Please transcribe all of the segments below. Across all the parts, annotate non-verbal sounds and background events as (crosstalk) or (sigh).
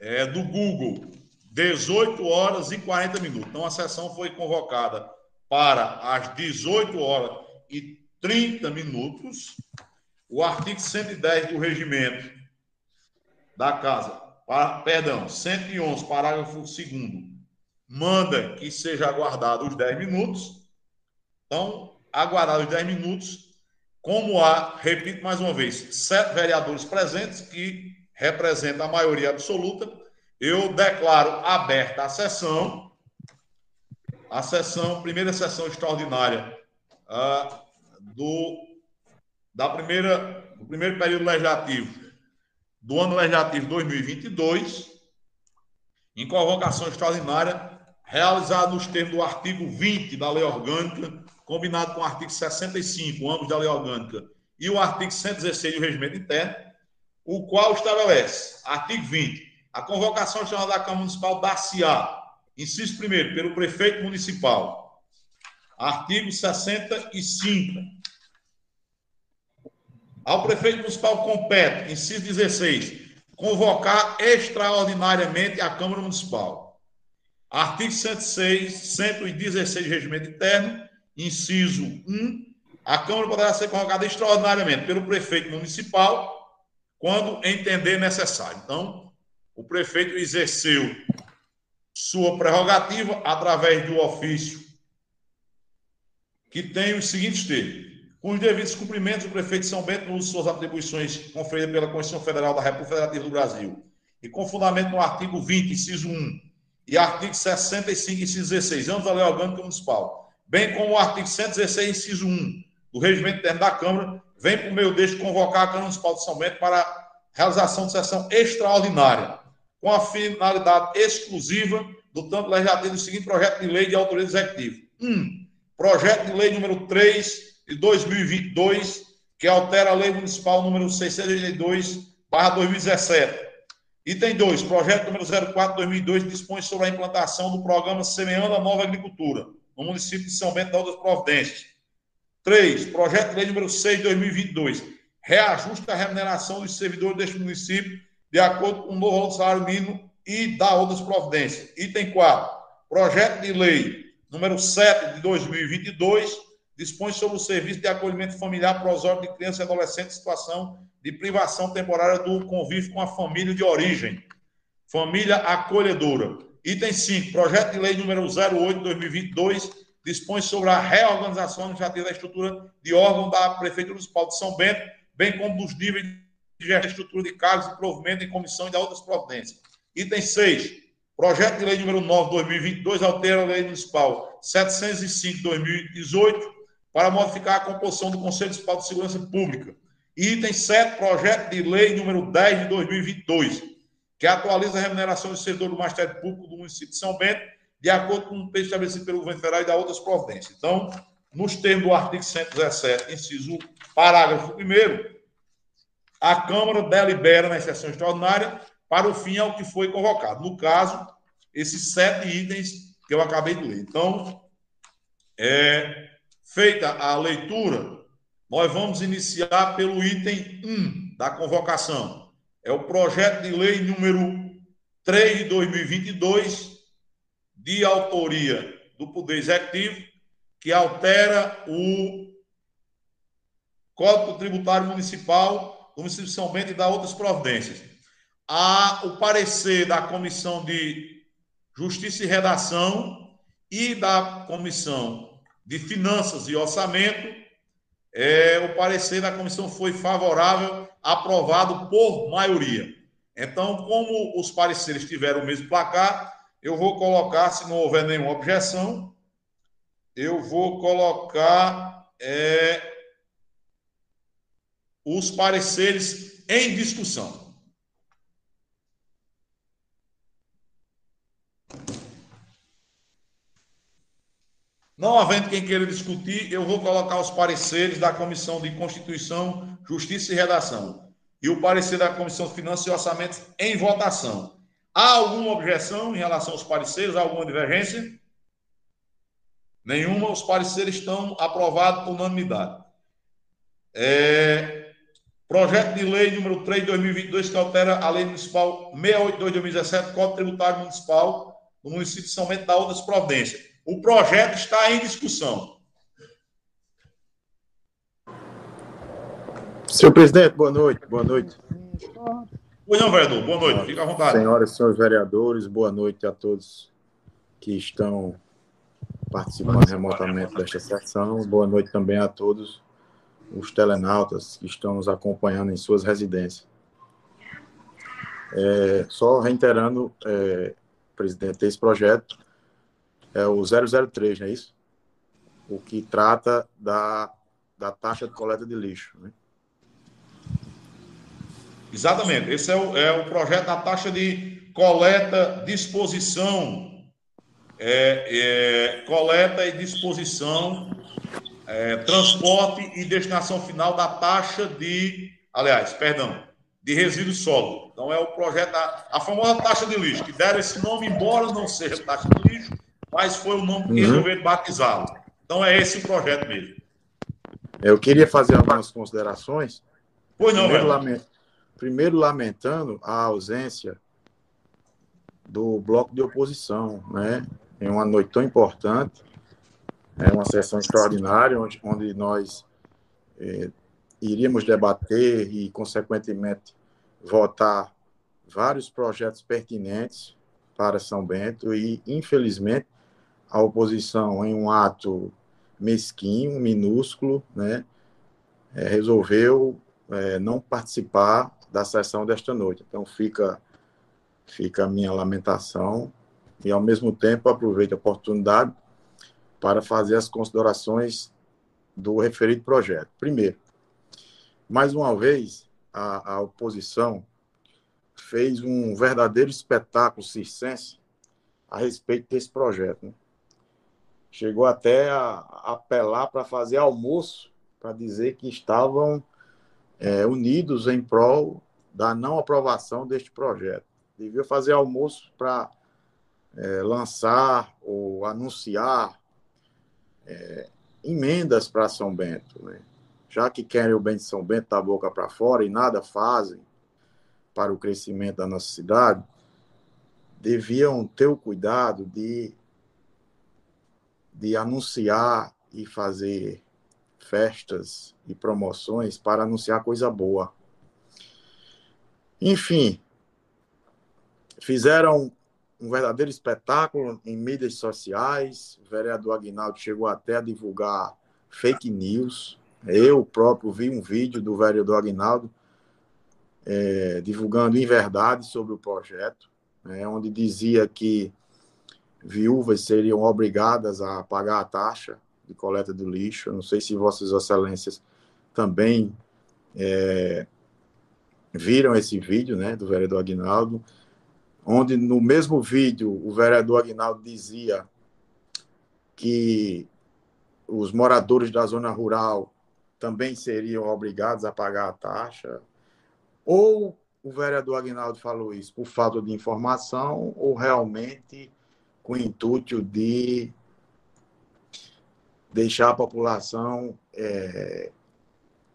é, do Google, 18 horas e 40 minutos. Então, a sessão foi convocada para as 18 horas e 30 minutos. O artigo 110 do regimento da Casa, perdão, 111, parágrafo 2 manda que seja aguardado os 10 minutos. Então, aguardado os 10 minutos, como há, repito mais uma vez, sete vereadores presentes, que representam a maioria absoluta, eu declaro aberta a sessão, a sessão, primeira sessão extraordinária uh, do, da primeira, do primeiro período legislativo do ano legislativo 2022, em convocação extraordinária, realizada nos termos do artigo 20 da Lei Orgânica, combinado com o artigo 65, ambos da Lei Orgânica, e o artigo 116 do Regimento Interno, o qual estabelece, artigo 20, a convocação extraordinária da Câmara Municipal da CIA, inciso primeiro, pelo prefeito municipal. Artigo 65. Ao prefeito municipal compete, inciso 16, convocar extraordinariamente a Câmara Municipal. Artigo 106, 116 do Regimento Interno, inciso 1, a Câmara poderá ser convocada extraordinariamente pelo prefeito municipal quando entender necessário. Então, o prefeito exerceu sua prerrogativa através do ofício que tem os seguintes termos. Com os devidos cumprimentos, o prefeito de São Bento, no uso de suas atribuições conferidas pela Constituição Federal da República Federativa do Brasil, e com fundamento no artigo 20, inciso 1, e artigo 65, inciso 16, ambos da Lei Orgânica Municipal, bem como o artigo 116, inciso 1, do Regimento Interno da Câmara, vem por meio deste convocar a Câmara Municipal de São Bento para realização de sessão extraordinária com a finalidade exclusiva do tanto legislativo do seguinte projeto de lei de autoria executiva. 1. Um, projeto de lei número 3 de 2022, que altera a lei municipal número 682, barra 2017. Item 2, projeto número 04 de 2002, dispõe sobre a implantação do programa Semeando a Nova Agricultura, no município de São Bento da Outras Providências. 3, projeto de lei número 6 de 2022, reajusta a remuneração dos servidores deste município de acordo com o novo salário mínimo e da outras providências. Item 4. Projeto de lei número 7 de 2022 dispõe sobre o serviço de acolhimento familiar prosório de criança e adolescente em situação de privação temporária do convívio com a família de origem. Família acolhedora. Item 5. Projeto de lei número 08 de 2022 dispõe sobre a reorganização administrativa da estrutura de órgão da Prefeitura Municipal de São Bento, bem como dos níveis gera estrutura de cargos e provimento em comissão e de outras providências. Item 6. Projeto de lei número 9 de 2022 altera a lei municipal 705 de 2018 para modificar a composição do Conselho Municipal de Segurança Pública. Item 7. Projeto de lei número 10 de 2022 que atualiza a remuneração do servidor do Ministério Público do município de São Bento de acordo com o preço estabelecido pelo governo federal e da outras providências. Então, nos termos do artigo 117, inciso parágrafo 1 a Câmara delibera na sessão extraordinária para o fim ao que foi convocado. No caso, esses sete itens que eu acabei de ler. Então, é, feita a leitura, nós vamos iniciar pelo item 1 da convocação. É o projeto de lei número 3 de 2022, de autoria do Poder Executivo, que altera o Código Tributário Municipal do município de São Bento e da outras providências. Há o parecer da Comissão de Justiça e Redação e da Comissão de Finanças e Orçamento. É, o parecer da comissão foi favorável, aprovado por maioria. Então, como os pareceres tiveram o mesmo placar, eu vou colocar, se não houver nenhuma objeção, eu vou colocar é, os pareceres em discussão. Não havendo quem queira discutir, eu vou colocar os pareceres da Comissão de Constituição, Justiça e Redação e o parecer da Comissão de Finanças e Orçamentos em votação. Há alguma objeção em relação aos pareceres? Há alguma divergência? Nenhuma. Os pareceres estão aprovados por unanimidade. É, Projeto de lei número 3 de 2022 que altera a lei municipal 682 de 2017, Código Tributário Municipal do município de São Bento da outras providências. O projeto está em discussão. Senhor presidente, boa noite. Boa noite. Pois não, vereador. Boa noite. Fica à vontade. Senhoras e senhores vereadores, boa noite a todos que estão participando remotamente desta sessão. Boa noite também a todos os telenautas que estão nos acompanhando em suas residências. É, só reiterando, é, presidente, esse projeto é o 003, não é isso? O que trata da, da taxa de coleta de lixo. Né? Exatamente. Esse é o, é o projeto da taxa de coleta, disposição, é, é, coleta e disposição é, transporte e destinação final da taxa de, aliás, perdão, de resíduo sólido. Então é o projeto, da, a famosa taxa de lixo, que deram esse nome, embora não seja taxa de lixo, mas foi o nome que uhum. resolveram batizá-lo. Então é esse o projeto mesmo. Eu queria fazer algumas considerações. Pois não, primeiro, lament... primeiro lamentando a ausência do bloco de oposição, né? Em uma noite tão importante é uma sessão extraordinária, onde, onde nós é, iríamos debater e, consequentemente, votar vários projetos pertinentes para São Bento e, infelizmente, a oposição, em um ato mesquinho, minúsculo, né, é, resolveu é, não participar da sessão desta noite. Então, fica, fica a minha lamentação e, ao mesmo tempo, aproveito a oportunidade para fazer as considerações do referido projeto. Primeiro, mais uma vez, a, a oposição fez um verdadeiro espetáculo circense a respeito desse projeto. Né? Chegou até a, a apelar para fazer almoço para dizer que estavam é, unidos em prol da não aprovação deste projeto. Devia fazer almoço para é, lançar ou anunciar é, emendas para São Bento, né? já que querem o bem de São Bento da boca para fora e nada fazem para o crescimento da nossa cidade, deviam ter o cuidado de, de anunciar e fazer festas e promoções para anunciar coisa boa. Enfim, fizeram um verdadeiro espetáculo em mídias sociais. O vereador Aguinaldo chegou até a divulgar fake news. Eu próprio vi um vídeo do vereador Aguinaldo é, divulgando inverdades sobre o projeto, né, onde dizia que viúvas seriam obrigadas a pagar a taxa de coleta do lixo. não sei se Vossas Excelências também é, viram esse vídeo né, do vereador Aguinaldo onde no mesmo vídeo o vereador Aguinaldo dizia que os moradores da zona rural também seriam obrigados a pagar a taxa, ou o vereador Aguinaldo falou isso por falta de informação, ou realmente com o intuito de deixar a população é,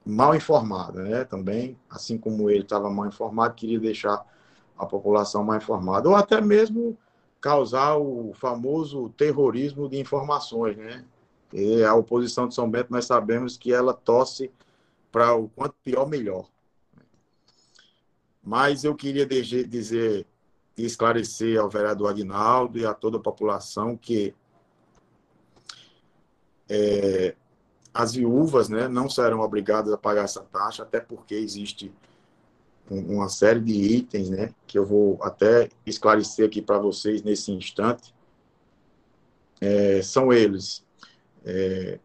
mal informada, né? Também, assim como ele estava mal informado, queria deixar a população mais informada, ou até mesmo causar o famoso terrorismo de informações, né? E a oposição de São Bento, nós sabemos que ela torce para o quanto pior, melhor. Mas eu queria dizer e esclarecer ao vereador Aguinaldo e a toda a população que é, as viúvas né, não serão obrigadas a pagar essa taxa, até porque existe uma série de itens, né, que eu vou até esclarecer aqui para vocês nesse instante. É, são eles. É,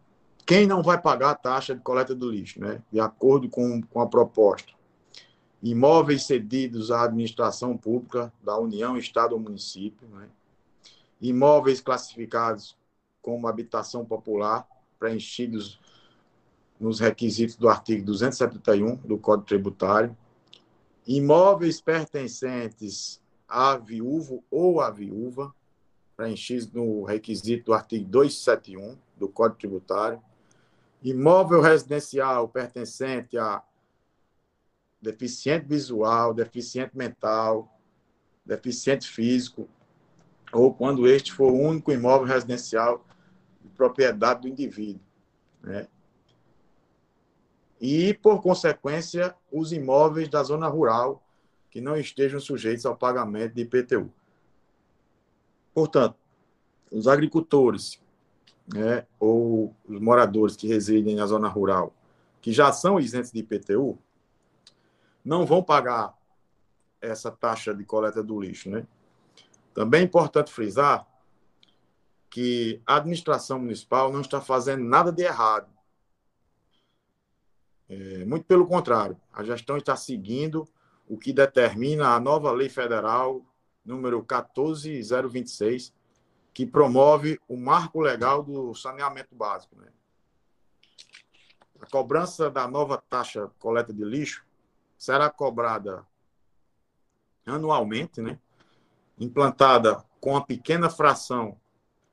quem não vai pagar a taxa de coleta do lixo, né, de acordo com, com a proposta? Imóveis cedidos à administração pública da União, Estado ou município, né? imóveis classificados como habitação popular, preenchidos nos requisitos do artigo 271 do Código Tributário, imóveis pertencentes a viúvo ou à viúva, preenchidos no requisito do artigo 271 do Código Tributário, imóvel residencial pertencente a deficiente visual, deficiente mental, deficiente físico, ou quando este for o único imóvel residencial de propriedade do indivíduo. Né? E, por consequência, os imóveis da zona rural que não estejam sujeitos ao pagamento de IPTU. Portanto, os agricultores né, ou os moradores que residem na zona rural, que já são isentos de IPTU, não vão pagar essa taxa de coleta do lixo. Né? Também é importante frisar que a administração municipal não está fazendo nada de errado. É, muito pelo contrário, a gestão está seguindo o que determina a nova lei federal número 14026, que promove o marco legal do saneamento básico. Né? A cobrança da nova taxa coleta de lixo será cobrada anualmente, né? implantada com uma pequena fração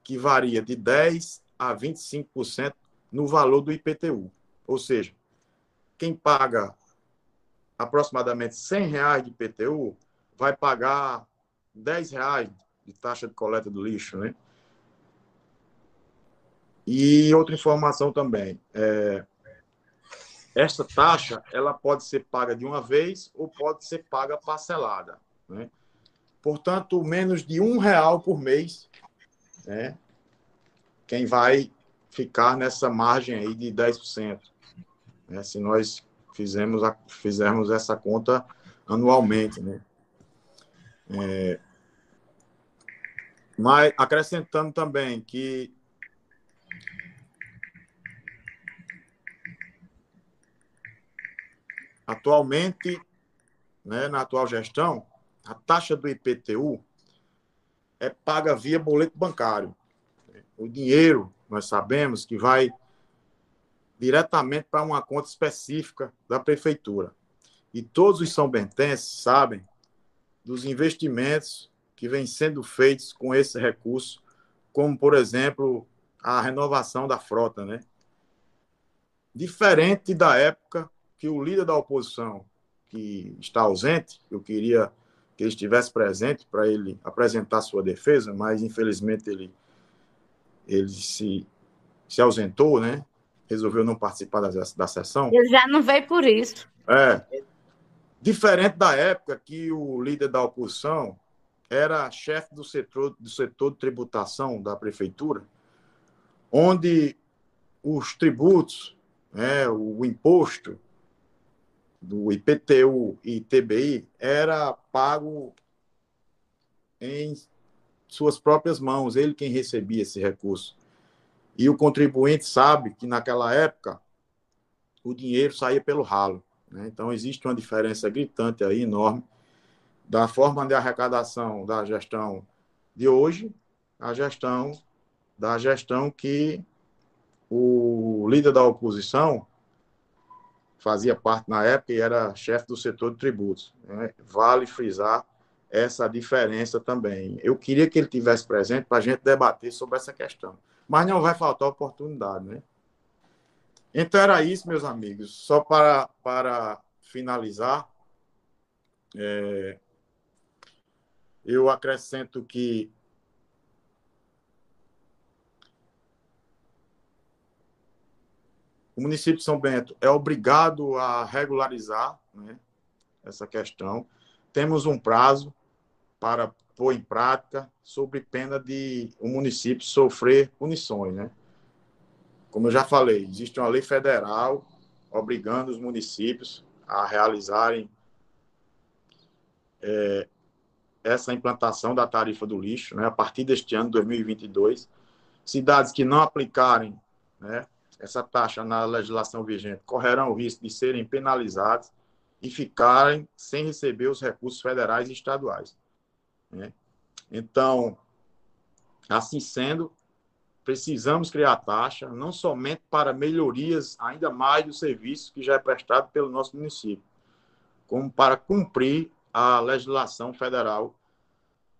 que varia de 10% a 25% no valor do IPTU. Ou seja, quem paga aproximadamente 100 reais de IPTU vai pagar 10 reais de taxa de coleta do lixo, né? E outra informação também, é, esta taxa ela pode ser paga de uma vez ou pode ser paga parcelada, né? Portanto, menos de um real por mês, né? Quem vai ficar nessa margem aí de 10%, né? Se nós fizermos, a, fizermos essa conta anualmente, né? É, mas acrescentando também que atualmente, né, na atual gestão, a taxa do IPTU é paga via boleto bancário. O dinheiro, nós sabemos que vai diretamente para uma conta específica da prefeitura. E todos os são bentenses sabem dos investimentos que vêm sendo feitos com esse recurso, como, por exemplo, a renovação da frota, né? Diferente da época que o líder da oposição, que está ausente, eu queria que ele estivesse presente para ele apresentar sua defesa, mas infelizmente ele, ele se, se ausentou, né? Resolveu não participar da, da sessão. Ele já não veio por isso. É. Diferente da época que o líder da oposição era chefe do setor, do setor de tributação da prefeitura, onde os tributos, né, o imposto do IPTU e TBI era pago em suas próprias mãos, ele quem recebia esse recurso. E o contribuinte sabe que naquela época o dinheiro saía pelo ralo. Né? Então existe uma diferença gritante aí, enorme, da forma de arrecadação da gestão de hoje à gestão da gestão que o líder da oposição fazia parte na época e era chefe do setor de tributos. Né? Vale frisar essa diferença também. Eu queria que ele tivesse presente para a gente debater sobre essa questão. Mas não vai faltar oportunidade, né? Então era isso, meus amigos. Só para, para finalizar, é, eu acrescento que o município de São Bento é obrigado a regularizar né, essa questão. Temos um prazo para pôr em prática, sob pena de o município sofrer punições. Né? Como eu já falei, existe uma lei federal obrigando os municípios a realizarem é, essa implantação da tarifa do lixo, né, a partir deste ano, 2022. Cidades que não aplicarem né, essa taxa na legislação vigente correrão o risco de serem penalizadas e ficarem sem receber os recursos federais e estaduais. Né? Então, assim sendo, precisamos criar taxa, não somente para melhorias ainda mais do serviço que já é prestado pelo nosso município, como para cumprir a legislação federal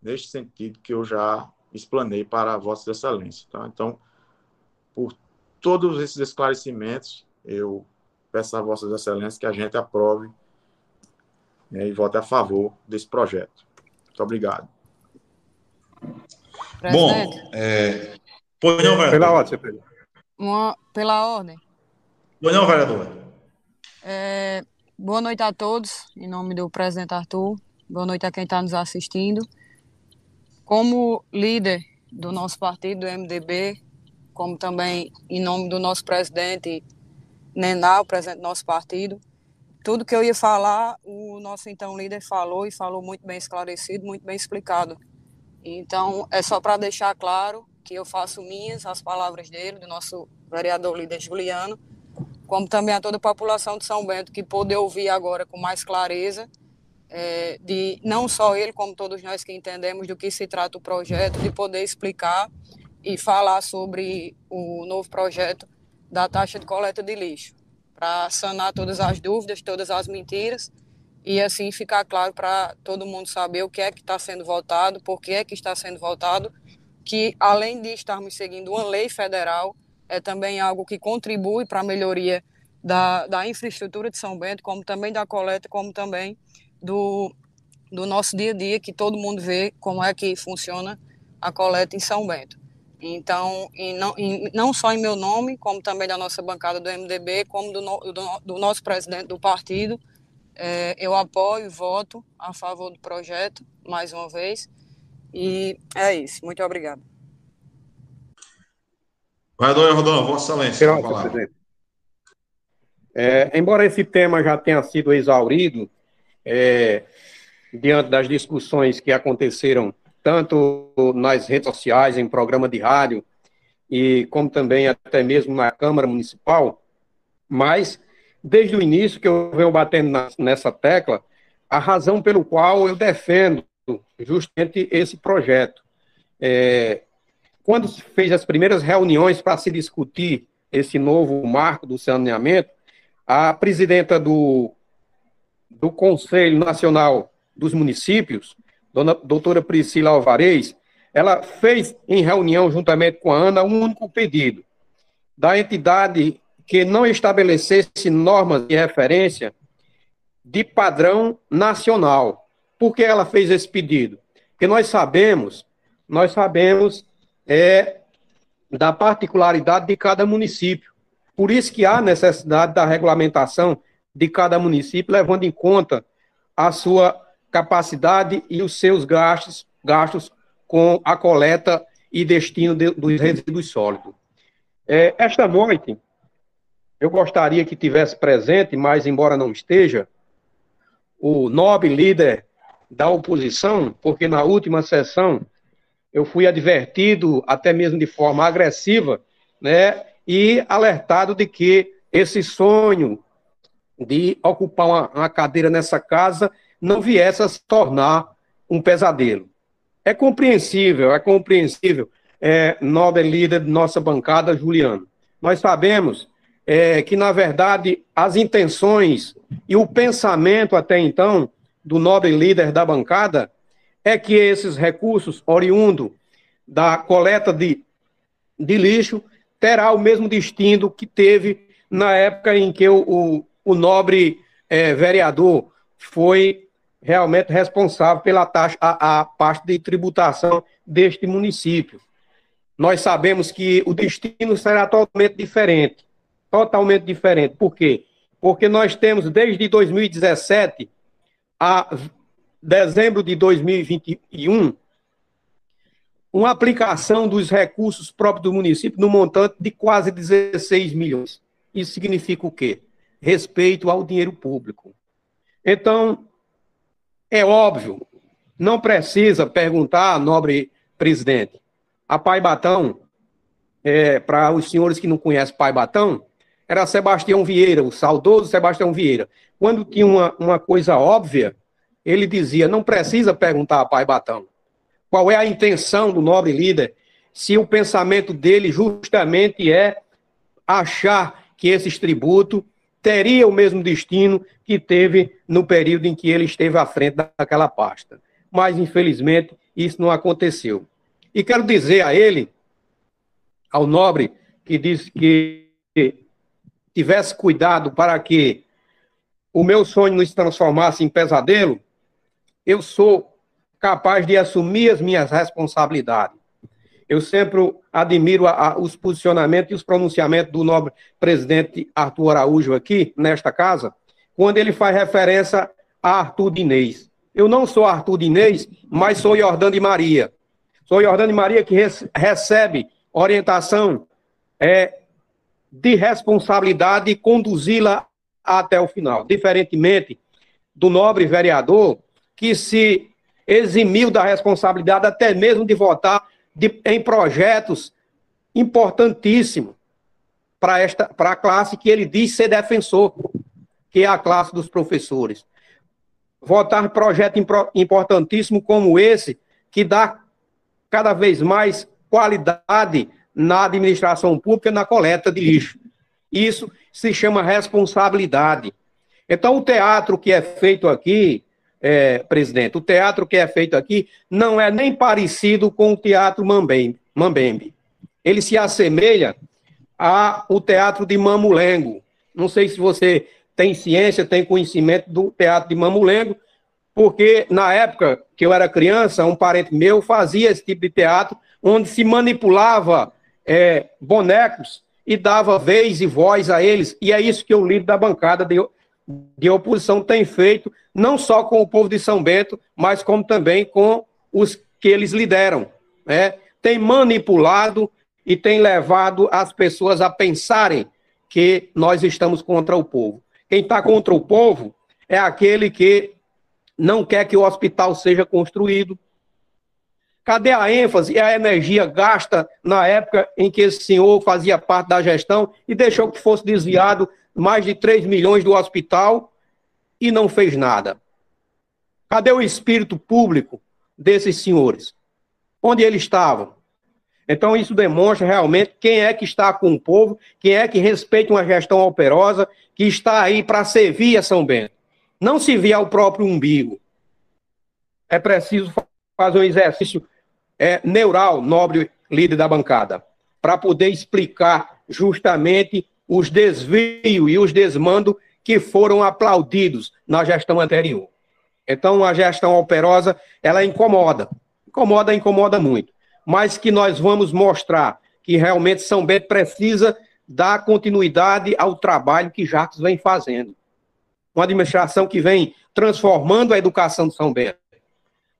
neste sentido que eu já explanei para Vossa Excelência. Tá? Então, por todos esses esclarecimentos, eu peço a Vossas Excelências que a gente aprove né, e vote a favor desse projeto. Muito obrigado. Presidente. Bom, é... Pois não, vereador. Pela ordem, Pedro. Uma, pela ordem. Pois não, vereador. É, boa noite a todos, em nome do presidente Arthur. Boa noite a quem está nos assistindo. Como líder do nosso partido, do MDB, como também em nome do nosso presidente Nená, o presidente do nosso partido, tudo que eu ia falar, o nosso então líder falou e falou muito bem esclarecido, muito bem explicado. Então, é só para deixar claro que eu faço minhas as palavras dele, do nosso vereador líder Juliano, como também a toda a população de São Bento que pôde ouvir agora com mais clareza, é, de não só ele, como todos nós que entendemos do que se trata o projeto, de poder explicar e falar sobre o novo projeto da taxa de coleta de lixo, para sanar todas as dúvidas, todas as mentiras e assim ficar claro para todo mundo saber o que é que está sendo votado, por que é que está sendo votado, que além de estarmos seguindo uma lei federal, é também algo que contribui para a melhoria da, da infraestrutura de São Bento, como também da coleta, como também do, do nosso dia a dia, que todo mundo vê como é que funciona a coleta em São Bento. Então, e não, e não só em meu nome, como também da nossa bancada do MDB, como do, do, do nosso presidente do partido, é, eu apoio e voto a favor do projeto, mais uma vez. E é isso. Muito obrigado. Vereador Rodolfo, Vossa Excelência. É, embora esse tema já tenha sido exaurido, é, diante das discussões que aconteceram tanto nas redes sociais, em programa de rádio, e como também até mesmo na Câmara Municipal, mas desde o início que eu venho batendo na, nessa tecla, a razão pelo qual eu defendo justamente esse projeto. É, quando se fez as primeiras reuniões para se discutir esse novo marco do saneamento, a presidenta do, do Conselho Nacional dos Municípios, dona doutora Priscila Alvarez, ela fez em reunião juntamente com a ANA um único pedido da entidade que não estabelecesse normas de referência de padrão nacional. Por que ela fez esse pedido? Porque nós sabemos, nós sabemos é, da particularidade de cada município. Por isso que há necessidade da regulamentação de cada município, levando em conta a sua capacidade e os seus gastos, gastos com a coleta e destino de, dos resíduos sólidos. É, esta noite, eu gostaria que tivesse presente, mas embora não esteja, o nobre líder da oposição, porque na última sessão eu fui advertido, até mesmo de forma agressiva, né, e alertado de que esse sonho de ocupar uma, uma cadeira nessa casa não viesse a se tornar um pesadelo. É compreensível, é compreensível, é, nobre líder de nossa bancada, Juliano. Nós sabemos é, que, na verdade, as intenções e o pensamento até então do nobre líder da bancada é que esses recursos oriundo da coleta de, de lixo terá o mesmo destino que teve na época em que o, o, o nobre é, vereador foi realmente responsável pela taxa, a, a parte de tributação deste município. Nós sabemos que o destino será totalmente diferente totalmente diferente. Por quê? Porque nós temos desde 2017 a dezembro de 2021 uma aplicação dos recursos próprios do município no montante de quase 16 milhões. Isso significa o quê? Respeito ao dinheiro público. Então, é óbvio, não precisa perguntar, nobre presidente, a Pai Batão, é, para os senhores que não conhecem Pai Batão, era Sebastião Vieira, o saudoso Sebastião Vieira. Quando tinha uma, uma coisa óbvia, ele dizia: não precisa perguntar a Pai Batão qual é a intenção do nobre líder, se o pensamento dele justamente é achar que esses tributos teria o mesmo destino que teve no período em que ele esteve à frente daquela pasta. Mas, infelizmente, isso não aconteceu. E quero dizer a ele, ao nobre, que diz que tivesse cuidado para que o meu sonho não se transformasse em pesadelo, eu sou capaz de assumir as minhas responsabilidades. Eu sempre admiro a, a, os posicionamentos e os pronunciamentos do nobre presidente Arthur Araújo aqui, nesta casa, quando ele faz referência a Arthur Dinês. Eu não sou Arthur Dinês, mas sou Jordão de Maria. Sou Jordão de Maria que recebe orientação é, de responsabilidade e conduzi-la até o final. Diferentemente do nobre vereador que se eximiu da responsabilidade até mesmo de votar de, em projetos importantíssimos para esta para a classe que ele diz ser defensor, que é a classe dos professores. Votar projeto importantíssimo como esse, que dá cada vez mais qualidade na administração pública, na coleta de lixo. Isso se chama responsabilidade. Então, o teatro que é feito aqui, é, presidente, o teatro que é feito aqui não é nem parecido com o teatro Mambembe. Ele se assemelha ao teatro de Mamulengo. Não sei se você tem ciência, tem conhecimento do teatro de Mamulengo, porque na época que eu era criança, um parente meu fazia esse tipo de teatro, onde se manipulava é, bonecos e dava vez e voz a eles. E é isso que o líder da bancada de, de oposição tem feito, não só com o povo de São Bento, mas como também com os que eles lideram. Né? Tem manipulado e tem levado as pessoas a pensarem que nós estamos contra o povo. Quem está contra o povo é aquele que não quer que o hospital seja construído, Cadê a ênfase e a energia gasta na época em que esse senhor fazia parte da gestão e deixou que fosse desviado mais de 3 milhões do hospital e não fez nada? Cadê o espírito público desses senhores? Onde eles estavam? Então, isso demonstra realmente quem é que está com o povo, quem é que respeita uma gestão operosa, que está aí para servir a São Bento. Não se via ao próprio umbigo. É preciso fazer um exercício é, neural, nobre líder da bancada, para poder explicar justamente os desvios e os desmandos que foram aplaudidos na gestão anterior. Então, a gestão operosa, ela incomoda. Incomoda, incomoda muito. Mas que nós vamos mostrar que realmente São Bento precisa dar continuidade ao trabalho que Jacques vem fazendo. Uma administração que vem transformando a educação de São Bento,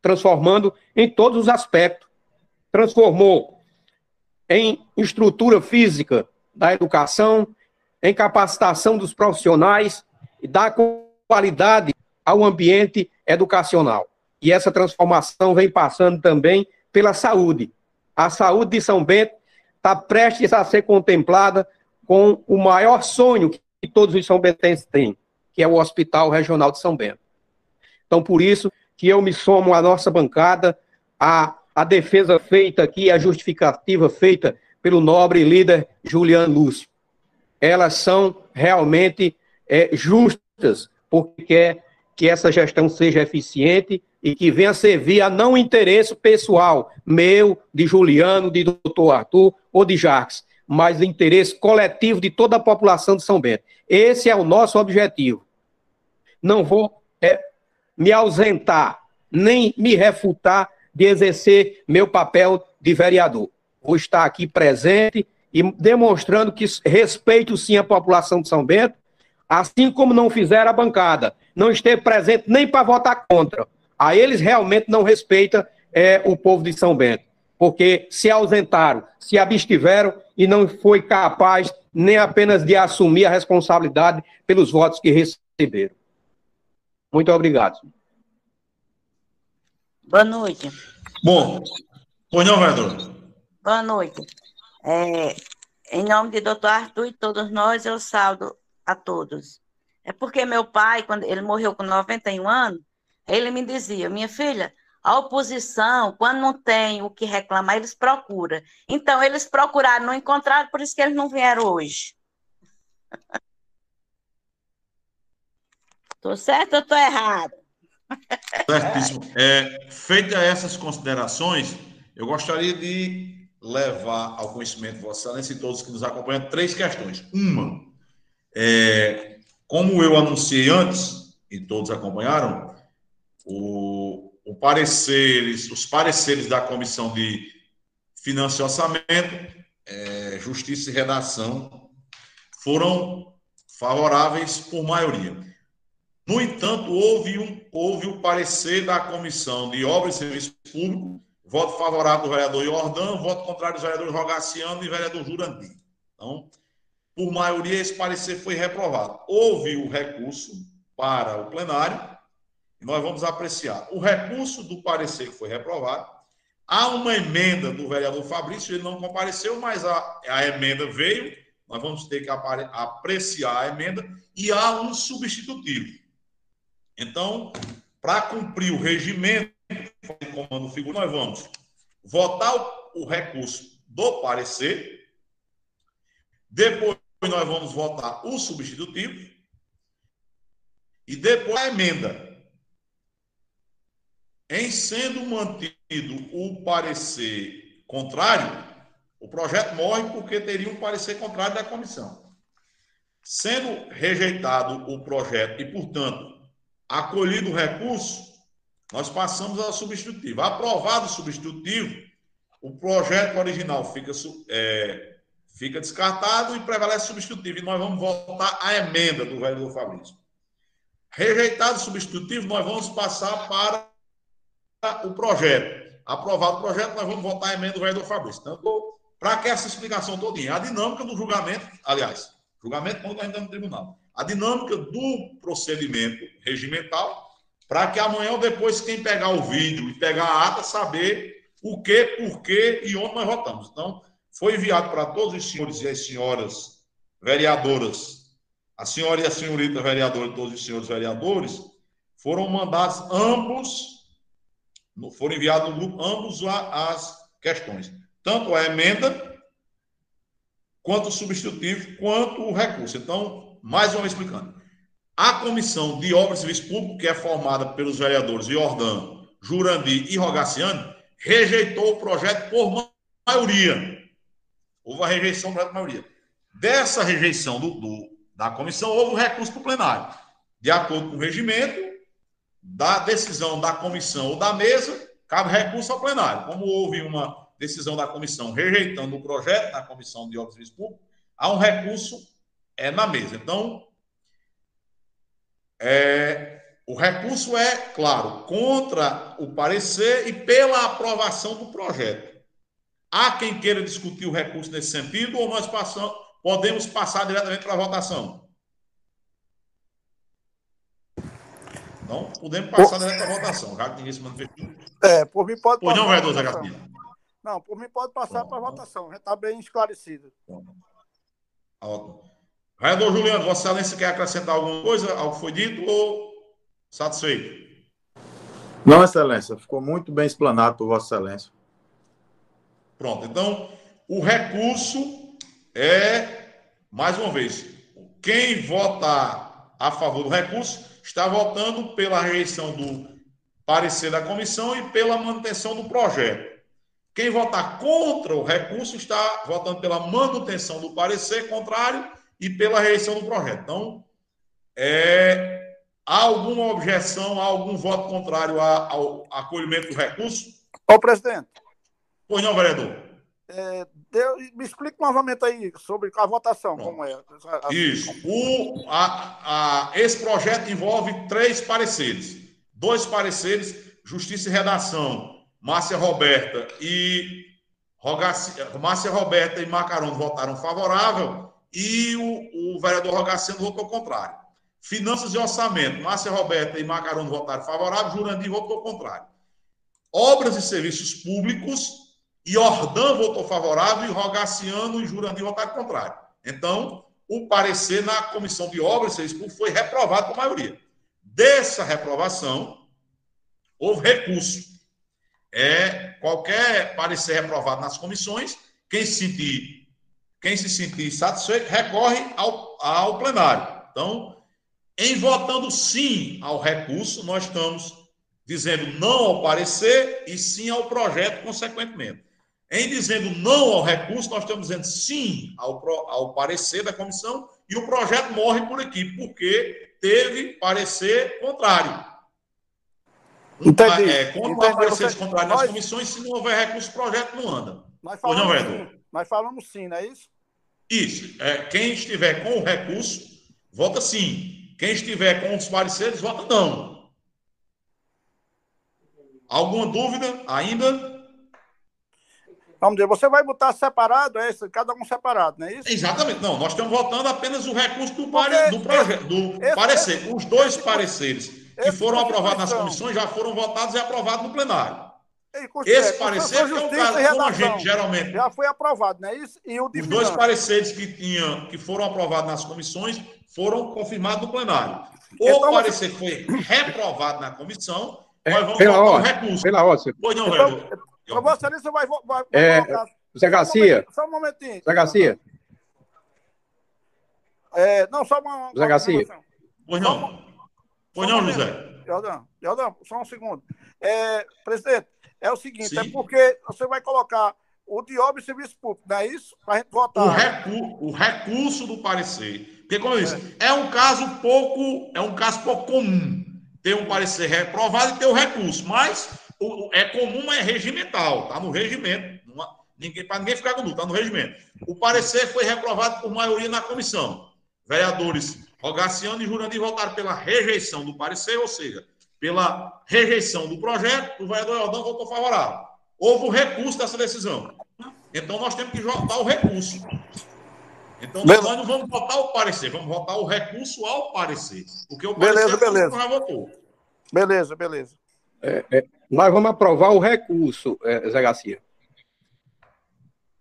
transformando em todos os aspectos transformou em estrutura física da educação, em capacitação dos profissionais e dar qualidade ao ambiente educacional. E essa transformação vem passando também pela saúde. A saúde de São Bento está prestes a ser contemplada com o maior sonho que todos os são bentenses têm, que é o Hospital Regional de São Bento. Então, por isso que eu me somo à nossa bancada, a a defesa feita aqui, a justificativa feita pelo nobre líder Juliano Lúcio. Elas são realmente é, justas, porque quer que essa gestão seja eficiente e que venha servir a não interesse pessoal meu, de Juliano, de doutor Arthur ou de Jacques, mas de interesse coletivo de toda a população de São Bento. Esse é o nosso objetivo. Não vou é, me ausentar, nem me refutar de exercer meu papel de vereador. Vou estar aqui presente e demonstrando que respeito sim a população de São Bento, assim como não fizeram a bancada. Não esteve presente nem para votar contra. A eles realmente não respeita é, o povo de São Bento, porque se ausentaram, se abstiveram e não foi capaz nem apenas de assumir a responsabilidade pelos votos que receberam. Muito obrigado. Boa noite. Bom, pois não, vereador. Boa noite. É, em nome de doutor Arthur e todos nós, eu saldo a todos. É porque meu pai, quando ele morreu com 91 anos, ele me dizia, minha filha, a oposição, quando não tem o que reclamar, eles procuram. Então, eles procuraram, não encontraram, por isso que eles não vieram hoje. (laughs) Estou certo ou estou errado? Certíssimo. É, feita essas considerações, eu gostaria de levar ao conhecimento de Vossa Excelência e todos que nos acompanham três questões. Uma, é, Como eu anunciei antes, e todos acompanharam, o, o pareceres, os pareceres da Comissão de Finanças e Orçamento, é, Justiça e Redação foram favoráveis por maioria. No entanto, houve um houve o parecer da Comissão de Obras e Serviços Públicos, voto favorável do vereador Jordão, voto contrário do vereador Rogaciano e vereador Jurandir. Então, por maioria, esse parecer foi reprovado. Houve o recurso para o plenário, e nós vamos apreciar. O recurso do parecer que foi reprovado, há uma emenda do vereador Fabrício, ele não compareceu, mas a, a emenda veio, nós vamos ter que apreciar a emenda, e há um substitutivo. Então, para cumprir o regimento de comando figura, nós vamos votar o, o recurso do parecer, depois nós vamos votar o substitutivo e depois a emenda. Em sendo mantido o parecer contrário, o projeto morre porque teria um parecer contrário da comissão. Sendo rejeitado o projeto e, portanto, acolhido o recurso, nós passamos ao substitutivo. Aprovado o substitutivo, o projeto original fica, é, fica descartado e prevalece o substitutivo. E nós vamos votar a emenda do vereador Fabrício. Rejeitado o substitutivo, nós vamos passar para o projeto. Aprovado o projeto, nós vamos votar a emenda do vereador Fabrício. Então, para que essa explicação todinha? A dinâmica do julgamento, aliás, julgamento quando ainda no tribunal. A dinâmica do procedimento regimental, para que amanhã ou depois, quem pegar o vídeo e pegar a ata, saber o que, por que e onde nós votamos. Então, foi enviado para todos os senhores e as senhoras vereadoras, a senhora e a senhorita vereadora e todos os senhores vereadores, foram mandados ambos, foram enviados no grupo ambos as questões. Tanto a emenda, quanto o substitutivo, quanto o recurso. Então, mais uma explicando. A Comissão de Obras e Serviços Públicos, que é formada pelos vereadores Jordão, Jurandir e Rogaciano, rejeitou o projeto por maioria. Houve a rejeição por maioria. Dessa rejeição do, do, da comissão, houve um recurso para o plenário. De acordo com o regimento, da decisão da comissão ou da mesa, cabe recurso ao plenário. Como houve uma decisão da comissão rejeitando o projeto da comissão de obras e públicos, há um recurso é, na mesa. Então, é, o recurso é, claro, contra o parecer e pela aprovação do projeto. Há quem queira discutir o recurso nesse sentido ou nós passamos, podemos passar diretamente para a votação? Não, podemos passar direto para a votação, já que ninguém se manifestou. É, por mim pode Pois não, vereador Zé. Não, por mim pode passar para a votação, já está bem esclarecido. Ótimo. Vereador Juliano, Vossa Excelência quer acrescentar alguma coisa ao que foi dito ou satisfeito? Não, Excelência, ficou muito bem explanado por Vossa Excelência. Pronto, então o recurso é, mais uma vez, quem votar a favor do recurso está votando pela rejeição do parecer da comissão e pela manutenção do projeto. Quem votar contra o recurso está votando pela manutenção do parecer contrário e pela rejeição do projeto. Então, é, há alguma objeção, há algum voto contrário ao acolhimento do recurso? Ô, presidente. Pois não, vereador. É, me explique novamente aí sobre a votação, Pronto. como é. Isso. O, a, a, esse projeto envolve três pareceres. Dois pareceres, Justiça e Redação, Márcia Roberta e Rogaci, Márcia Roberta e Macaron votaram favorável e o, o vereador Rogaciano votou contrário. Finanças e Orçamento, Márcia Roberta e Macaron votaram favorável, Jurandir votou contrário. Obras e Serviços Públicos, Jordão votou favorável e Rogaciano e Jurandir votaram contrário. Então, o parecer na Comissão de Obras e Serviços Públicos foi reprovado por maioria. Dessa reprovação, houve recurso. É, qualquer parecer reprovado nas comissões, quem se sentir, quem se sentir satisfeito recorre ao, ao plenário. Então, em votando sim ao recurso, nós estamos dizendo não ao parecer e sim ao projeto, consequentemente. Em dizendo não ao recurso, nós estamos dizendo sim ao, ao parecer da comissão e o projeto morre por aqui, porque teve parecer contrário. Entendi. É, quando Entendi. parecer Você- contrário nós- nas comissões, se não houver recurso, o projeto não anda. Nós Pois não, nós falamos sim, não é isso? Isso. É, quem estiver com o recurso, vota sim. Quem estiver com os pareceres, vota não. Alguma dúvida ainda? Vamos dizer, você vai botar separado, é isso? Cada um separado, não é isso? Exatamente. Não, nós estamos votando apenas o recurso do, pare... do projeto, do esse- parecer. Os dois esse- pareceres que esse foram aprovados nas comissões já foram votados e aprovados no plenário. Esse parecer, é um caso, como a gente geralmente Já foi aprovado, não é isso? E o de Os dois pareceres que, tinham, que foram aprovados nas comissões foram confirmados no plenário. O Então, parecer que foi reprovado na comissão, É, nós vamos pela votar o recurso. Pela ordem. Pois não, Então, vereador. Então, Vossa Excelência vai, vai, vai É, colocar. Zé Só um Garcia, momentinho, Só um momentinho. Zé Garcia, É, não, só uma. Zé Garcia. Pois não. Pois Só um não. José. Jordão, Jordão, só um segundo. É, presidente, é o seguinte, Sim. é porque você vai colocar o de obra e serviço público, não é isso? Para a gente votar. O, recu- o recurso do parecer. Porque, como eu disse, é. um caso pouco, é um caso pouco comum ter um parecer reprovado e ter o recurso. Mas o, é comum, é regimental, está no regimento. Não ninguém, para ninguém ficar com dúvida, está no regimento. O parecer foi reprovado por maioria na comissão. Vereadores Rogaciano e Jurandir votaram pela rejeição do parecer, ou seja, pela rejeição do projeto, o vereador Jordão votou favorável. Houve o recurso dessa decisão. Então nós temos que votar o recurso. Então nós não vamos votar o parecer, vamos votar o recurso ao parecer. Porque o Beleza, parecer é beleza. já votou. Beleza, beleza. nós vamos aprovar o recurso, eh, Zé Garcia.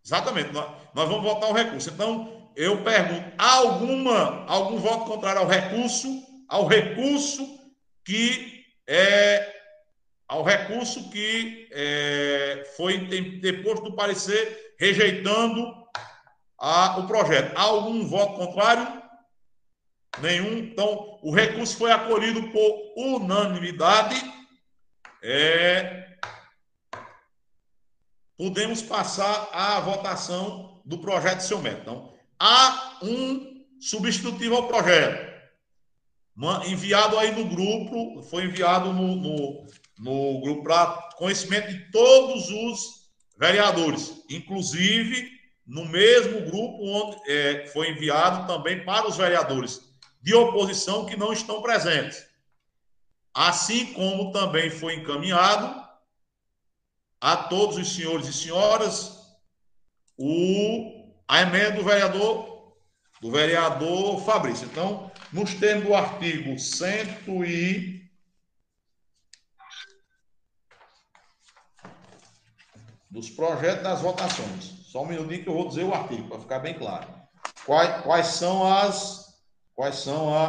Exatamente, nós, nós vamos votar o recurso. Então, eu pergunto: há alguma, algum voto contrário ao recurso? Ao recurso que é ao recurso que é, foi deposto do parecer rejeitando a- o projeto. Há algum voto contrário? Nenhum. Então, o recurso foi acolhido por unanimidade. É, podemos passar à votação do projeto de seu método. Então, há um substitutivo ao projeto. Enviado aí no grupo, foi enviado no, no, no grupo para conhecimento de todos os vereadores, inclusive no mesmo grupo onde é, foi enviado também para os vereadores de oposição que não estão presentes. Assim como também foi encaminhado a todos os senhores e senhoras o, a emenda do vereador do vereador Fabrício. Então, nos termos do artigo 100 e dos projetos das votações. Só um minutinho que eu vou dizer o artigo para ficar bem claro. Quais, quais são as quais são a,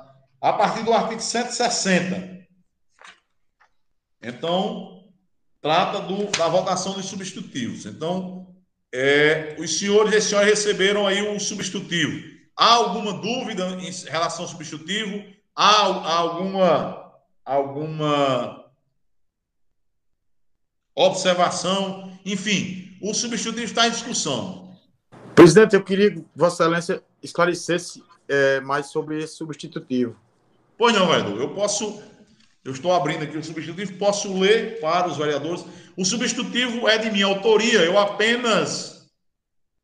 a a partir do artigo 160. Então, trata do, da votação dos substitutivos. Então, é, os senhores e as senhoras receberam aí um substitutivo. Há alguma dúvida em relação ao substitutivo? Há, há alguma, alguma observação? Enfim, o substitutivo está em discussão. Presidente, eu queria que Vossa Excelência esclarecesse é, mais sobre esse substitutivo. Pois não, vereador. Eu posso. Eu estou abrindo aqui o substitutivo, posso ler para os vereadores. O substitutivo é de minha autoria. Eu apenas.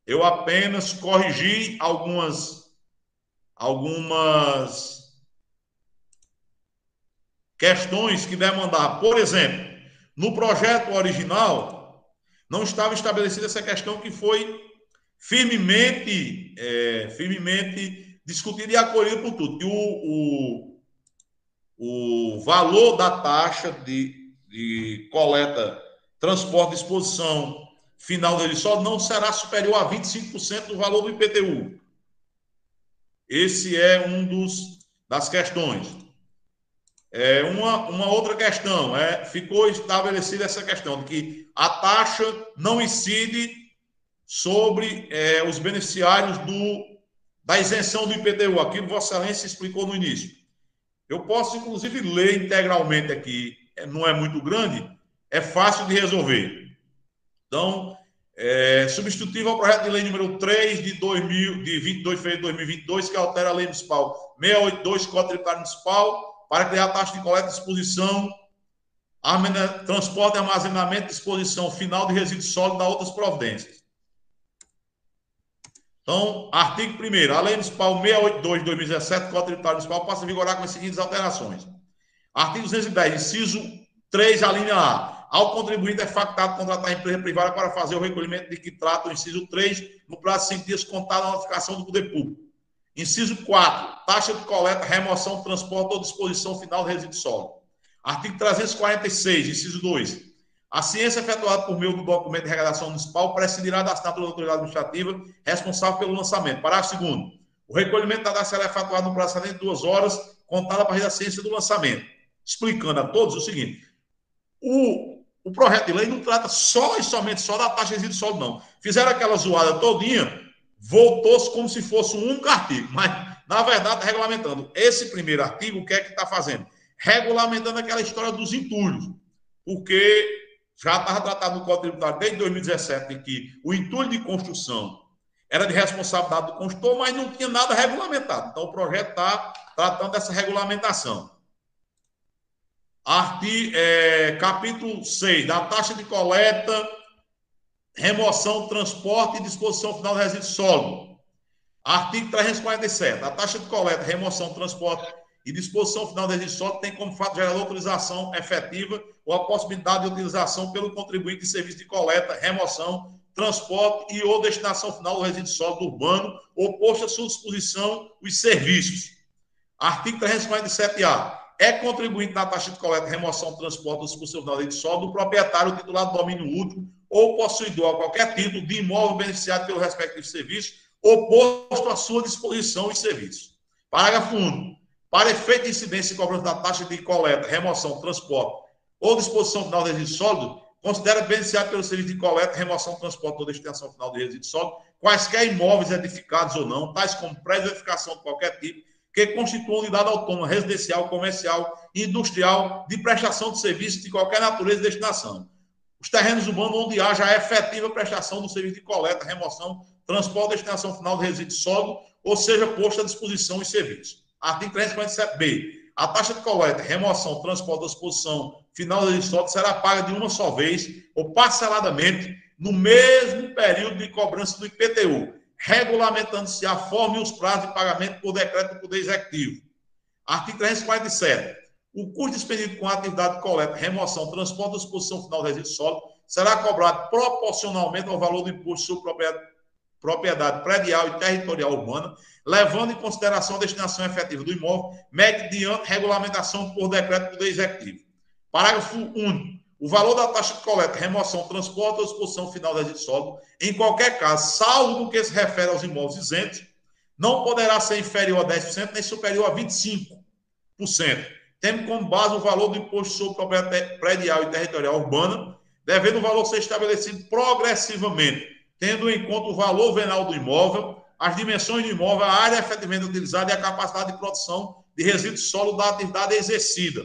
Eu apenas corrigi algumas. Algumas. Questões que demandavam. Por exemplo, no projeto original, não estava estabelecida essa questão que foi firmemente, é, firmemente discutida e acolhida por tudo. Que o, o, o valor da taxa de, de coleta, transporte, exposição final dele só não será superior a 25% do valor do IPTU. Esse é um dos das questões. É uma, uma outra questão, é, ficou estabelecida essa questão de que a taxa não incide sobre é, os beneficiários do, da isenção do IPTU, aquilo Vossa Excelência explicou no início. Eu posso, inclusive, ler integralmente aqui, não é muito grande, é fácil de resolver. Então, É, substitutivo ao projeto de lei número 3 de, 2000, de 22 de fevereiro de 2022, que altera a lei municipal 682, Código Tributário Municipal, para criar taxa de coleta de disposição, transporte, armazenamento, disposição final de resíduos sólidos da outras providências. Então, artigo 1 a Lei Municipal 682 de 2017, Código Tributário Municipal, passa a vigorar com as seguintes alterações. Artigo 210, inciso 3, a linha A. Ao contribuinte é factado contratar a empresa privada para fazer o recolhimento de que trata o inciso 3 no prazo de 5 dias contado a notificação do poder público. Inciso 4. Taxa de coleta, remoção, transporte ou disposição final de resíduo sólido. Artigo 346, inciso 2. A ciência efetuada por meio do documento de redação municipal prescindirá da assinatura da autoridade administrativa responsável pelo lançamento. Parágrafo 2. O recolhimento da data será efetuado no prazo de duas horas, contada a partir da ciência do lançamento. Explicando a todos o seguinte: o, o projeto de lei não trata só e somente só da taxa de resíduo sólido, não. Fizeram aquela zoada todinha voltou-se como se fosse um único artigo, mas, na verdade, está regulamentando. Esse primeiro artigo, o que é que está fazendo? Regulamentando aquela história dos entulhos, porque já estava tratado no Código Tributário desde 2017 em que o entulho de construção era de responsabilidade do construtor, mas não tinha nada regulamentado. Então, o projeto está tratando dessa regulamentação. Artigo, é, capítulo 6, da taxa de coleta remoção, transporte e disposição final de resíduo sólido. Artigo 347. A taxa de coleta, remoção, transporte e disposição final de sólido tem como fato gerador autorização efetiva ou a possibilidade de utilização pelo contribuinte de serviço de coleta, remoção, transporte e ou destinação final do resíduo sólido urbano ou posto à sua disposição os serviços. Artigo 347-A. É contribuinte na taxa de coleta, remoção, transporte ou disposição final do resíduo sólido o proprietário titular do domínio útil ou possuidor a qualquer título de imóvel beneficiado pelo respectivo serviço ou posto à sua disposição os serviços. Parágrafo 1. Para efeito de incidência e cobrança da taxa de coleta, remoção, transporte ou disposição final de resíduo sólido, considera beneficiado pelo serviço de coleta, remoção, transporte ou destinação final de resíduo sólido quaisquer imóveis edificados ou não, tais como prédios de edificação de qualquer tipo, que constituam unidade autônoma residencial, comercial, industrial, de prestação de serviços de qualquer natureza e destinação os terrenos urbanos onde haja a efetiva prestação do serviço de coleta, remoção, transporte e destinação final de resíduo sólido, ou seja, posto à disposição os serviços. Artigo 347b. A taxa de coleta, remoção, transporte, disposição final de sólido será paga de uma só vez ou parceladamente no mesmo período de cobrança do IPTU, regulamentando-se a forma e os prazos de pagamento por decreto do Poder Executivo. Artigo 347. O custo expedido com a atividade de coleta, remoção, transporte e disposição final de resíduo sólido será cobrado proporcionalmente ao valor do imposto sobre propriedade, propriedade predial e territorial urbana, levando em consideração a destinação efetiva do imóvel, mediante regulamentação por decreto do Executivo. Parágrafo único. O valor da taxa de coleta, remoção, transporte ou disposição final de sólido, em qualquer caso, salvo no que se refere aos imóveis isentos, não poderá ser inferior a 10% nem superior a 25% tendo como base o valor do imposto sobre propriedade predial e territorial urbana, devendo o valor ser estabelecido progressivamente, tendo em conta o valor venal do imóvel, as dimensões do imóvel, a área efetivamente utilizada e a capacidade de produção de resíduos sólidos da atividade exercida.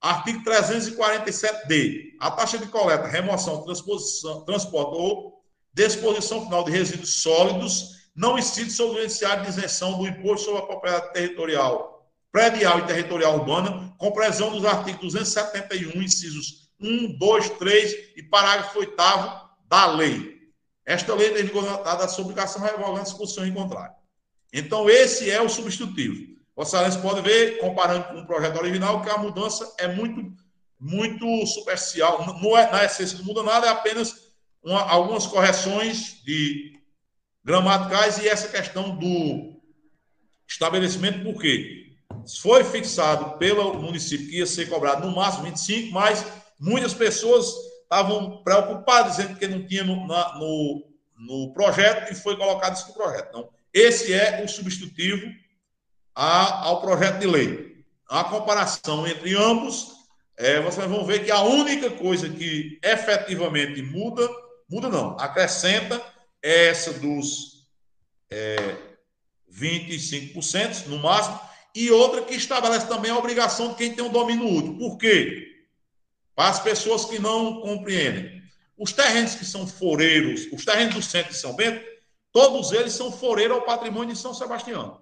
Artigo 347-D. A taxa de coleta, remoção, transposição, transporte ou disposição final de resíduos sólidos não incide sobre o beneficiário de isenção do imposto sobre a propriedade territorial predial e territorial urbana, com previsão dos artigos 271, incisos 1, 2, 3 e parágrafo 8 da lei. Esta lei é vigorada sob obrigação revogando disposição em contrário. Então, esse é o substitutivo. Vossa Excelência pode ver, comparando com o projeto original, que a mudança é muito, muito superficial. Não é, na essência, não muda nada, é apenas uma, algumas correções de gramaticais e essa questão do estabelecimento, por quê? foi fixado pelo município que ia ser cobrado no máximo 25, mas muitas pessoas estavam preocupadas dizendo que não tinha no, na, no, no projeto e foi colocado isso no projeto. Então, esse é o substitutivo a, ao projeto de lei. A comparação entre ambos, é, vocês vão ver que a única coisa que efetivamente muda, muda não, acrescenta é essa dos é, 25% no máximo, e outra que estabelece também a obrigação de quem tem um domínio útil. Por quê? As pessoas que não compreendem. Os terrenos que são foreiros, os terrenos do centro de São Bento, todos eles são foreiros ao patrimônio de São Sebastião.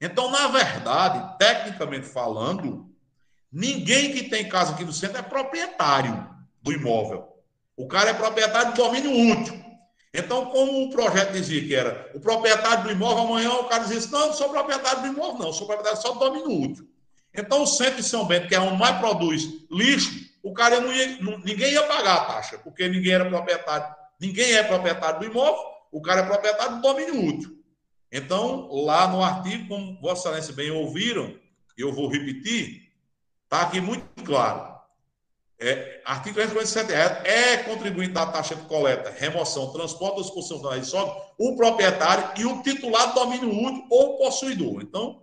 Então, na verdade, tecnicamente falando, ninguém que tem casa aqui no centro é proprietário do imóvel. O cara é proprietário do domínio útil. Então, como o projeto dizia que era o proprietário do imóvel, amanhã o cara dizia assim, não, não sou proprietário do imóvel, não, sou proprietário só do domínio útil. Então, o centro de São Bento, que é onde mais produz lixo, o cara não ia, não, ninguém ia pagar a taxa, porque ninguém era proprietário, ninguém é proprietário do imóvel, o cara é proprietário do domínio útil. Então, lá no artigo, como Vossa Excelência bem ouviram, eu vou repetir, está aqui muito claro. É, artigo 357 é, é contribuinte da taxa de coleta, remoção, transporte ou expulsão da sólido o proprietário e o titular do domínio útil ou possuidor. Então,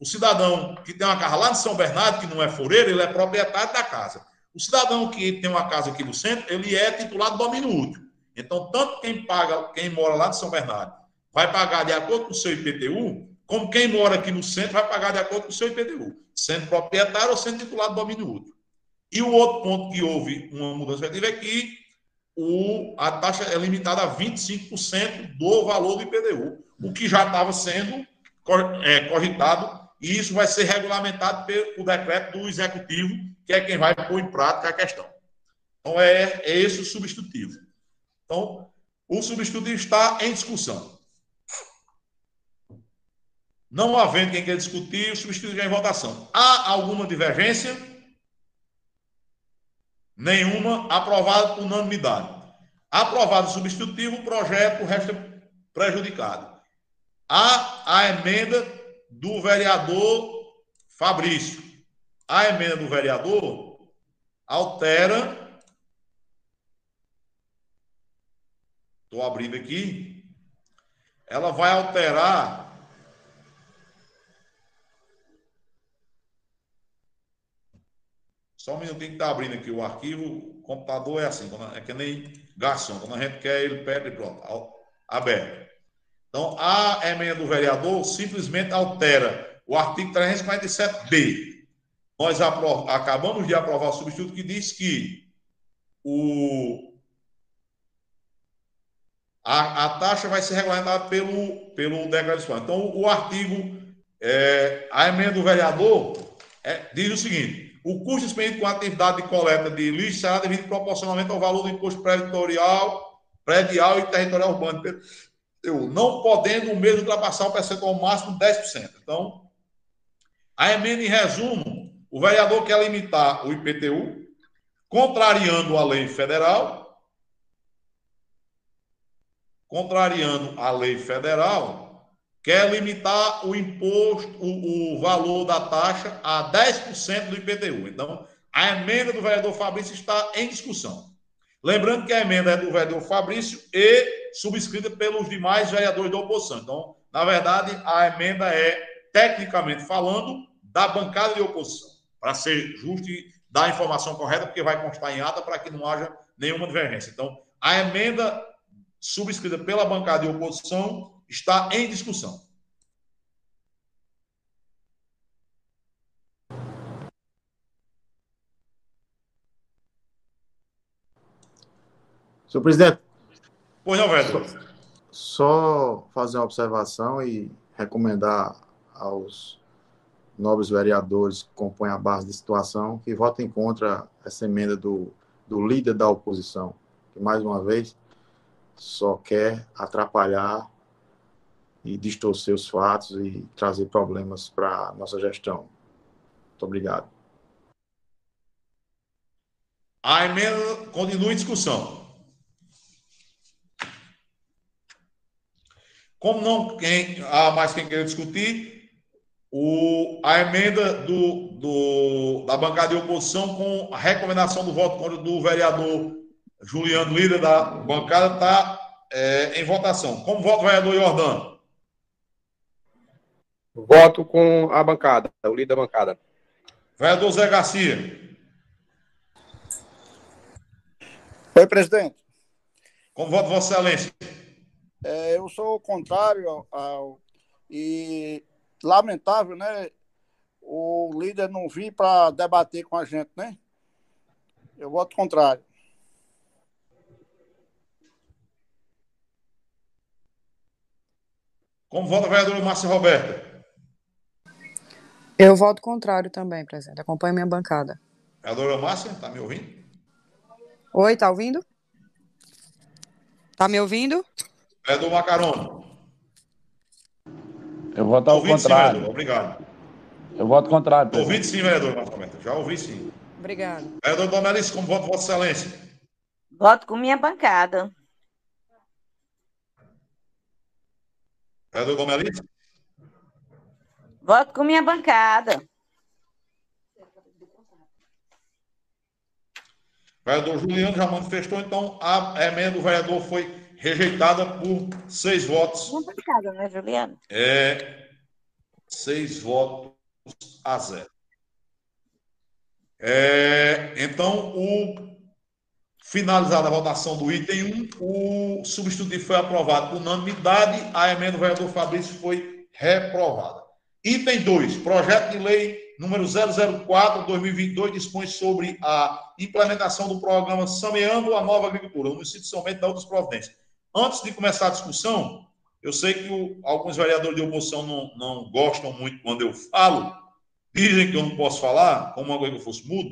o cidadão que tem uma casa lá de São Bernardo, que não é foreiro, ele é proprietário da casa. O cidadão que tem uma casa aqui no centro, ele é titular do domínio útil. Então, tanto quem paga, quem mora lá de São Bernardo, vai pagar de acordo com o seu IPTU, como quem mora aqui no centro vai pagar de acordo com o seu IPTU, sendo proprietário ou sendo titular do domínio útil. E o outro ponto que houve uma mudança é que o, a taxa é limitada a 25% do valor do IPTU, o que já estava sendo é, cogitado, e isso vai ser regulamentado pelo decreto do executivo, que é quem vai pôr em prática a questão. Então, é, é esse o substitutivo. Então, o substitutivo está em discussão. Não havendo quem quer discutir, o substitutivo já é em votação. Há alguma divergência? Nenhuma. Aprovado por unanimidade. Aprovado o substitutivo, o projeto resta prejudicado. Há a emenda do vereador Fabrício. A emenda do vereador altera. Estou abrindo aqui. Ela vai alterar Só um minutinho que está abrindo aqui o arquivo. O computador é assim, é que nem garçom. Quando a gente quer, ele pede e pronto, aberto. Então, a emenda do vereador simplesmente altera o artigo 347b. Nós acabamos de aprovar o substituto que diz que o, a, a taxa vai ser regulamentada pelo, pelo decreto de Então, o artigo, é, a emenda do vereador é, diz o seguinte: o custo expedido com a atividade de coleta de lixo será devido proporcionalmente ao valor do imposto predial, predial e territorial urbano, não podendo o mesmo ultrapassar o percentual máximo de 10%. Então, a emenda, em resumo, o vereador quer limitar o IPTU, contrariando a lei federal, contrariando a lei federal, quer limitar o imposto, o, o valor da taxa a 10% do IPTU. Então, a emenda do vereador Fabrício está em discussão. Lembrando que a emenda é do vereador Fabrício e subscrita pelos demais vereadores da oposição. Então, na verdade, a emenda é, tecnicamente falando, da bancada de oposição, para ser justo e dar a informação correta, porque vai constar em ata para que não haja nenhuma divergência. Então, a emenda subscrita pela bancada de oposição está em discussão. Senhor presidente. Pois não. Só, só fazer uma observação e recomendar aos nobres vereadores que compõem a base de situação que votem contra essa emenda do, do líder da oposição, que, mais uma vez, só quer atrapalhar e distorcer os fatos e trazer problemas para a nossa gestão. Muito obrigado. A emenda continua em discussão. Como não quem, há mais quem queira discutir, o, a emenda do, do, da bancada de oposição com a recomendação do voto contra do vereador Juliano, líder da bancada, está é, em votação. Como voto o vereador Jordano? Voto com a bancada, o líder da bancada. Vereador Zé Garcia. Oi, presidente. Como voto Vossa Excelência? É, eu sou contrário ao, e lamentável, né? O líder não vir para debater com a gente, né? Eu voto contrário. Como vota a vereadora Márcia Roberta? Eu voto contrário também, presidente. Acompanho minha bancada. Vereadora Márcia, está me ouvindo? Oi, está ouvindo? Está me ouvindo? Vereador Macarona. Eu voto ao sim, contrário. vereador. Obrigado. Eu voto contrário. presidente. Ouvido sim, vereador. Já ouvi sim. Obrigado. Vereador Domelice, como vota Vossa Excelência? Voto com minha bancada. Vereador Domelice? Voto com minha bancada. Vereador Juliano já manifestou, então a emenda do vereador foi rejeitada por seis votos. Bancada, né, Juliana? É, seis votos a zero. É, então, o, finalizada a votação do item 1, o substitutivo foi aprovado por unanimidade, a emenda do vereador Fabrício foi reprovada. Item 2, projeto de lei número 004-2022 dispõe sobre a implementação do programa Sameando a Nova Agricultura, no município de São Bento da outras providências. Antes de começar a discussão, eu sei que o- alguns vereadores de oposição não, não gostam muito quando eu falo, dizem que eu não posso falar, como uma coisa que eu fosse mudo,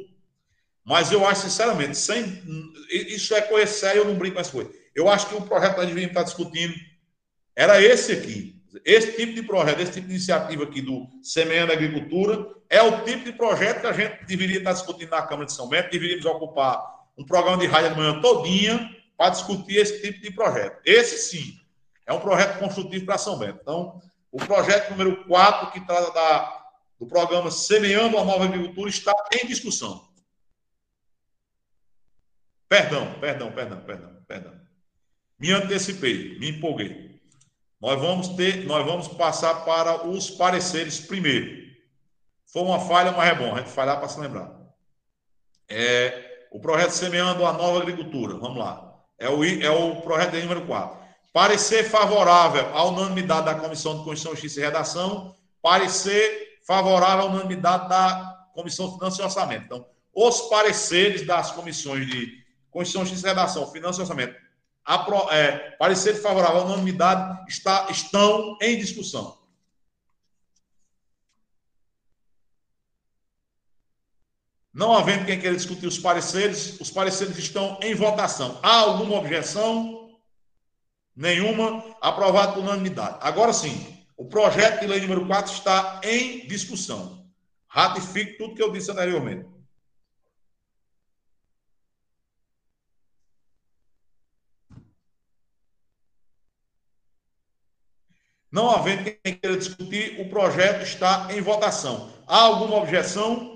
mas eu acho, sinceramente, sem, isso é coisa eu não brinco com essa coisa. Eu acho que o projeto que nós deveríamos estar discutindo era esse aqui. Esse tipo de projeto, esse tipo de iniciativa aqui do Semeando Agricultura, é o tipo de projeto que a gente deveria estar discutindo na Câmara de São Bento, deveríamos ocupar um programa de rádio de manhã todinha para discutir esse tipo de projeto. Esse sim, é um projeto construtivo para São Bento. Então, o projeto número 4, que trata da, do programa Semeando a Nova Agricultura, está em discussão. Perdão, perdão, perdão, perdão, perdão. Me antecipei, me empolguei. Nós vamos ter, nós vamos passar para os pareceres primeiro. Foi uma falha, mas é bom a gente falhar para se lembrar. É, o projeto Semeando a Nova Agricultura, vamos lá. É o, é o projeto de número 4. Parecer favorável à unanimidade da Comissão de Constituição, Justiça e Redação. Parecer favorável à unanimidade da Comissão de Finanças e Orçamento. Então, os pareceres das comissões de Constituição, Justiça e Redação, Finanças e Orçamento, apro- é, parecer favorável à unanimidade está, estão em discussão. Não havendo quem queira discutir os pareceres, os pareceres estão em votação. Há alguma objeção? Nenhuma. Aprovado por unanimidade. Agora sim, o projeto de lei número 4 está em discussão. Ratifique tudo que eu disse anteriormente. Não havendo quem queira discutir, o projeto está em votação. Há alguma objeção?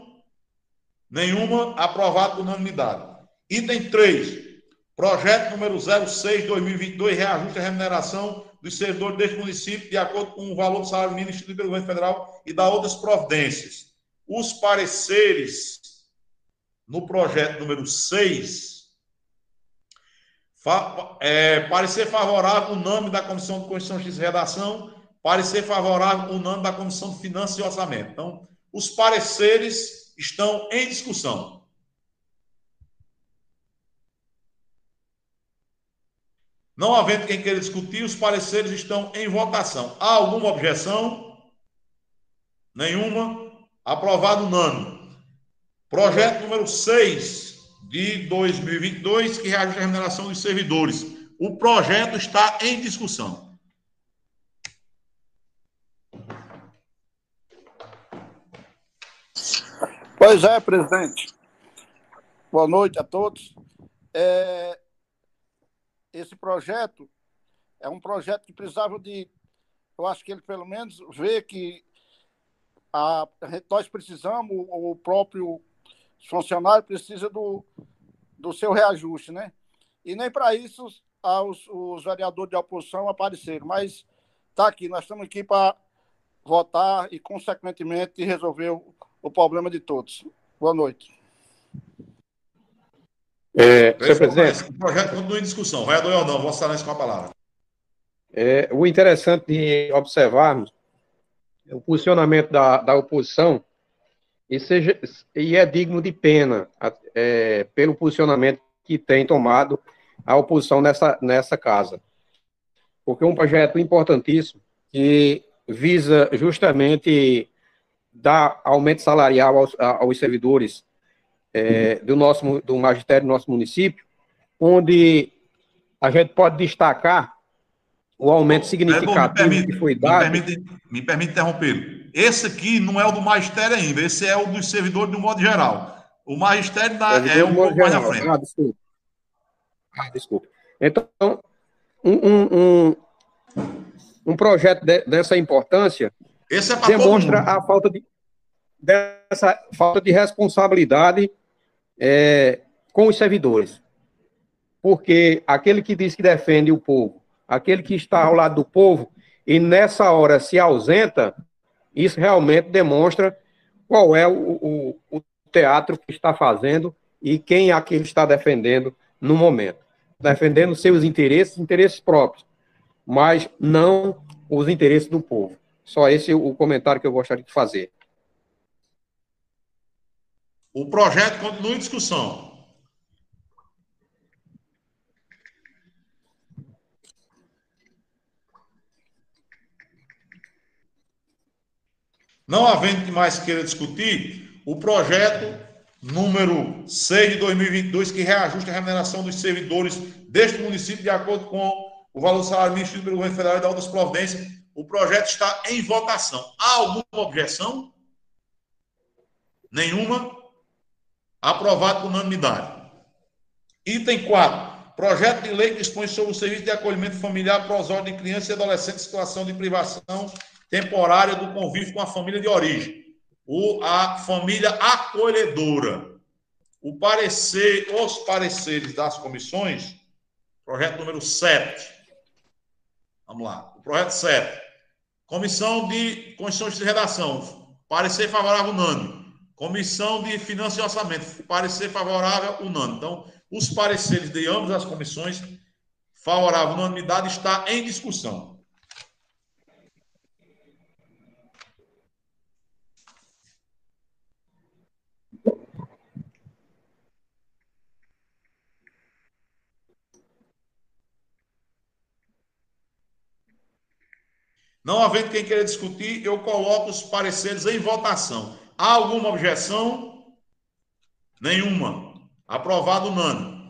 Nenhuma. Aprovado por unanimidade. Item 3. Projeto número 06-2022, reajuste a remuneração dos servidores deste município de acordo com o valor do salário mínimo instituído pelo governo federal e da outras providências. Os pareceres no projeto número 6 Fa- é, parecer favorável o nome da Comissão de Constituição, e Redação, parecer favorável o nome da Comissão de Finanças e Orçamento. Então, os pareceres estão em discussão. Não havendo quem queira discutir, os pareceres estão em votação. Há alguma objeção? Nenhuma. Aprovado unânime. Projeto número 6 de 2022, que reajusta a remuneração dos servidores. O projeto está em discussão. Pois é, presidente. Boa noite a todos. É, esse projeto é um projeto que precisava de. Eu acho que ele, pelo menos, vê que a, nós precisamos, o próprio funcionário precisa do, do seu reajuste, né? E nem para isso os, os vereadores de oposição apareceram. Mas está aqui, nós estamos aqui para votar e, consequentemente, resolver o, o problema de todos. Boa noite. É, senhor presidente, O projeto continua em discussão. Vereador Jordão, Vossa Excelência com a palavra. é, o interessante de observarmos é o posicionamento da, da oposição e, seja, e é digno de pena é, pelo posicionamento que tem tomado a oposição nessa, nessa casa. Porque é um projeto importantíssimo que visa justamente dar aumento salarial aos, aos servidores é, do nosso do magistério do nosso município, onde a gente pode destacar o aumento significativo permite, que foi dado. Me permite, me permite interromper. Esse aqui não é o do magistério ainda, esse é o dos servidores do modo geral. O magistério da, é um pouco mais à frente. Ah, desculpa. Ah, desculpa. Então, um, um, um, um projeto de, dessa importância é demonstra a falta de, dessa falta de responsabilidade é, com os servidores. Porque aquele que diz que defende o povo, aquele que está ao lado do povo, e nessa hora se ausenta, isso realmente demonstra qual é o, o, o teatro que está fazendo e quem é que ele está defendendo no momento. Defendendo seus interesses, interesses próprios, mas não os interesses do povo. Só esse é o comentário que eu gostaria de fazer. O projeto continua em discussão. Não havendo que mais queira discutir, o projeto número 6 de 2022, que reajusta a remuneração dos servidores deste município de acordo com o valor salário mínimo do governo federal e da outras providências. O projeto está em votação. Há alguma objeção? Nenhuma? Aprovado por unanimidade. Item 4. Projeto de lei que dispõe sobre o serviço de acolhimento familiar prosório de crianças e adolescentes em situação de privação temporária do convívio com a família de origem. O, a família acolhedora. O parecer, os pareceres das comissões, projeto número 7. Vamos lá. O projeto 7. Comissão de Constituição de Redação. Parecer favorável unânime. Comissão de Finanças e Orçamento, parecer favorável, unânime. Então, os pareceres de ambas as comissões, favorável, unanimidade, está em discussão. Não havendo quem queira discutir, eu coloco os pareceres em votação. Há alguma objeção? Nenhuma. Aprovado unânime.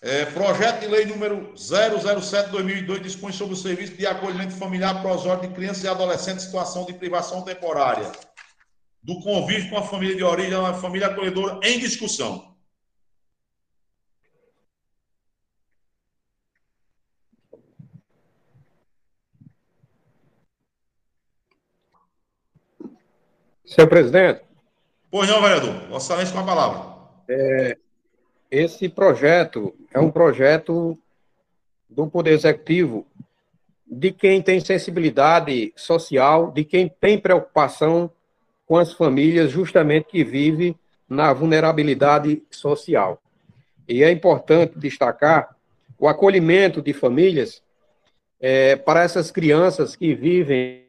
É, projeto de lei número 007-2002 dispõe sobre o serviço de acolhimento familiar prosório de crianças e adolescentes em situação de privação temporária do convívio com a família de origem, a família acolhedora, em discussão. Senhor presidente. Pois não, vereador. Vossa Excelência com a palavra. É, esse projeto é um projeto do Poder Executivo de quem tem sensibilidade social, de quem tem preocupação com as famílias justamente que vivem na vulnerabilidade social. E é importante destacar o acolhimento de famílias é, para essas crianças que vivem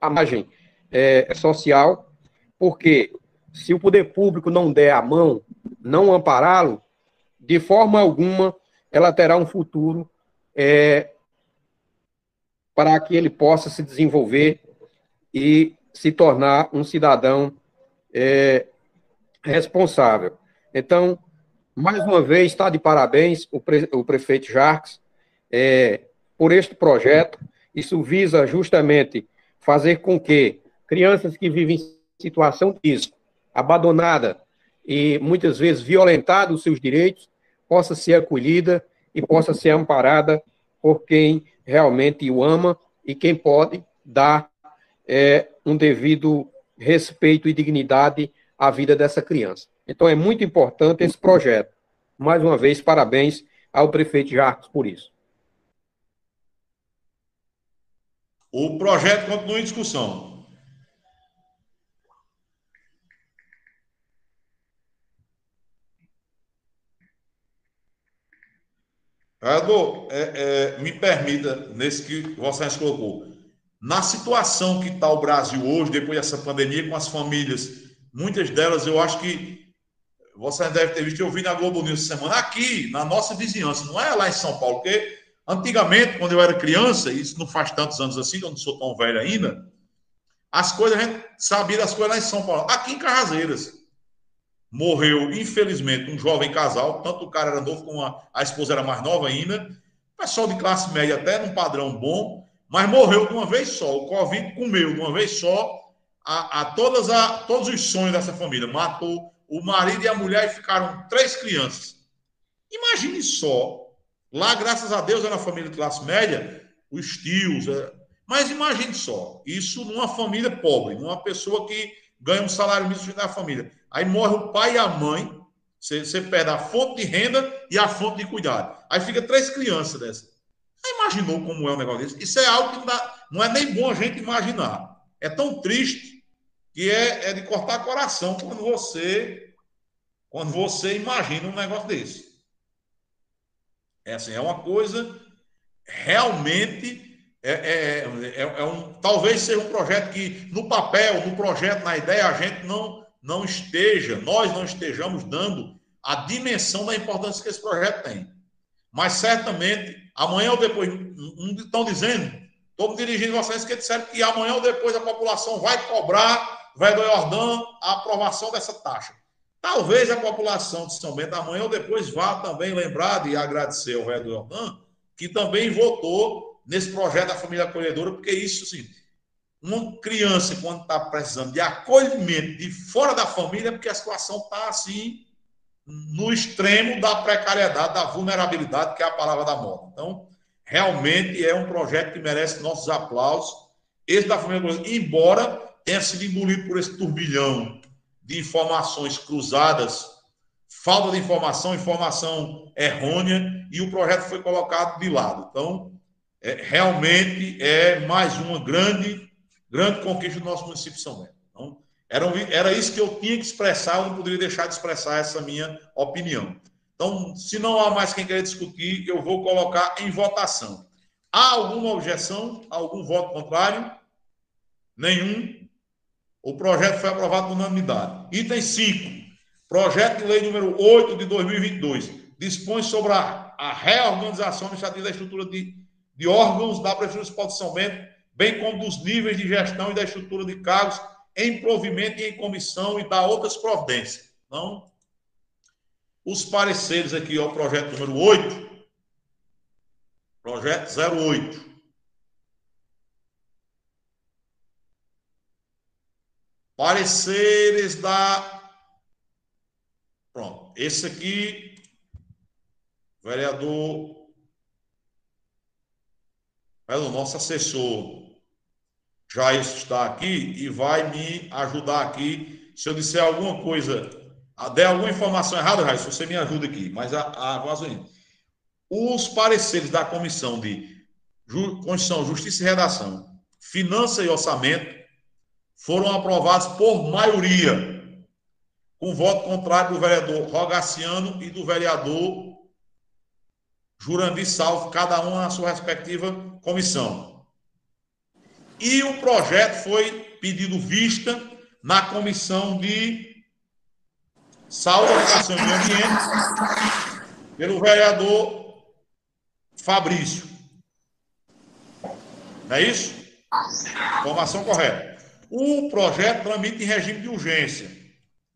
a margem é, social, porque se o poder público não der a mão, não ampará-lo, de forma alguma ela terá um futuro é, para que ele possa se desenvolver e se tornar um cidadão é, responsável. Então, mais uma vez, está de parabéns o, pre, o prefeito Jarques é, por este projeto. Isso visa justamente fazer com que crianças que vivem em situação de risco, abandonada e muitas vezes violentada os seus direitos, possa ser acolhida e possa ser amparada por quem realmente o ama e quem pode dar é, um devido respeito e dignidade à vida dessa criança. Então é muito importante esse projeto. Mais uma vez, parabéns ao prefeito Jarcos por isso. O projeto continua em discussão. Vereador, é, é, me permita, nesse que Excelência colocou, na situação que está o Brasil hoje, depois dessa pandemia, com as famílias, muitas delas eu acho que você deve ter visto, eu vi na Globo News semana, aqui, na nossa vizinhança, não é lá em São Paulo, porque Antigamente, quando eu era criança, isso não faz tantos anos assim, eu não sou tão velho ainda, as coisas, a gente sabia das coisas lá em São Paulo. Aqui em Carraseiras, morreu, infelizmente, um jovem casal, tanto o cara era novo como a, a esposa era mais nova ainda, pessoal de classe média até num padrão bom, mas morreu de uma vez só. O Covid comeu de uma vez só a, a, todas a todos os sonhos dessa família. Matou o marido e a mulher e ficaram três crianças. Imagine só. Lá, graças a Deus, é na família de classe média, os tios. É... Mas imagine só. Isso numa família pobre, numa pessoa que ganha um salário mínimo da família. Aí morre o pai e a mãe. Você, você perde a fonte de renda e a fonte de cuidado. Aí fica três crianças dessas. Você imaginou como é um negócio desse? Isso é algo que não, dá, não é nem bom a gente imaginar. É tão triste que é, é de cortar coração quando você quando você imagina um negócio desse. É assim, é uma coisa realmente é, é, é, é, um talvez seja um projeto que no papel, no projeto, na ideia a gente não não esteja, nós não estejamos dando a dimensão da importância que esse projeto tem. Mas certamente amanhã ou depois estão dizendo, estou me dirigindo a vocês que disseram que amanhã ou depois a população vai cobrar vereador Jordão a aprovação dessa taxa. Talvez a população de São Bento amanhã ou depois vá também lembrar e agradecer ao vereador Jordão, que também votou nesse projeto da família acolhedora, porque isso, assim, uma criança, quando está precisando de acolhimento de fora da família, é porque a situação está assim, no extremo da precariedade, da vulnerabilidade, que é a palavra da morte. Então, realmente é um projeto que merece nossos aplausos. Esse da família, embora tenha sido engolido por esse turbilhão de informações cruzadas, falta de informação, informação errônea, e o projeto foi colocado de lado. Então, é, realmente é mais uma grande, grande conquista do nosso município de São Bento. Então, era, era isso que eu tinha que expressar, eu não poderia deixar de expressar essa minha opinião. Então, se não há mais quem queira discutir, eu vou colocar em votação. Há alguma objeção? Algum voto contrário? Nenhum. O projeto foi aprovado por unanimidade. Item 5. Projeto de lei número 8 de 2022. Dispõe sobre a, a reorganização administrativa da estrutura de, de órgãos da Prefeitura Municipal de São Bento, bem como dos níveis de gestão e da estrutura de cargos em provimento e em comissão e da outras providências. Então, os pareceres aqui ao projeto número 8. Projeto 08. Pareceres da. Pronto. Esse aqui, vereador. É o nosso assessor já está aqui e vai me ajudar aqui. Se eu disser alguma coisa, der alguma informação errada, Raíssa, você me ajuda aqui. Mas a, a, os pareceres da comissão de Constituição, Justiça e Redação, Finança e Orçamento foram aprovados por maioria, com voto contrário do vereador Rogaciano e do vereador Jurandir Salvo, cada um na sua respectiva comissão. E o projeto foi pedido vista na comissão de Saúde, Educação e Ambiente pelo vereador Fabrício. Não é isso? Informação correta. O projeto tramita em regime de urgência.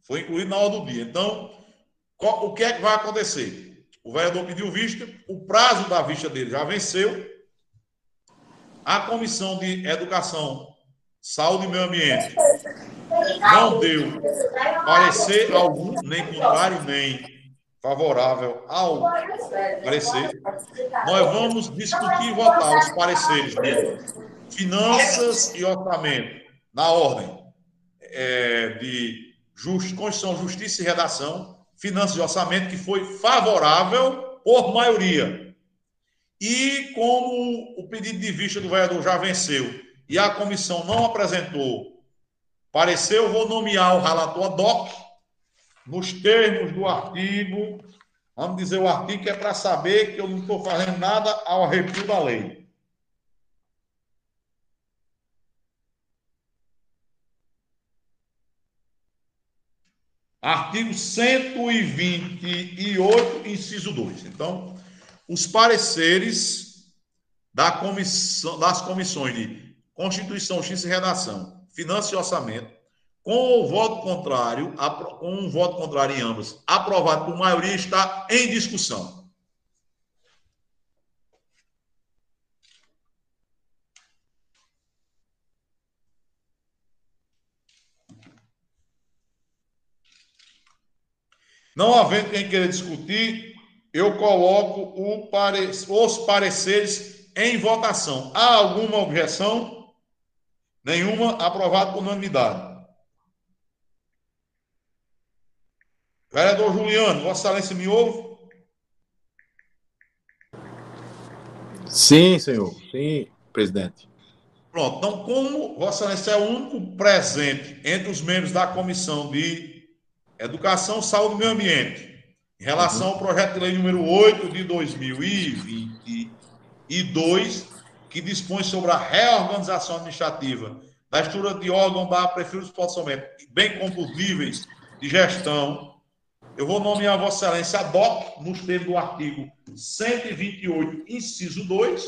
Foi incluído na hora do dia. Então, o que é que vai acontecer? O vereador pediu vista, o prazo da vista dele já venceu. A Comissão de Educação, Saúde e Meio Ambiente não deu parecer algum, nem contrário, nem favorável ao parecer. Nós vamos discutir e votar os pareceres de finanças e orçamento na ordem é, de just, Constituição, Justiça e Redação, Finanças e Orçamento, que foi favorável por maioria. E como o pedido de vista do vereador já venceu e a comissão não apresentou parecer, eu vou nomear o relator ad hoc nos termos do artigo, vamos dizer o artigo que é para saber que eu não estou fazendo nada ao arrepio da lei. Artigo 128, inciso 2. Então, os pareceres da comissão, das comissões de Constituição, Justiça e Redação, Finanças e Orçamento, com o voto contrário, com um voto contrário em ambas, aprovado por maioria, está em discussão. Não havendo quem queira discutir, eu coloco pare... os pareceres em votação. Há alguma objeção? Nenhuma. Aprovado por unanimidade. Vereador Juliano, Vossa Excelência me ouve? Sim, senhor. Sim, presidente. Pronto. Então, como Vossa Excelência é o único presente entre os membros da comissão de Educação, Saúde e Meio Ambiente, em relação ao projeto de lei número 8 de 2022, que dispõe sobre a reorganização administrativa da estrutura de órgão da Prefeitura do Somente, bem como dos níveis de gestão, eu vou nomear Vossa Excelência a DOC, nos termos do artigo 128, inciso 2,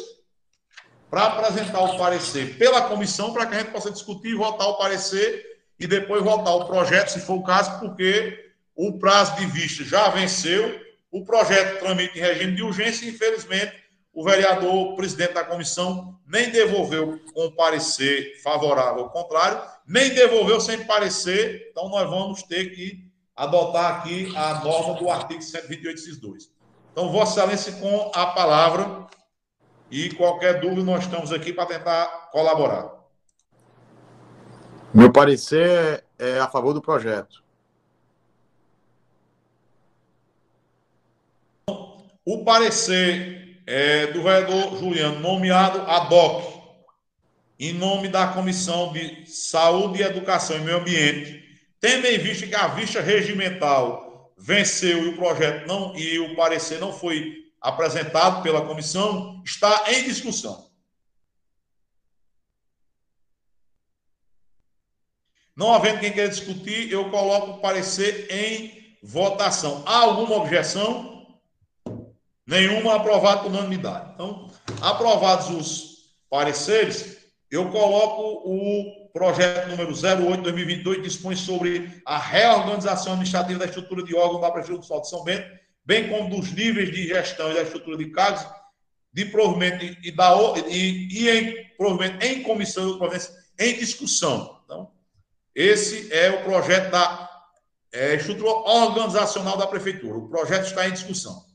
para apresentar o parecer pela comissão, para que a gente possa discutir e votar o parecer e depois votar o projeto, se for o caso, porque o prazo de vista já venceu, o projeto tramita em regime de urgência e, infelizmente, o vereador, o presidente da comissão, nem devolveu com parecer favorável ao contrário, nem devolveu sem parecer, então nós vamos ter que adotar aqui a norma do artigo 128, inciso 2. Então, Vossa Excelência, com a palavra, e qualquer dúvida, nós estamos aqui para tentar colaborar. Meu parecer é a favor do projeto. O parecer é, do vereador Juliano, nomeado ad hoc, em nome da Comissão de Saúde, Educação e Meio Ambiente, tendo em vista que a vista regimental venceu e o projeto não e o parecer não foi apresentado pela comissão, está em discussão. Não havendo quem queira discutir, eu coloco o parecer em votação. Há alguma objeção? Nenhuma aprovada por unanimidade. Então, aprovados os pareceres, eu coloco o projeto número 08-2022, que dispõe sobre a reorganização administrativa da estrutura de órgão da Prefeitura do Sol de São Bento, bem como dos níveis de gestão e da estrutura de cargos, de provimento e, da, e, e em provimento em comissão em discussão. Então, esse é o projeto da é, estrutura organizacional da prefeitura. O projeto está em discussão.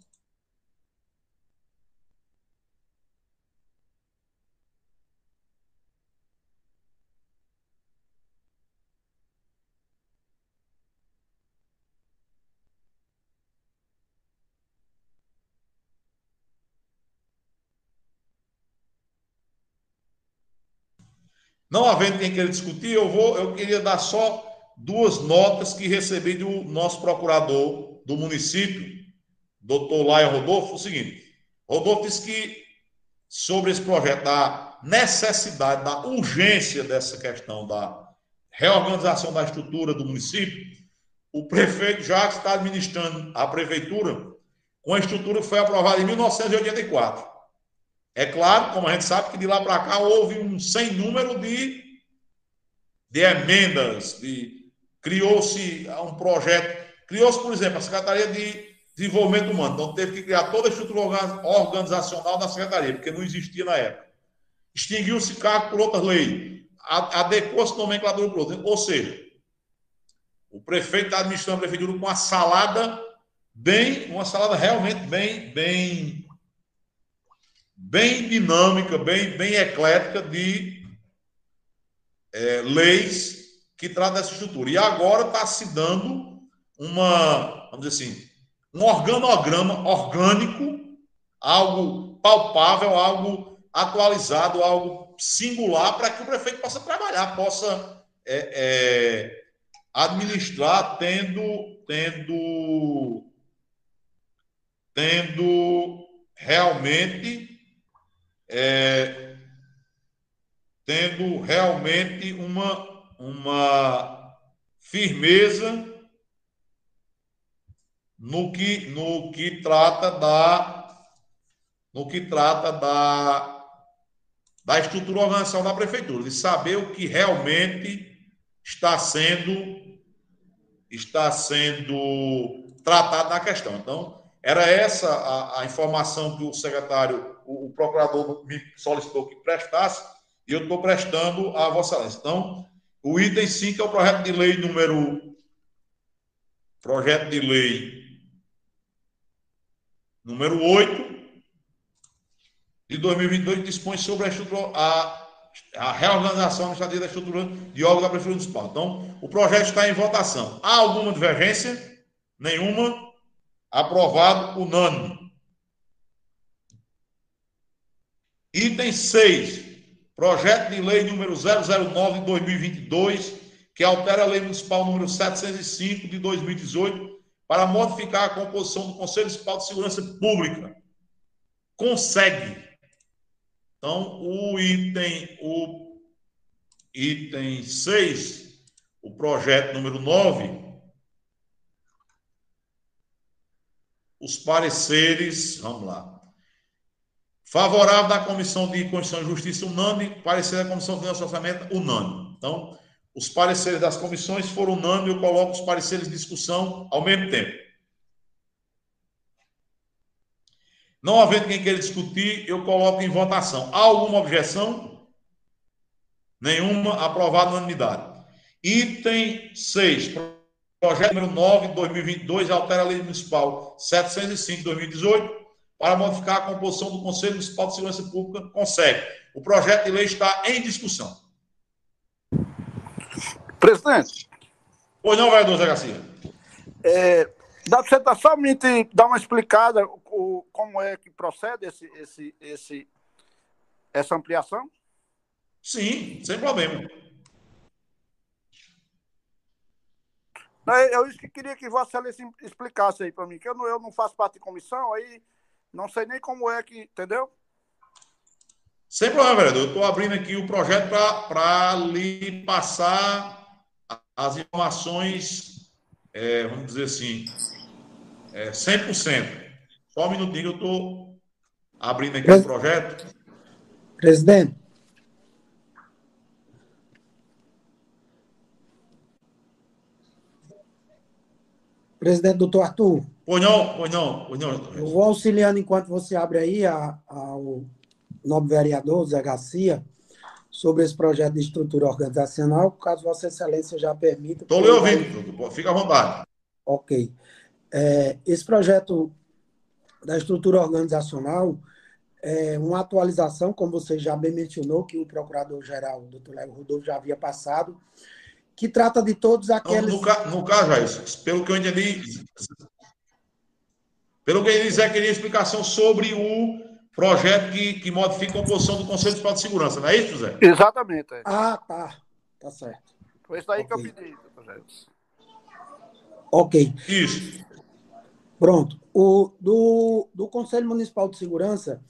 Não havendo quem queira discutir, eu vou, eu queria dar só duas notas que recebi do nosso procurador do município, doutor Laia Rodolfo, o seguinte. Rodolfo disse que sobre esse projeto da necessidade, da urgência dessa questão da reorganização da estrutura do município, o prefeito já está administrando a prefeitura com a estrutura que foi aprovada em 1984. É claro, como a gente sabe, que de lá para cá houve um sem número de, de emendas, de, criou-se um projeto, criou-se, por exemplo, a Secretaria de Desenvolvimento Humano, então teve que criar toda a estrutura organizacional da Secretaria, porque não existia na época. Extinguiu-se cargo por outras leis, adequou-se nomenclatura por outras. Ou seja, o prefeito está administrando a prefeitura com uma salada bem, uma salada realmente bem, bem bem dinâmica, bem, bem eclética de é, leis que tratam dessa estrutura. E agora está se dando uma, vamos dizer assim, um organograma orgânico, algo palpável, algo atualizado, algo singular, para que o prefeito possa trabalhar, possa é, é, administrar tendo, tendo, tendo realmente é, tendo realmente uma, uma firmeza no que, no que trata da no que trata da da estrutura organizacional da prefeitura, de saber o que realmente está sendo está sendo tratado na questão. Então, era essa a, a informação que o secretário, o, o, procurador me solicitou que prestasse, e eu estou prestando a Vossa Excelência. Então, o item 5 é o projeto de lei número. Projeto de lei número 8 de 2022, que dispõe sobre a, estrutura, a, a reorganização administrativa da estrutura de órgãos da Prefeitura Municipal. Então, o projeto está em votação. Há alguma divergência? Nenhuma. Aprovado unânime. Item 6. Projeto de lei número 009 de 2022, que altera a lei municipal número 705 de 2018 para modificar a composição do Conselho Municipal de Segurança Pública. Consegue. Então, o item, o item 6, o projeto número 9, os pareceres, vamos lá. Favorável da Comissão de Constituição e Justiça, unânime. Parecer da Comissão de Finanças e Orçamento, unânime. Então, os pareceres das comissões foram unânimes, eu coloco os pareceres de discussão ao mesmo tempo. Não havendo quem queira discutir, eu coloco em votação. Há alguma objeção? Nenhuma, aprovada unanimidade. Item 6, projeto número 9 de 2022, altera a lei municipal 705 de 2018 para modificar a composição do Conselho Municipal de Segurança Pública, consegue. O projeto de lei está em discussão. Presidente. Pois não, vereador Zé Garcia. É, dá para você dar somente dar uma explicada o, como é que procede esse, esse, esse, essa ampliação? Sim, sem problema. É, eu que queria que Vossa Excelência explicasse aí para mim, que eu não, eu não faço parte de comissão, aí não sei nem como é que, entendeu? Sem problema, vereador. Eu estou abrindo aqui o projeto para lhe passar as informações, é, vamos dizer assim, é, 100%. Só um minutinho que eu estou abrindo aqui Pres... o projeto. Presidente. Presidente, doutor Arthur. Pois não, pois não, pois não. Eu vou auxiliando enquanto você abre aí a, ao nobre vereador Zé Garcia sobre esse projeto de estrutura organizacional, caso Vossa Excelência já permita. Estou lhe ouvindo, fica à vontade. Ok. É, esse projeto da estrutura organizacional é uma atualização, como você já bem mencionou, que o procurador-geral, doutor Léo Rodolfo, já havia passado, que trata de todos aqueles. No, no, no caso, Jair, pelo que eu entendi, pelo que ele Zé queria explicação sobre o projeto que, que modifica a composição do Conselho Municipal de Segurança, não é isso, José? Exatamente. É. Ah, tá. Tá certo. Foi isso aí okay. que eu pedi, projeto. Ok. Isso. Pronto. O, do, do Conselho Municipal de Segurança,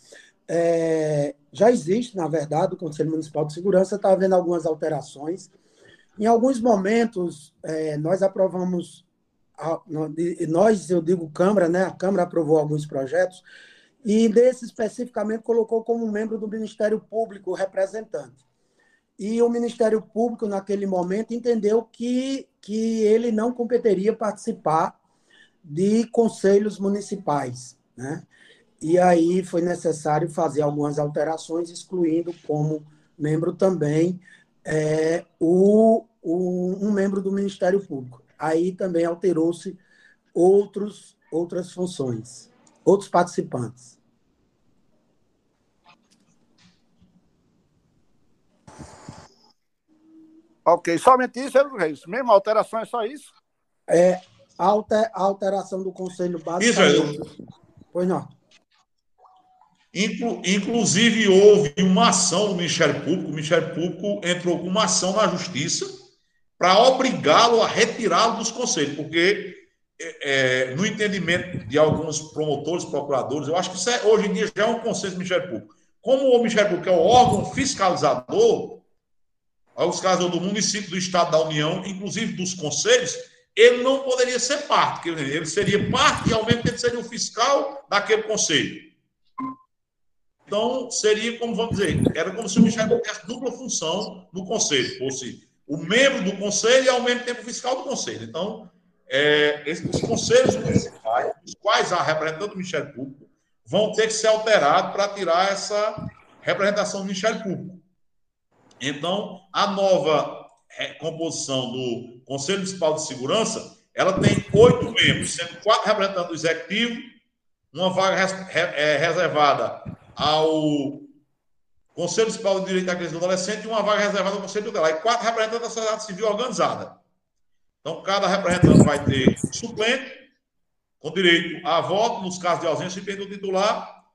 é, já existe, na verdade, o Conselho Municipal de Segurança, está havendo algumas alterações. Em alguns momentos, é, nós aprovamos nós, eu digo Câmara, né? A Câmara aprovou alguns projetos e desse especificamente colocou como membro do Ministério Público o representante. E o Ministério Público, naquele momento, entendeu que, que ele não competeria participar de conselhos municipais. Né? E aí foi necessário fazer algumas alterações, excluindo como membro também é, o, o, um membro do Ministério Público aí também alterou-se outros outras funções, outros participantes. Ok, somente isso, Reis. Mesmo alteração é só isso? É alter, a alteração do Conselho Básico. Isso, Pois não. Inclu, inclusive, houve uma ação do Ministério Público. O Ministério Público entrou com uma ação na Justiça para obrigá-lo a retirá-lo dos conselhos, porque é, é, no entendimento de alguns promotores, procuradores, eu acho que é, hoje em dia já é um conselho do Ministério Público. Como o Ministério Público é o órgão fiscalizador, aos casos do município, do Estado, da União, inclusive dos conselhos, ele não poderia ser parte, ele seria parte e ao mesmo tempo seria o fiscal daquele conselho. Então, seria como, vamos dizer, era como se o Michel tivesse dupla função no conselho, fosse o membro do conselho e, ao mesmo tempo, o fiscal do conselho. Então, é, os conselhos municipais, os quais há representante do Ministério Público, vão ter que ser alterados para tirar essa representação do Ministério Público. Então, a nova composição do Conselho Municipal de Segurança, ela tem oito membros, sendo quatro representantes do Executivo, uma vaga é, reservada ao Conselho Municipal de Direito da Criança e do Adolescente e uma vaga reservada ao Conselho Tutelar. E quatro representantes da sociedade civil organizada. Então, cada representante vai ter suplente, com direito a voto, nos casos de ausência do titular,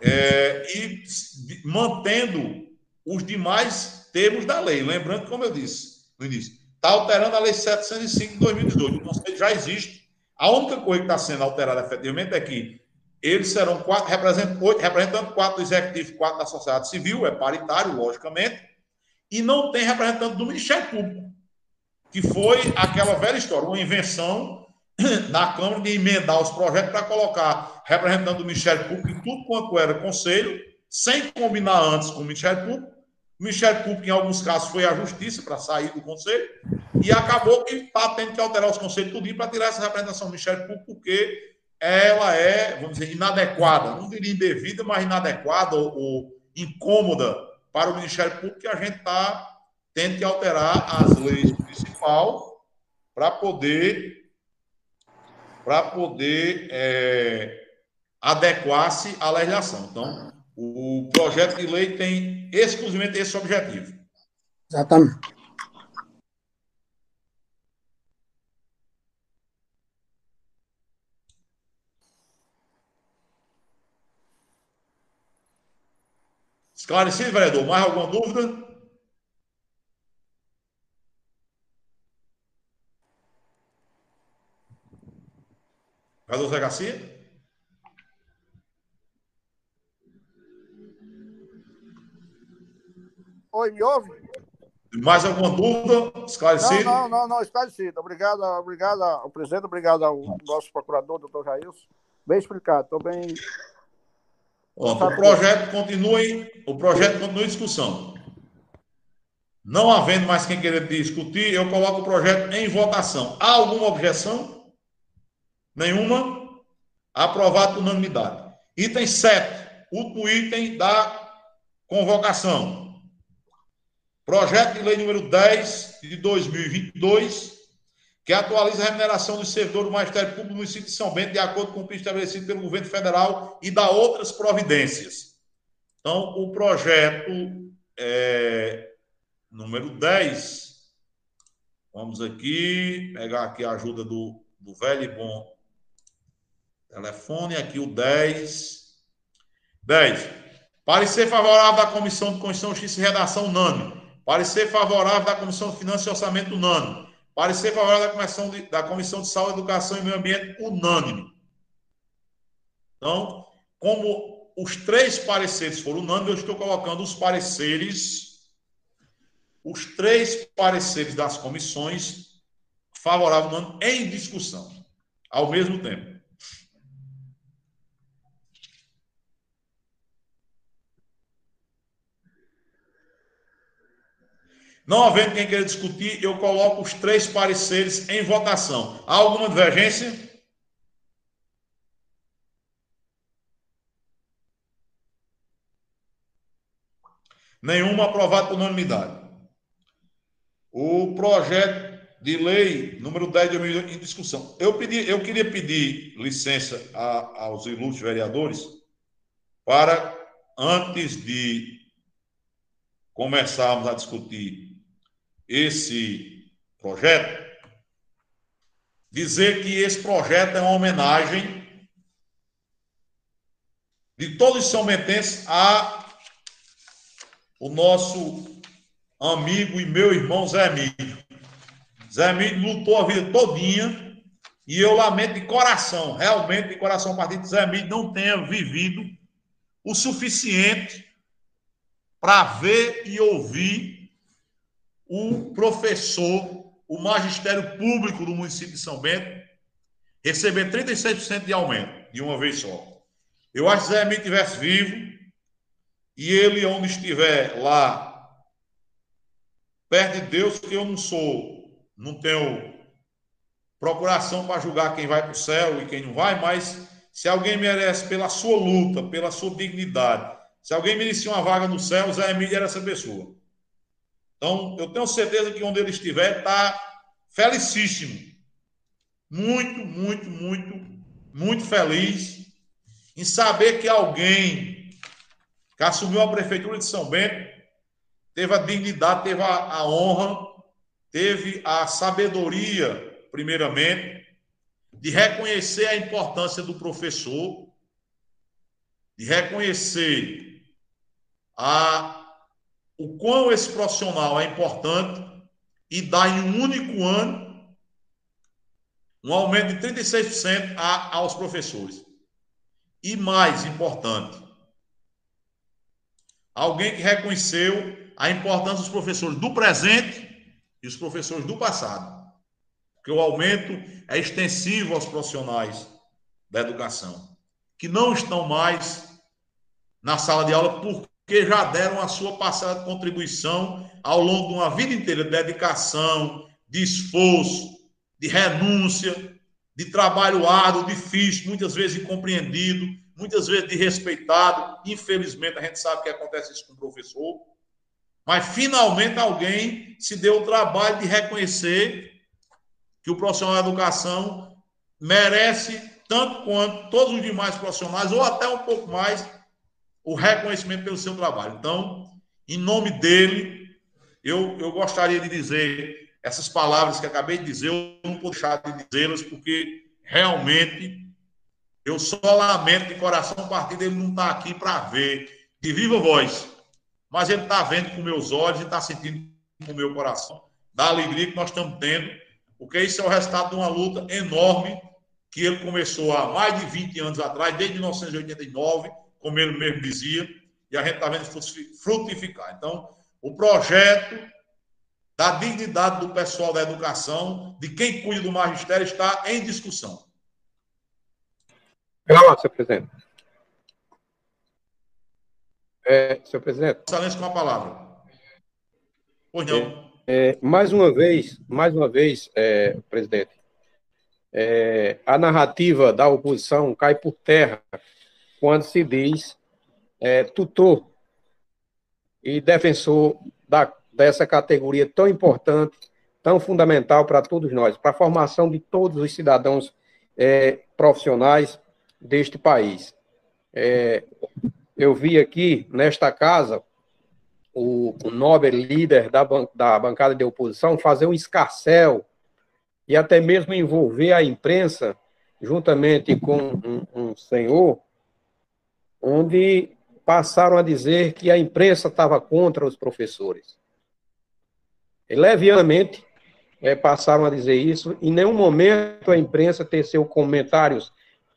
é, e mantendo os demais termos da lei. Lembrando, como eu disse no início, está alterando a Lei 705 de 2018. O conselho já existe. A única coisa que está sendo alterada efetivamente é que eles serão quatro representantes, oito representantes, quatro do executivo, quatro da sociedade civil, é paritário, logicamente, e não tem representante do Ministério Público, que foi aquela velha história, uma invenção (clears throat) da Câmara de emendar os projetos para colocar representante do Ministério Público em tudo quanto era conselho, sem combinar antes com o Ministério Público. O Ministério Público, em alguns casos, foi à justiça para sair do conselho, e acabou que está tendo que alterar os conselhos tudo para tirar essa representação do Ministério Público, porque ela é, vamos dizer, inadequada, não diria indevida, mas inadequada ou, ou incômoda para o Ministério Público, que a gente está tendo que alterar as leis principal para poder para poder é, adequar-se à legislação. Então, o projeto de lei tem exclusivamente esse objetivo. Exatamente. Esclarecido, vereador? Mais alguma dúvida? Vereador Zé Garcia? Oi, me ouve? Mais alguma dúvida? Esclarecido? Não, não, não, não esclarecido. Obrigado, obrigado ao presidente, obrigado ao nosso procurador, doutor Jailson. Bem explicado, estou bem Pronto, o projeto continua em, o projeto continua em discussão. Não havendo mais quem querer discutir, eu coloco o projeto em votação. Há alguma objeção? Nenhuma? Aprovado por unanimidade. Item 7, último item da convocação. Projeto de lei número 10 de 2022, que atualiza a remuneração dos servidores do Ministério Público do município de São Bento, de acordo com o que estabelecido pelo governo federal e dá outras providências. Então, o projeto é, número 10, vamos aqui pegar aqui a ajuda do, do velho e bom telefone, aqui o 10. 10. Parecer favorável da Comissão de Constituição, Justiça e Redação unânime. Parecer favorável da Comissão de Finanças e Orçamento unânime Parecer favorável da Comissão de, da Comissão de Saúde, Educação e Meio Ambiente, unânime. Então, como os três pareceres foram unânimes, eu estou colocando os pareceres, os três pareceres das comissões favoráveis em discussão, ao mesmo tempo. Não havendo quem queira discutir, eu coloco os três pareceres em votação. Há alguma divergência? Nenhuma aprovado por unanimidade. O projeto de lei número 10 de 2008 em discussão. Eu, pedi, eu queria pedir licença a, aos ilustres vereadores para, antes de começarmos a discutir esse projeto, dizer que esse projeto é uma homenagem de todos os são a o nosso amigo e meu irmão Zé Emílio. Zé Emílio lutou a vida todinha e eu lamento de coração, realmente de coração, de Zé Emílio não tenha vivido o suficiente para ver e ouvir o professor, o magistério público do município de São Bento, receber 36% de aumento de uma vez só. Eu acho que Zé Emílio tivesse vivo, e ele, onde estiver lá, perto de Deus, que eu não sou, não tenho procuração para julgar quem vai para o céu e quem não vai, mas se alguém merece pela sua luta, pela sua dignidade, se alguém merecia uma vaga no céu, Zé Emílio era essa pessoa. Então, eu tenho certeza que onde ele estiver, está felicíssimo. Muito, muito, muito, muito feliz em saber que alguém que assumiu a prefeitura de São Bento teve a dignidade, teve a, a honra, teve a sabedoria, primeiramente, de reconhecer a importância do professor, de reconhecer a, o quão esse profissional é importante e dar em um único ano um aumento de 36% a, aos professores. E mais importante, alguém que reconheceu a importância dos professores do presente e os professores do passado. Porque o aumento é extensivo aos profissionais da educação, que não estão mais na sala de aula porque já deram a sua passada contribuição ao longo de uma vida inteira de dedicação, de esforço, de renúncia, de trabalho árduo, difícil, muitas vezes incompreendido, muitas vezes desrespeitado. Infelizmente, a gente sabe que acontece isso com o professor. Mas finalmente alguém se deu o trabalho de reconhecer que o profissional da educação merece, tanto quanto todos os demais profissionais, ou até um pouco mais, o reconhecimento pelo seu trabalho. Então, em nome dele, eu, eu gostaria de dizer essas palavras que acabei de dizer, eu não vou deixar de dizê-las, porque realmente eu só lamento de coração partido ele não está aqui para ver de viva voz, mas ele está vendo com meus olhos e está sentindo com meu coração da alegria que nós estamos tendo, porque isso é o resultado de uma luta enorme que ele começou há mais de 20 anos atrás, desde 1989, como ele mesmo dizia, e a gente está vendo frutificar. Então, o projeto da dignidade do pessoal da educação, de quem cuida do magistério, está em discussão. Pela senhor presidente. É, senhor presidente. Excelência com a palavra. Pois não. É, é, mais uma vez, mais uma vez, é, presidente, é, a narrativa da oposição cai por terra quando se diz é, tutor e defensor da dessa categoria tão importante, tão fundamental para todos nós, para a formação de todos os cidadãos é, profissionais deste país. É, eu vi aqui, nesta casa, o, o nobre líder da, da bancada de oposição fazer um escarcel e até mesmo envolver a imprensa, juntamente com um, um senhor, onde passaram a dizer que a imprensa estava contra os professores levianamente é, passaram a dizer isso. Em nenhum momento a imprensa teceu comentários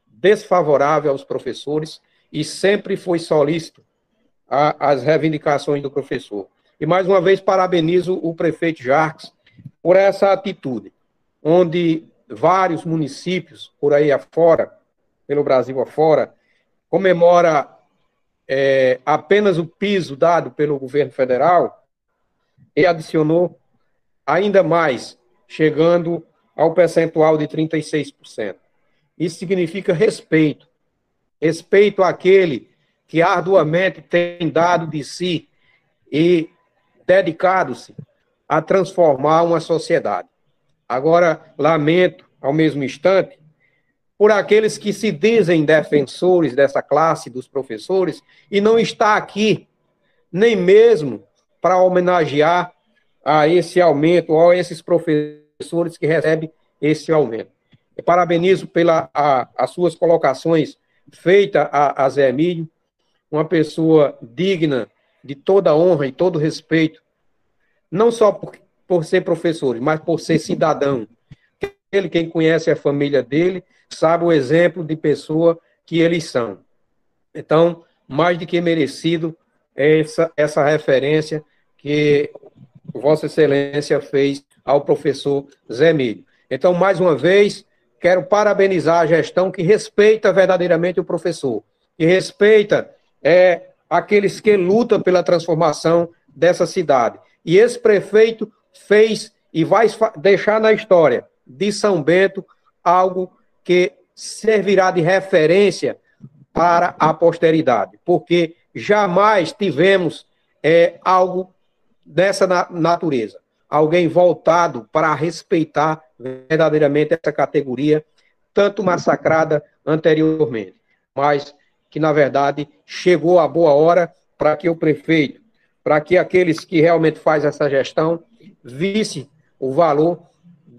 desfavoráveis aos professores e sempre foi solícito às reivindicações do professor. E mais uma vez parabenizo o prefeito Jarques por essa atitude, onde vários municípios por aí afora, pelo Brasil afora, comemora é, apenas o piso dado pelo governo federal e adicionou ainda mais, chegando ao percentual de 36%. Isso significa respeito. Respeito àquele que arduamente tem dado de si e dedicado-se a transformar uma sociedade. Agora, lamento, ao mesmo instante, por aqueles que se dizem defensores dessa classe dos professores e não está aqui nem mesmo para homenagear a esse aumento, ou a esses professores que recebem esse aumento. Eu parabenizo pelas as suas colocações feitas a, a Zé Emílio, uma pessoa digna de toda honra e todo respeito, não só por, por ser professor, mas por ser cidadão. Ele, quem conhece a família dele, sabe o exemplo de pessoa que eles são. Então, mais do que merecido essa, essa referência que Vossa Excelência fez ao professor Zé Milho. Então, mais uma vez, quero parabenizar a gestão que respeita verdadeiramente o professor, que respeita é, aqueles que lutam pela transformação dessa cidade. E esse prefeito fez e vai deixar na história de São Bento algo que servirá de referência para a posteridade, porque jamais tivemos é, algo dessa natureza. Alguém voltado para respeitar verdadeiramente essa categoria, tanto massacrada anteriormente, mas que, na verdade, chegou a boa hora para que o prefeito, para que aqueles que realmente fazem essa gestão, visse o valor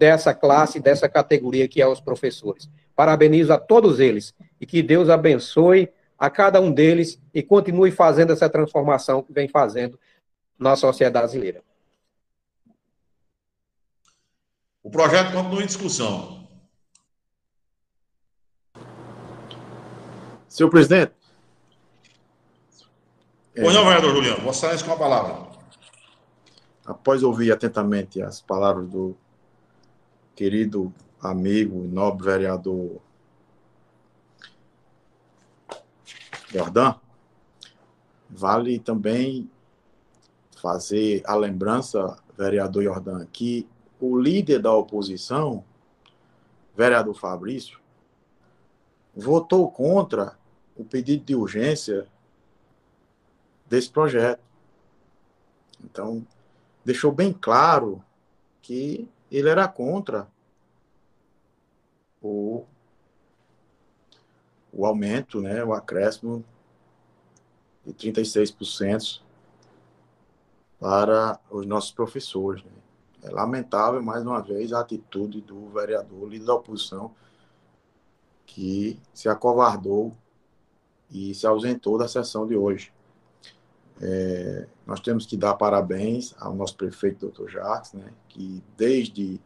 dessa classe, dessa categoria que é os professores. Parabenizo a todos eles e que Deus abençoe a cada um deles e continue fazendo essa transformação que vem fazendo na sociedade brasileira. O projeto continua em discussão. Senhor presidente. Pois não, vereador Juliano, Vossa Excelência com a palavra. Após ouvir atentamente as palavras do querido amigo e nobre vereador Jordan, vale também fazer a lembrança, vereador Jordan, que o líder da oposição, vereador Fabrício, votou contra o pedido de urgência desse projeto. Então, deixou bem claro que ele era contra o, o aumento, né, o acréscimo de 36% para os nossos professores. Né? É lamentável, mais uma vez, a atitude do vereador, líder da oposição, que se acovardou e se ausentou da sessão de hoje. É, nós temos que dar parabéns ao nosso prefeito, doutor Jacques, né, que desde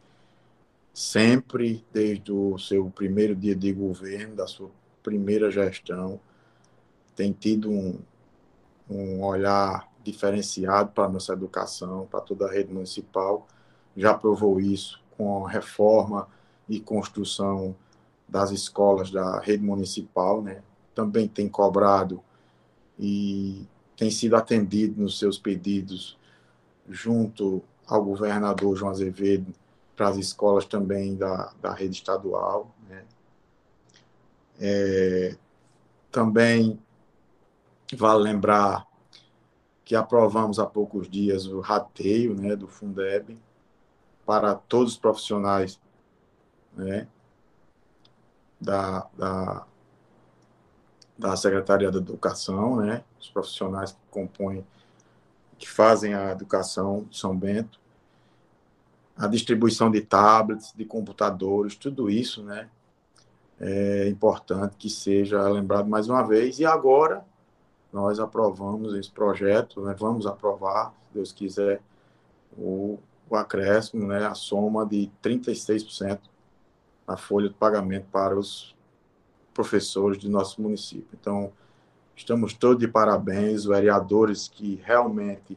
sempre, desde o seu primeiro dia de governo, da sua primeira gestão, tem tido um, um olhar diferenciado para a nossa educação, para toda a rede municipal. Já provou isso com a reforma e construção das escolas da rede municipal, né? Também tem cobrado e tem sido atendido nos seus pedidos junto ao governador João Azevedo para as escolas também da, da rede estadual. Né? É, também vale lembrar que aprovamos há poucos dias o rateio né, do Fundeb para todos os profissionais né, da, da, da Secretaria da Educação, né, os profissionais que compõem, que fazem a educação de São Bento, a distribuição de tablets, de computadores, tudo isso, né? É importante que seja lembrado mais uma vez. E agora nós aprovamos esse projeto, né? vamos aprovar, se Deus quiser, o, o acréscimo, né? a soma de 36% na folha de pagamento para os professores de nosso município. Então, estamos todos de parabéns, vereadores que realmente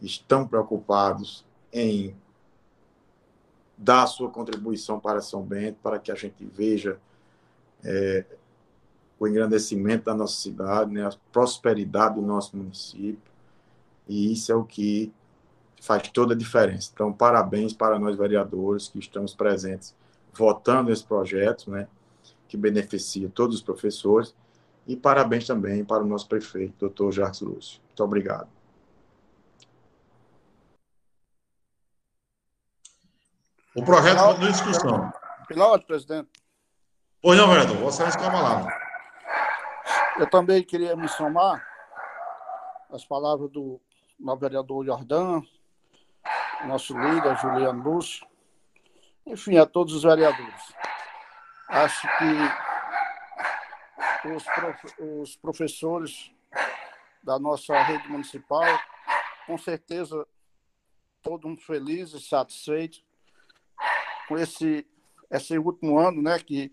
estão preocupados em dar sua contribuição para São Bento, para que a gente veja é, o engrandecimento da nossa cidade, né, a prosperidade do nosso município. E isso é o que faz toda a diferença. Então, parabéns para nós vereadores que estamos presentes votando esse projeto, né, que beneficia todos os professores. E parabéns também para o nosso prefeito, doutor Jacques Lúcio. Muito obrigado. O projeto continua em discussão. Piloto, presidente. Pois não, vereador. Vossa Excelência lá. Eu também queria me somar às palavras do nosso vereador Jordão, nosso líder, Juliano Lúcio, enfim, a todos os vereadores. Acho que os, prof... os professores da nossa rede municipal, com certeza, todos felizes e satisfeitos com esse, esse último ano, né, que,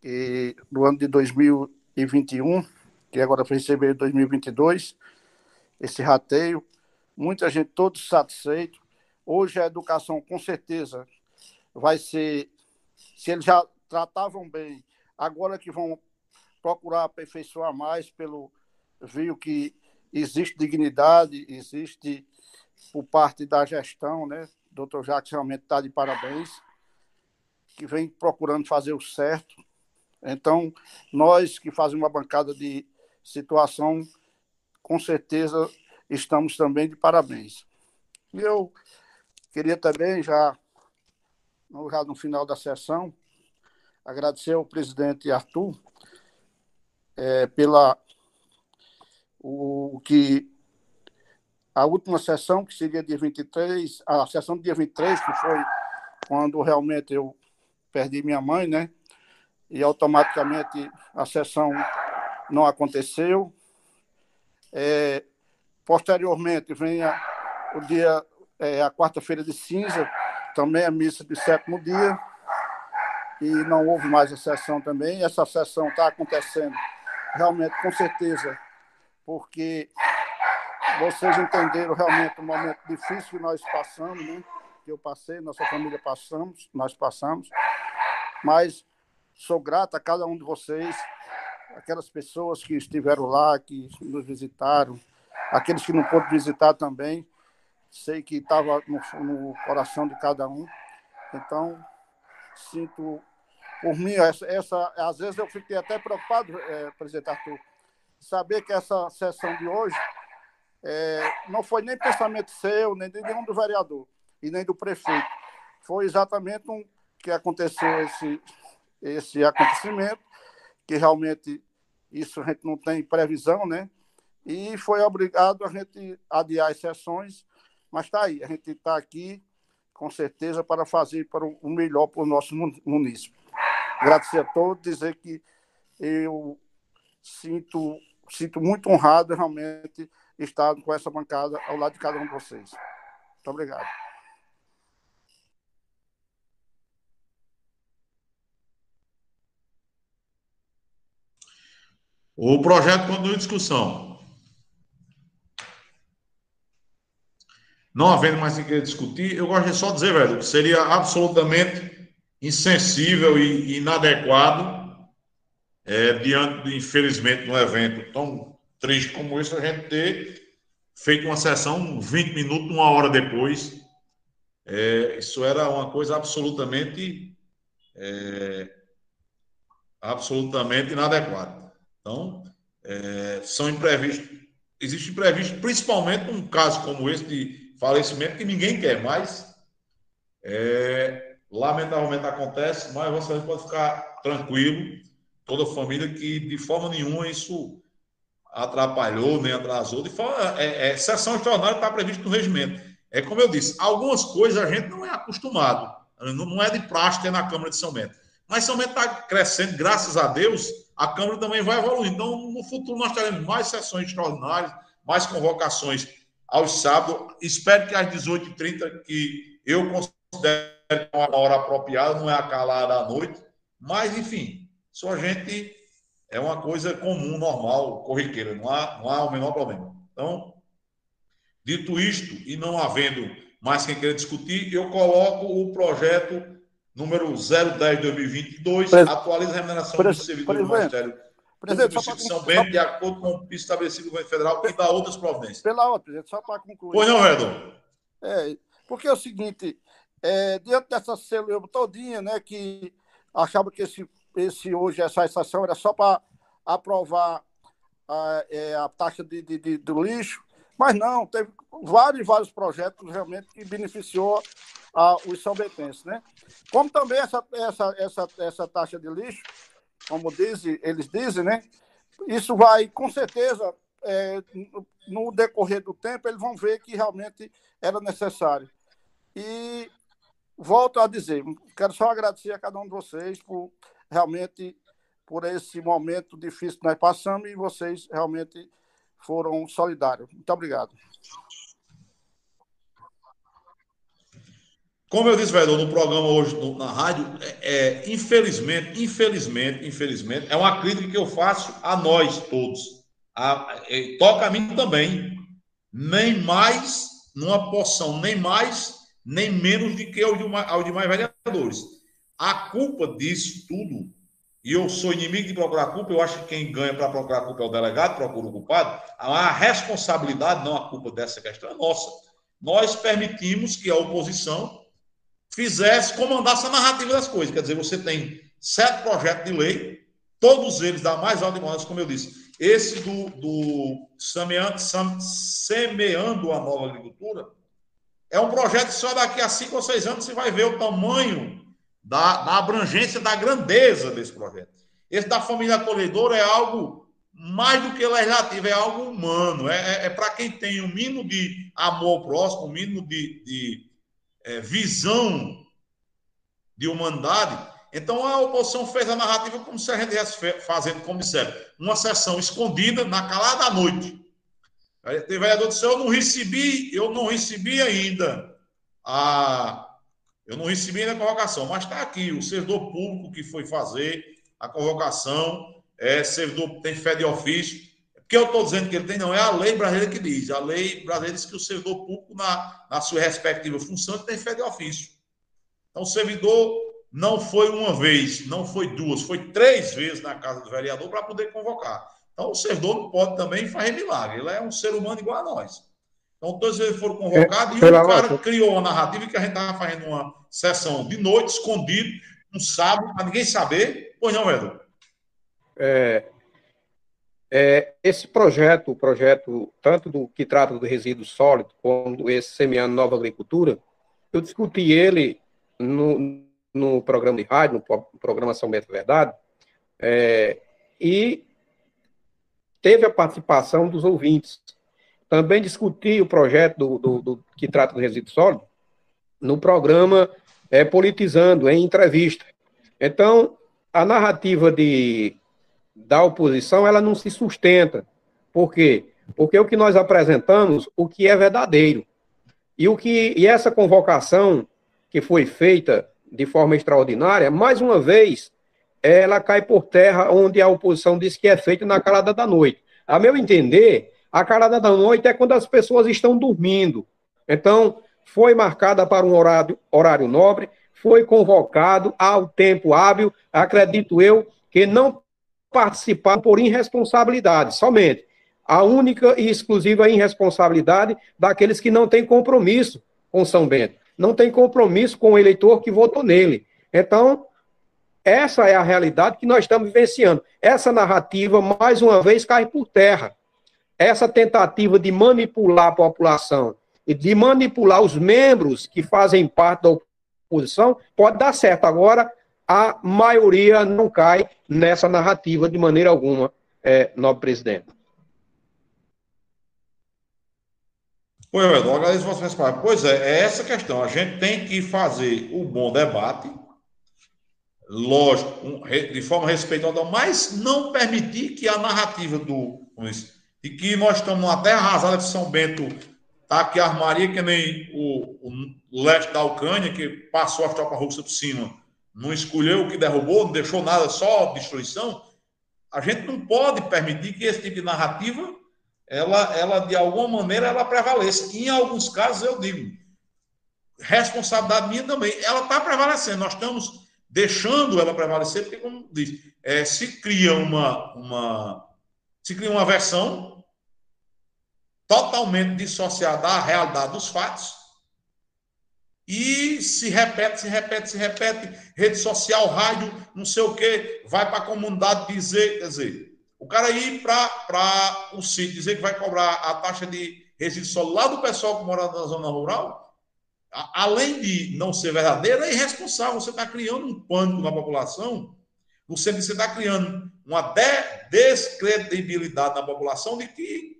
que no ano de 2021, que agora foi receber 2022, esse rateio, muita gente, todos satisfeitos. Hoje a educação, com certeza, vai ser, se eles já tratavam bem, agora que vão procurar aperfeiçoar mais pelo, viu que existe dignidade, existe por parte da gestão, né? O doutor Jacques realmente está de parabéns, que vem procurando fazer o certo. Então, nós que fazemos uma bancada de situação, com certeza estamos também de parabéns. E eu queria também, já, já no final da sessão, agradecer ao presidente Arthur é, pela o, que a última sessão, que seria dia 23, a sessão do dia 23, que foi quando realmente eu perdi minha mãe, né? E automaticamente a sessão não aconteceu. É, posteriormente vem a, o dia, é, a quarta-feira de cinza, também a missa de sétimo dia, e não houve mais a sessão também. Essa sessão está acontecendo realmente, com certeza, porque vocês entenderam realmente o momento difícil que nós passamos, né? Que eu passei, nossa família passamos, nós passamos. Mas sou grato a cada um de vocês, aquelas pessoas que estiveram lá, que nos visitaram, aqueles que não pôde visitar também. Sei que estava no, no coração de cada um. Então, sinto por mim, essa, essa, às vezes eu fiquei até preocupado, é, presidente Arthur, saber que essa sessão de hoje é, não foi nem pensamento seu, nem de nenhum do vereador e nem do prefeito. Foi exatamente um que aconteceu esse, esse acontecimento, que realmente isso a gente não tem previsão, né? E foi obrigado a gente adiar as sessões, mas está aí, a gente está aqui com certeza para fazer para o melhor para o nosso município agradecer a todos, dizer que eu sinto, sinto muito honrado realmente estar com essa bancada ao lado de cada um de vocês. Muito obrigado. O projeto continua em discussão. Não havendo mais o que discutir, eu só de dizer, velho, que seria absolutamente insensível e inadequado é, diante, de, infelizmente, de um evento tão triste como esse, a gente ter feito uma sessão 20 minutos, uma hora depois. É, isso era uma coisa absolutamente é, absolutamente inadequada. Então, é, são imprevistos, existe imprevisto, principalmente num caso como esse de falecimento que ninguém quer mais. É, Lamentavelmente acontece, mas você pode ficar tranquilo, toda a família, que de forma nenhuma isso atrapalhou, nem atrasou. De forma, é, é, sessão extraordinária está previsto no regimento. É como eu disse, algumas coisas a gente não é acostumado, não, é de ter na Câmara de São Bento. Mas São Bento está crescendo, graças a Deus, a Câmara também vai evoluir. Então, no futuro, nós teremos mais sessões extraordinárias, mais convocações aos sábados. Espero que às 18h30, que eu considero uma hora apropriada, não é acalada à noite, mas, enfim, só a gente é uma coisa comum, normal, corriqueira, não há, não há o menor problema. Então, dito isto, e não havendo mais quem queira discutir, eu coloco o projeto número 010-2022, atualiza a remuneração dos servidores do Ministério Presidente, só São Bento, de acordo com o estabelecido no governo federal e dá outras providências. Pela outra, presidente, só para concluir. Pois não, Redon. É, porque é o seguinte, é, diante dessa celeuma todinha, né, que achava que esse, esse hoje, essa sessão era só para aprovar a, é, a taxa de, de, de, do lixo, mas não, teve vários vários projetos realmente que beneficiou a, os são betenses, né? Como também essa, essa, essa, essa taxa de lixo, como dizem, eles dizem, né? Isso vai, com certeza, é, no decorrer do tempo, eles vão ver que realmente era necessário. E volto a dizer, quero só agradecer a cada um de vocês por realmente por esse momento difícil que nós passamos e vocês realmente foram solidários. Muito obrigado. Como eu disse, vereador, no programa hoje no, na rádio, é, é, infelizmente, infelizmente, infelizmente, é uma crítica que eu faço a nós todos. A, é, toca a mim também. Nem mais, numa porção, nem mais nem menos do que ao, de, ao demais vereadores. A culpa disso tudo e eu sou inimigo de procurar culpa, eu acho que quem ganha para procurar culpa é o delegado, procura o culpado, a responsabilidade, não a culpa dessa questão, é nossa. Nós permitimos que a oposição fizesse, comandasse a narrativa das coisas. Quer dizer, você tem sete projetos de lei, todos eles da mais alta importância, como eu disse. Esse do, do semeando, semeando a nova agricultura é um projeto que só daqui a cinco ou seis anos você vai ver o tamanho da, da abrangência, da grandeza desse projeto. Esse da família acolhedora é algo mais do que legislativo, é algo humano. É, é, é para quem tem o um mínimo de amor próximo, o um mínimo de, de é, visão de humanidade. Então a oposição fez a narrativa como se a gente estivesse fazendo, como disseram, uma sessão escondida na calada da noite. O vereador disse: Eu não recebi, eu não recebi ainda a, eu não recebi ainda a convocação, mas está aqui o servidor público que foi fazer a convocação, é servidor tem fé de ofício. Porque eu estou dizendo que ele tem, não, é a lei brasileira que diz. A lei brasileira diz que o servidor público, na, na sua respectiva função, tem fé de ofício. Então, o servidor não foi uma vez, não foi duas, foi três vezes na casa do vereador para poder convocar. Então, o servidor não pode também fazer milagre. Ele é um ser humano igual a nós. Então, todos eles foram convocados é, e o cara criou uma narrativa que a gente estava fazendo uma sessão de noite, escondido, um sábado, para ninguém saber. Pois não, Edu? É, é, esse projeto, o projeto tanto do que trata do resíduo sólido, como esse Semeando Nova Agricultura, eu discuti ele no, no programa de rádio, no programa São Bento Verdade, é, e teve a participação dos ouvintes. Também discuti o projeto do, do, do que trata do resíduo sólido no programa é, Politizando, em entrevista. Então, a narrativa de, da oposição, ela não se sustenta. Por quê? Porque o que nós apresentamos, o que é verdadeiro. E, o que, e essa convocação que foi feita de forma extraordinária, mais uma vez, ela cai por terra onde a oposição diz que é feita na calada da noite. A meu entender, a calada da noite é quando as pessoas estão dormindo. Então, foi marcada para um horário, horário nobre, foi convocado ao tempo hábil, acredito eu, que não participaram por irresponsabilidade, somente. A única e exclusiva irresponsabilidade daqueles que não têm compromisso com São Bento, não tem compromisso com o eleitor que votou nele. Então, essa é a realidade que nós estamos vivenciando. Essa narrativa, mais uma vez, cai por terra essa tentativa de manipular a população e de manipular os membros que fazem parte da oposição pode dar certo. Agora, a maioria não cai nessa narrativa de maneira alguma, é, nobre presidente. É, eu agradeço vocês. Pois é, é essa questão. A gente tem que fazer o um bom debate, lógico, de forma respeitosa, mas não permitir que a narrativa do e que nós estamos terra arrasada de São Bento, tá aqui a armaria, que nem o, o leste da Ucrânia, que passou as tropas russas por cima, não escolheu o que derrubou, não deixou nada, só destruição. A gente não pode permitir que esse tipo de narrativa, ela, ela de alguma maneira, ela prevaleça. Em alguns casos, eu digo, responsabilidade minha também, ela está prevalecendo. Nós estamos deixando ela prevalecer, porque, como diz, é, se cria uma, uma, se cria uma versão totalmente dissociada da realidade dos fatos. E se repete, se repete, se repete, rede social, rádio, não sei o quê, vai para a comunidade dizer, quer dizer, o cara ir para o sítio dizer que vai cobrar a taxa de resíduo lá do pessoal que mora na zona rural, além de não ser verdadeiro, é irresponsável. Você está criando um pânico na população, você está criando uma descredibilidade na população de que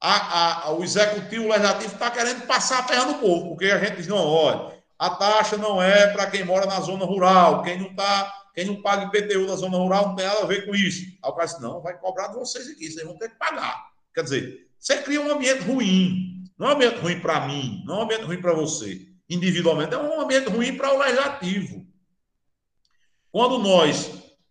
a, a, o executivo, o legislativo está querendo passar a terra no povo, porque a gente diz, não, olha, a taxa não é para quem mora na zona rural, quem não tá, quem não paga IPTU na zona rural não tem nada a ver com isso. Aí o cara diz, não, vai cobrar de vocês aqui, vocês vão ter que pagar. Quer dizer, você cria um ambiente ruim, não é um ambiente ruim para mim, não é um ambiente ruim para você, individualmente, é um ambiente ruim para o legislativo. Quando nós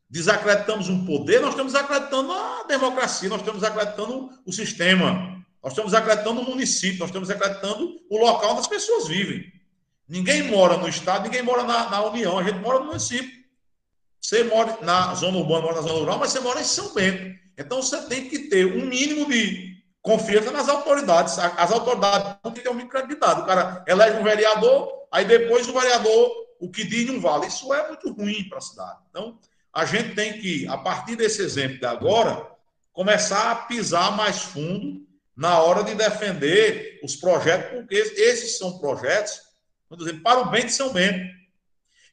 desacreditamos um poder, nós estamos desacreditando a democracia, nós estamos desacreditando o sistema. Nós estamos acreditando no município, nós estamos acreditando o local onde as pessoas vivem. Ninguém mora no Estado, ninguém mora na, na União, a gente mora no município. você mora na zona urbana, mora na zona rural, mas você mora em São Bento. Então você tem que ter um mínimo de confiança nas autoridades. As autoridades não tem que ter um microcandidado. O cara elege um vereador, aí depois o vereador, o que diz não vale. Isso é muito ruim para a cidade. Então, a gente tem que, a partir desse exemplo de agora, começar a pisar mais fundo na hora de defender os projetos, porque esses são projetos, dizer, para o bem de São Bento.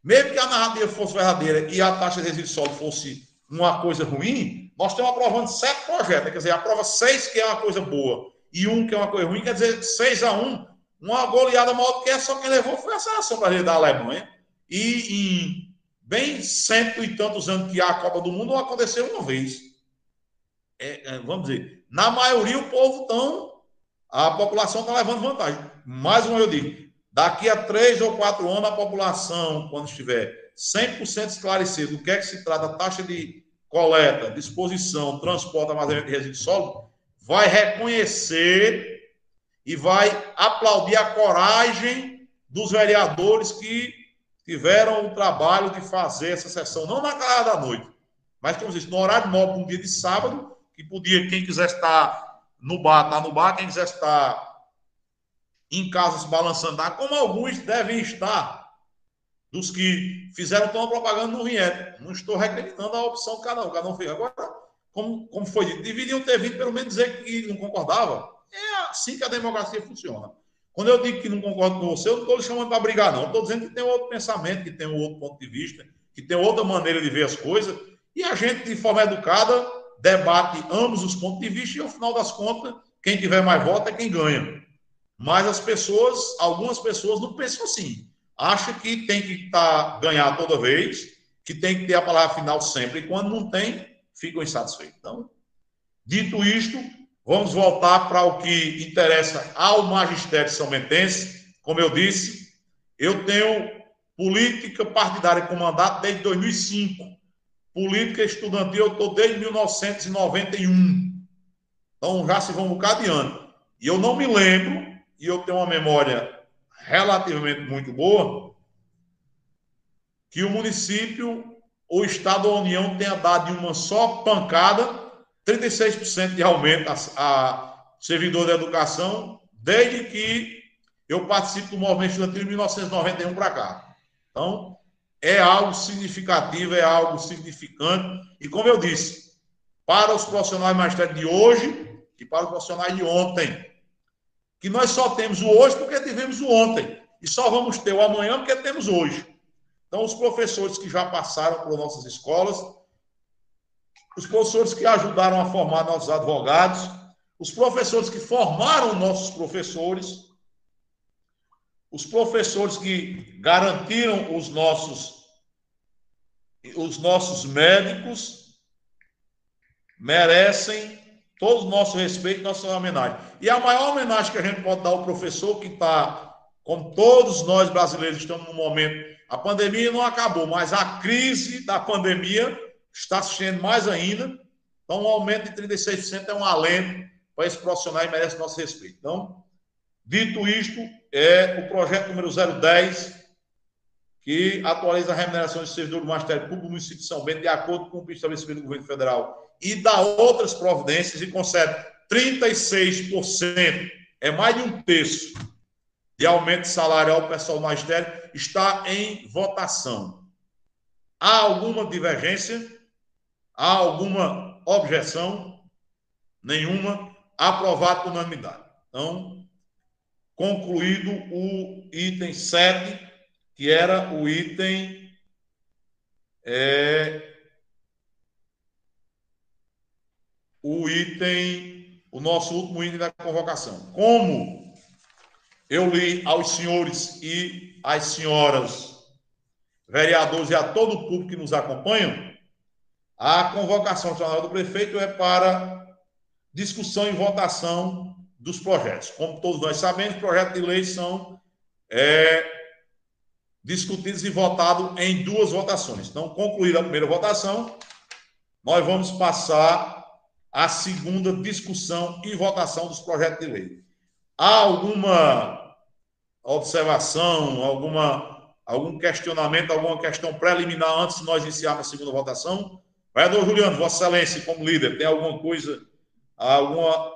Mesmo que a narrativa fosse verdadeira e a taxa de resíduo sólido fosse uma coisa ruim, nós estamos aprovando sete projetos, quer dizer, aprova seis que é uma coisa boa e um que é uma coisa ruim, quer dizer, seis a um, uma goleada maior do que essa, só quem levou foi a seleção brasileira da Alemanha. E em bem cento e tantos anos que há a Copa do Mundo, não aconteceu uma vez. É, é, vamos dizer, na maioria o povo estão, a população está levando vantagem. Mais uma eu digo, daqui a três ou quatro anos, a população, quando estiver 100% esclarecido do que é que se trata a taxa de coleta, disposição, transporte, armazenamento de resíduos sólidos, vai reconhecer e vai aplaudir a coragem dos vereadores que tiveram o trabalho de fazer essa sessão, não na cara da noite, mas, como disse, no horário nobre, um dia de sábado, que podia, quem quiser estar no bar, está no bar, quem quiser estar em casa se balançando, tá? como alguns devem estar, dos que fizeram tão propaganda no vieram. Não estou recriminando a opção cada um, cada um fez. Agora, como, como foi dito, deveriam ter vindo pelo menos dizer que não concordava. É assim que a democracia funciona. Quando eu digo que não concordo com você, eu não estou lhe chamando para brigar, não. Estou dizendo que tem outro pensamento, que tem um outro ponto de vista, que tem outra maneira de ver as coisas. E a gente, de forma educada, debate ambos os pontos de vista e, ao final das contas, quem tiver mais voto é quem ganha. Mas as pessoas, algumas pessoas não pensam assim acha que tem que tá, ganhar toda vez, que tem que ter a palavra final sempre, e quando não tem, ficam insatisfeitos. Então, dito isto, vamos voltar para o que interessa ao magistério são bentense. Como eu disse, eu tenho política partidária com mandato desde 2005. Política estudantil eu estou desde 1991. Então já se vão um bocado de ano. E eu não me lembro, e eu tenho uma memória relativamente muito boa, que o município, o Estado ou a União tenha dado de uma só pancada 36% de aumento a, a servidor da educação, desde que eu participo do movimento estudantil de 1991 para cá. Então, é algo significativo, é algo significante. E como eu disse, para os profissionais mais de hoje e para os profissionais de ontem, que nós só temos o hoje porque tivemos o ontem. E só vamos ter o amanhã porque temos hoje. Então, os professores que já passaram por nossas escolas, os professores que ajudaram a formar nossos advogados, os professores que formaram nossos professores, os professores que garantiram os nossos os nossos médicos merecem todo o nosso respeito nossa homenagem. E a maior homenagem que a gente pode dar ao professor que está, como todos nós brasileiros estamos no momento, a pandemia não acabou, mas a crise da pandemia está sendo mais ainda. Então, um aumento de 36% é um alento para esse profissional e merece nosso respeito. Então, dito isto, é o projeto número 010, que atualiza a remuneração de servidor do Ministério Público do município de São Bento, de acordo com o estabelecimento do governo federal e dá outras providências e concede 36%, é mais de um terço de aumento salarial ao pessoal do magistério, está em votação. Há alguma divergência? Há alguma objeção? Nenhuma. Aprovado por unanimidade. Então, concluído o item 7, que era o item é, o item, o nosso último item da convocação. Como eu li aos senhores e às senhoras vereadores e a todo o público que nos acompanham, a convocação jornal do prefeito é para discussão e votação dos projetos. Como todos nós sabemos, projetos de lei são é, discutidos e votados em duas votações. Então, concluída a primeira votação, nós vamos passar a segunda discussão e votação dos projetos de lei. Há alguma observação, alguma algum questionamento, alguma questão preliminar antes de nós iniciarmos a segunda votação? Vereador Juliano, Vossa Excelência, como líder, tem alguma coisa, alguma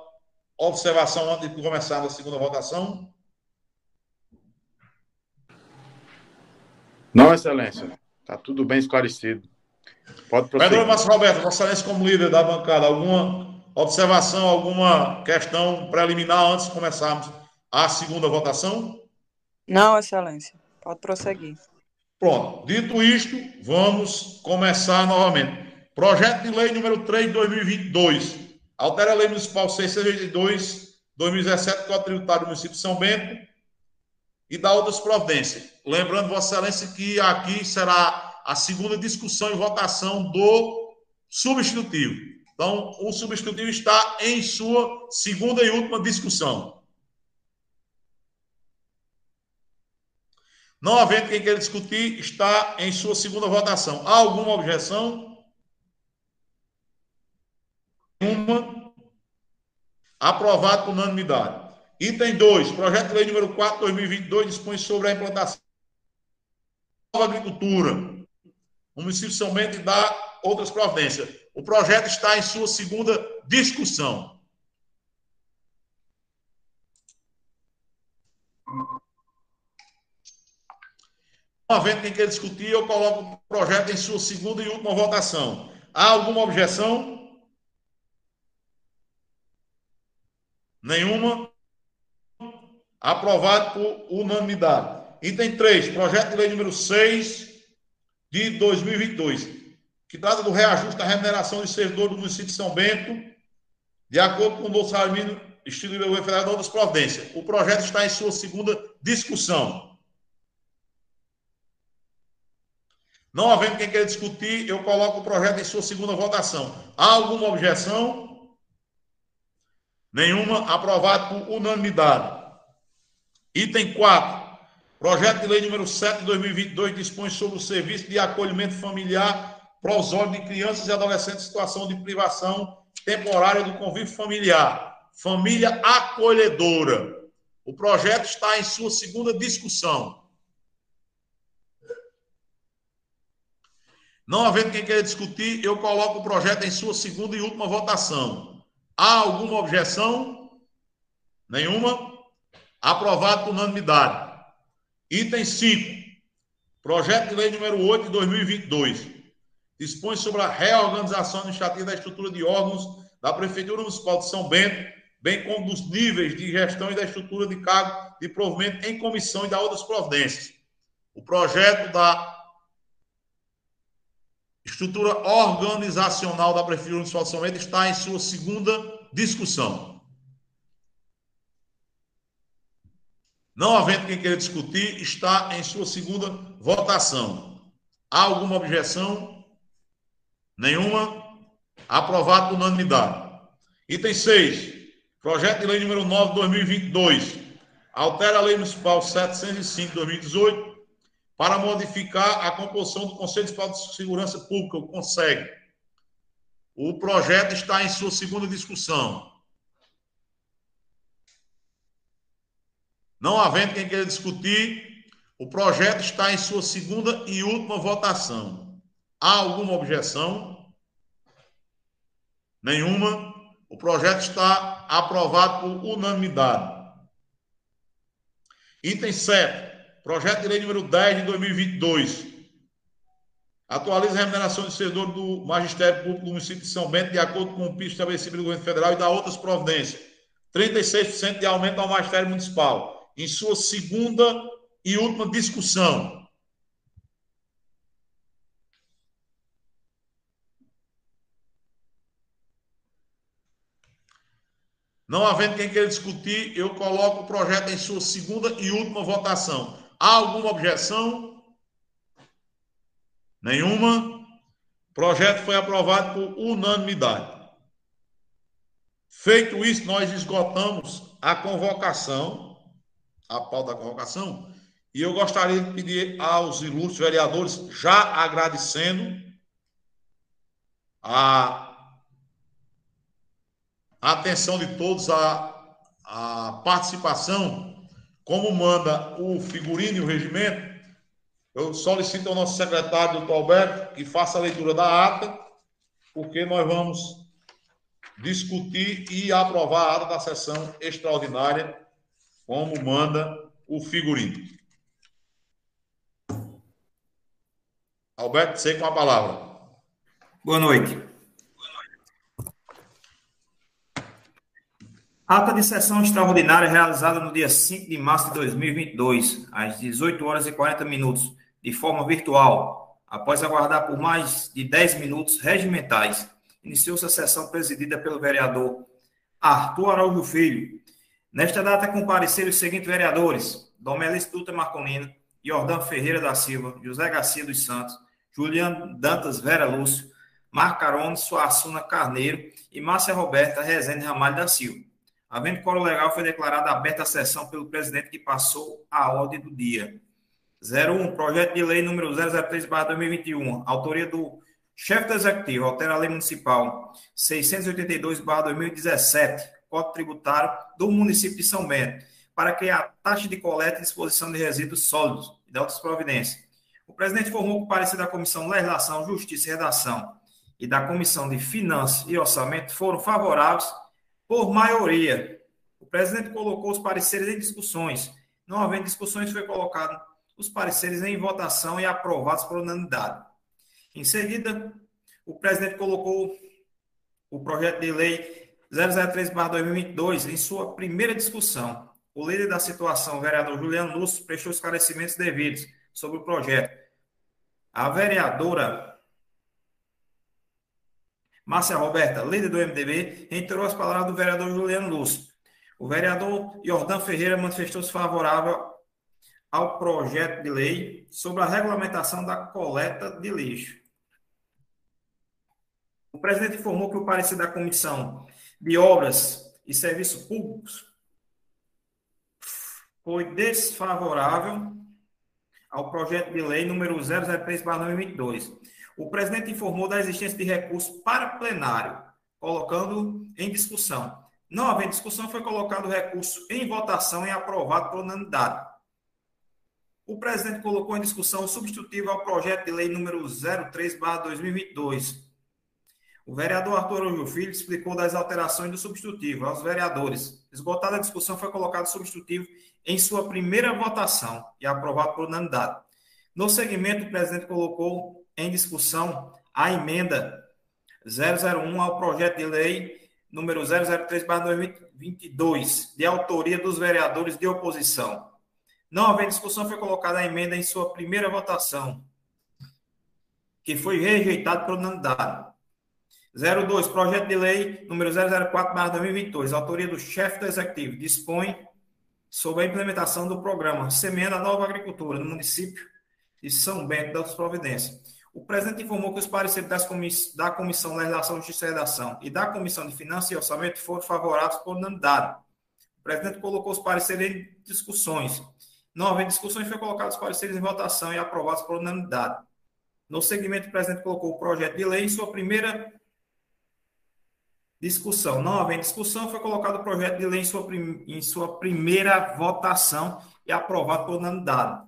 observação antes de começar a segunda votação? Não, Excelência. Está tudo bem esclarecido. Pode prosseguir. Vereador Márcio Roberto, Vossa Excelência, como líder da bancada, alguma observação, alguma questão preliminar antes de começarmos a segunda votação? Não, Excelência. Pode prosseguir. Pronto. Dito isto, vamos começar novamente. Projeto de lei número 3 de 2022. Altera a lei municipal 662, 2017, Código Tributário do município de São Bento e dá outras providências. Lembrando, Vossa Excelência, que aqui será a segunda discussão e votação do substitutivo. Então, o substitutivo está em sua segunda e última discussão. Não havendo quem queira discutir, está em sua segunda votação. Há alguma objeção? Uma. Aprovado por unanimidade. Item 2. Projeto de lei número 4 2022 dispõe sobre a implantação da agricultura no município São Bento dá outras providências. O projeto está em sua segunda discussão. Não havendo quem queira discutir, eu coloco o projeto em sua segunda e última votação. Há alguma objeção? Nenhuma? Aprovado por unanimidade. Item 3, projeto de lei número 6 de 2022, que trata do reajuste da remuneração de servidor do município de São Bento, de acordo com o salário mínimo instituído pelo Federal de outras providências. O projeto está em sua segunda discussão. Não havendo quem queira discutir, eu coloco o projeto em sua segunda votação. Há alguma objeção? Nenhuma. Aprovado por unanimidade. Item 4. Projeto de lei número 7 de 2022 dispõe sobre o serviço de acolhimento familiar prosório de crianças e adolescentes em situação de privação temporária do convívio familiar. Família acolhedora. O projeto está em sua segunda discussão. Não havendo quem queira discutir, eu coloco o projeto em sua segunda e última votação. Há alguma objeção? Nenhuma? Aprovado por unanimidade. Item 5. Projeto de lei número 8 de 2022. Dispõe sobre a reorganização administrativa da estrutura de órgãos da Prefeitura Municipal de São Bento, bem como dos níveis de gestão e da estrutura de cargo de provimento em comissão e da outras providências. O projeto da estrutura organizacional da Prefeitura Municipal de São Bento está em sua segunda discussão. Não havendo quem queira discutir, está em sua segunda votação. Há alguma objeção? Nenhuma? Aprovado por unanimidade. Item 6. Projeto de lei número 9 de 2022. Altera a lei municipal 705 de 2018 para modificar a composição do Conselho Municipal de Segurança Pública, o CONSEG. O projeto está em sua segunda discussão. Não havendo quem queira discutir, o projeto está em sua segunda e última votação. Há alguma objeção? Nenhuma. O projeto está aprovado por unanimidade. Item 7. Projeto de lei número 10 de 2022. Atualiza a remuneração de servidor do Magistério Público do município de São Bento de acordo com o piso estabelecido pelo governo federal e dá outras providências. 36% de aumento ao Magistério Municipal. Em sua segunda e última discussão. Não havendo quem queira discutir, eu coloco o projeto em sua segunda e última votação. Há alguma objeção? Nenhuma. O projeto foi aprovado por unanimidade. Feito isso, nós esgotamos a convocação, a pauta da convocação, e eu gostaria de pedir aos ilustres vereadores, já agradecendo a, atenção de todos, a, a participação como manda o figurino e o regimento, Eu solicito ao nosso secretário, doutor Alberto, que faça a leitura da ata, porque nós vamos discutir e aprovar a ata da sessão extraordinária, como manda o figurino. Alberto, sei com a palavra. Boa noite. Ata de sessão extraordinária realizada no dia 5 de março de 2022, às 18 horas e 40 minutos, de forma virtual. Após aguardar por mais de 10 minutos regimentais, iniciou-se a sessão presidida pelo vereador Arthur Araújo Filho. Nesta data compareceram os seguintes vereadores: Domelis Dutra Marconino, Jordão Ferreira da Silva, José Garcia dos Santos, Juliano Dantas Vera Lúcio, Marcarone Suassuna Carneiro e Márcia Roberta Rezende Ramalho da Silva. Havendo coro legal, foi declarada aberta a sessão pelo presidente que passou a ordem do dia. 01, projeto de lei número 003-2021, autoria do chefe do executivo, altera a lei municipal 682-2017, Código Tributário do município de São Bento, para criar taxa de coleta e disposição de resíduos sólidos e de outras providências. O presidente informou que o parecer da Comissão Legislação, Justiça e Redação e da Comissão de Finanças e Orçamento foram favoráveis por maioria. O presidente colocou os pareceres em discussões. Não havendo discussões, foi colocado os pareceres em votação e aprovados por unanimidade. Em seguida, o presidente colocou o projeto de lei 003/2022 em sua primeira discussão. O líder da situação, o vereador Juliano Lúcio, prestou esclarecimentos devidos sobre o projeto. A vereadora Márcia Roberta, líder do MDB, entrou as palavras do vereador Juliano Lúcio. O vereador Jordão Ferreira manifestou-se favorável ao projeto de lei sobre a regulamentação da coleta de lixo. O presidente informou que o parecer da Comissão de Obras e Serviços Públicos foi desfavorável ao projeto de lei número 003/2022 o presidente informou da existência de recurso para plenário, colocando em discussão. Não havendo discussão, foi colocado o recurso em votação e aprovado por unanimidade. O presidente colocou em discussão o substitutivo ao projeto de lei número 03/2022. O vereador Arthur Araújo Filho explicou das alterações do substitutivo aos vereadores. Esgotada a discussão, foi colocado o substitutivo em sua primeira votação e aprovado por unanimidade. No segmento, o presidente colocou em discussão a emenda 001 ao projeto de lei número 003/2022, de autoria dos vereadores de oposição. Não havendo discussão, foi colocada a emenda em sua primeira votação, que foi rejeitado por unanimidade. 02, projeto de lei número 004/2022, autoria do chefe do executivo, dispõe sobre a implementação do programa Semeando a Nova Agricultura no município de São Bento das Providências o presidente informou que os pareceres comiss da Comissão Legislação, Justiça e Redação e da Comissão de Finanças e Orçamento foram favoráveis por unanimidade. O presidente colocou os pareceres em discussões. Não havendo discussões, foi colocado os pareceres em votação e aprovados por unanimidade. No segmento, o presidente colocou o projeto de lei em sua primeira discussão. Não havendo discussão, foi colocado o projeto de lei em sua, prim... em sua primeira votação e aprovado por unanimidade.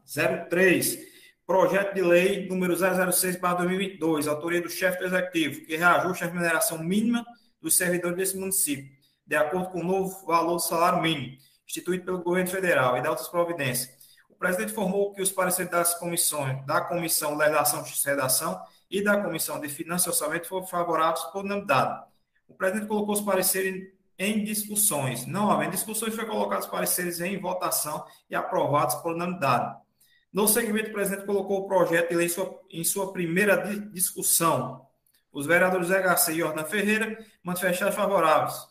03. Projeto de lei número 006/2022, autoria do chefe do executivo, que reajuste a remuneração mínima dos servidores desse município, de acordo com o novo valor do salário mínimo, instituído pelo governo federal e da outras providências. O presidente informou que os pareceres das comissões, da Comissão Legislação, Justiça e Redação e da Comissão de Finanças e Orçamento foram favoráveis por unanimidade. O presidente colocou os pareceres em discussões. Não havendo discussões, foi colocados os pareceres em votação e aprovados por unanimidade. No segmento, o presidente colocou o projeto de lei em sua, em sua primeira discussão. Os vereadores Zé Garcia e Jordan Ferreira manifestaram favoráveis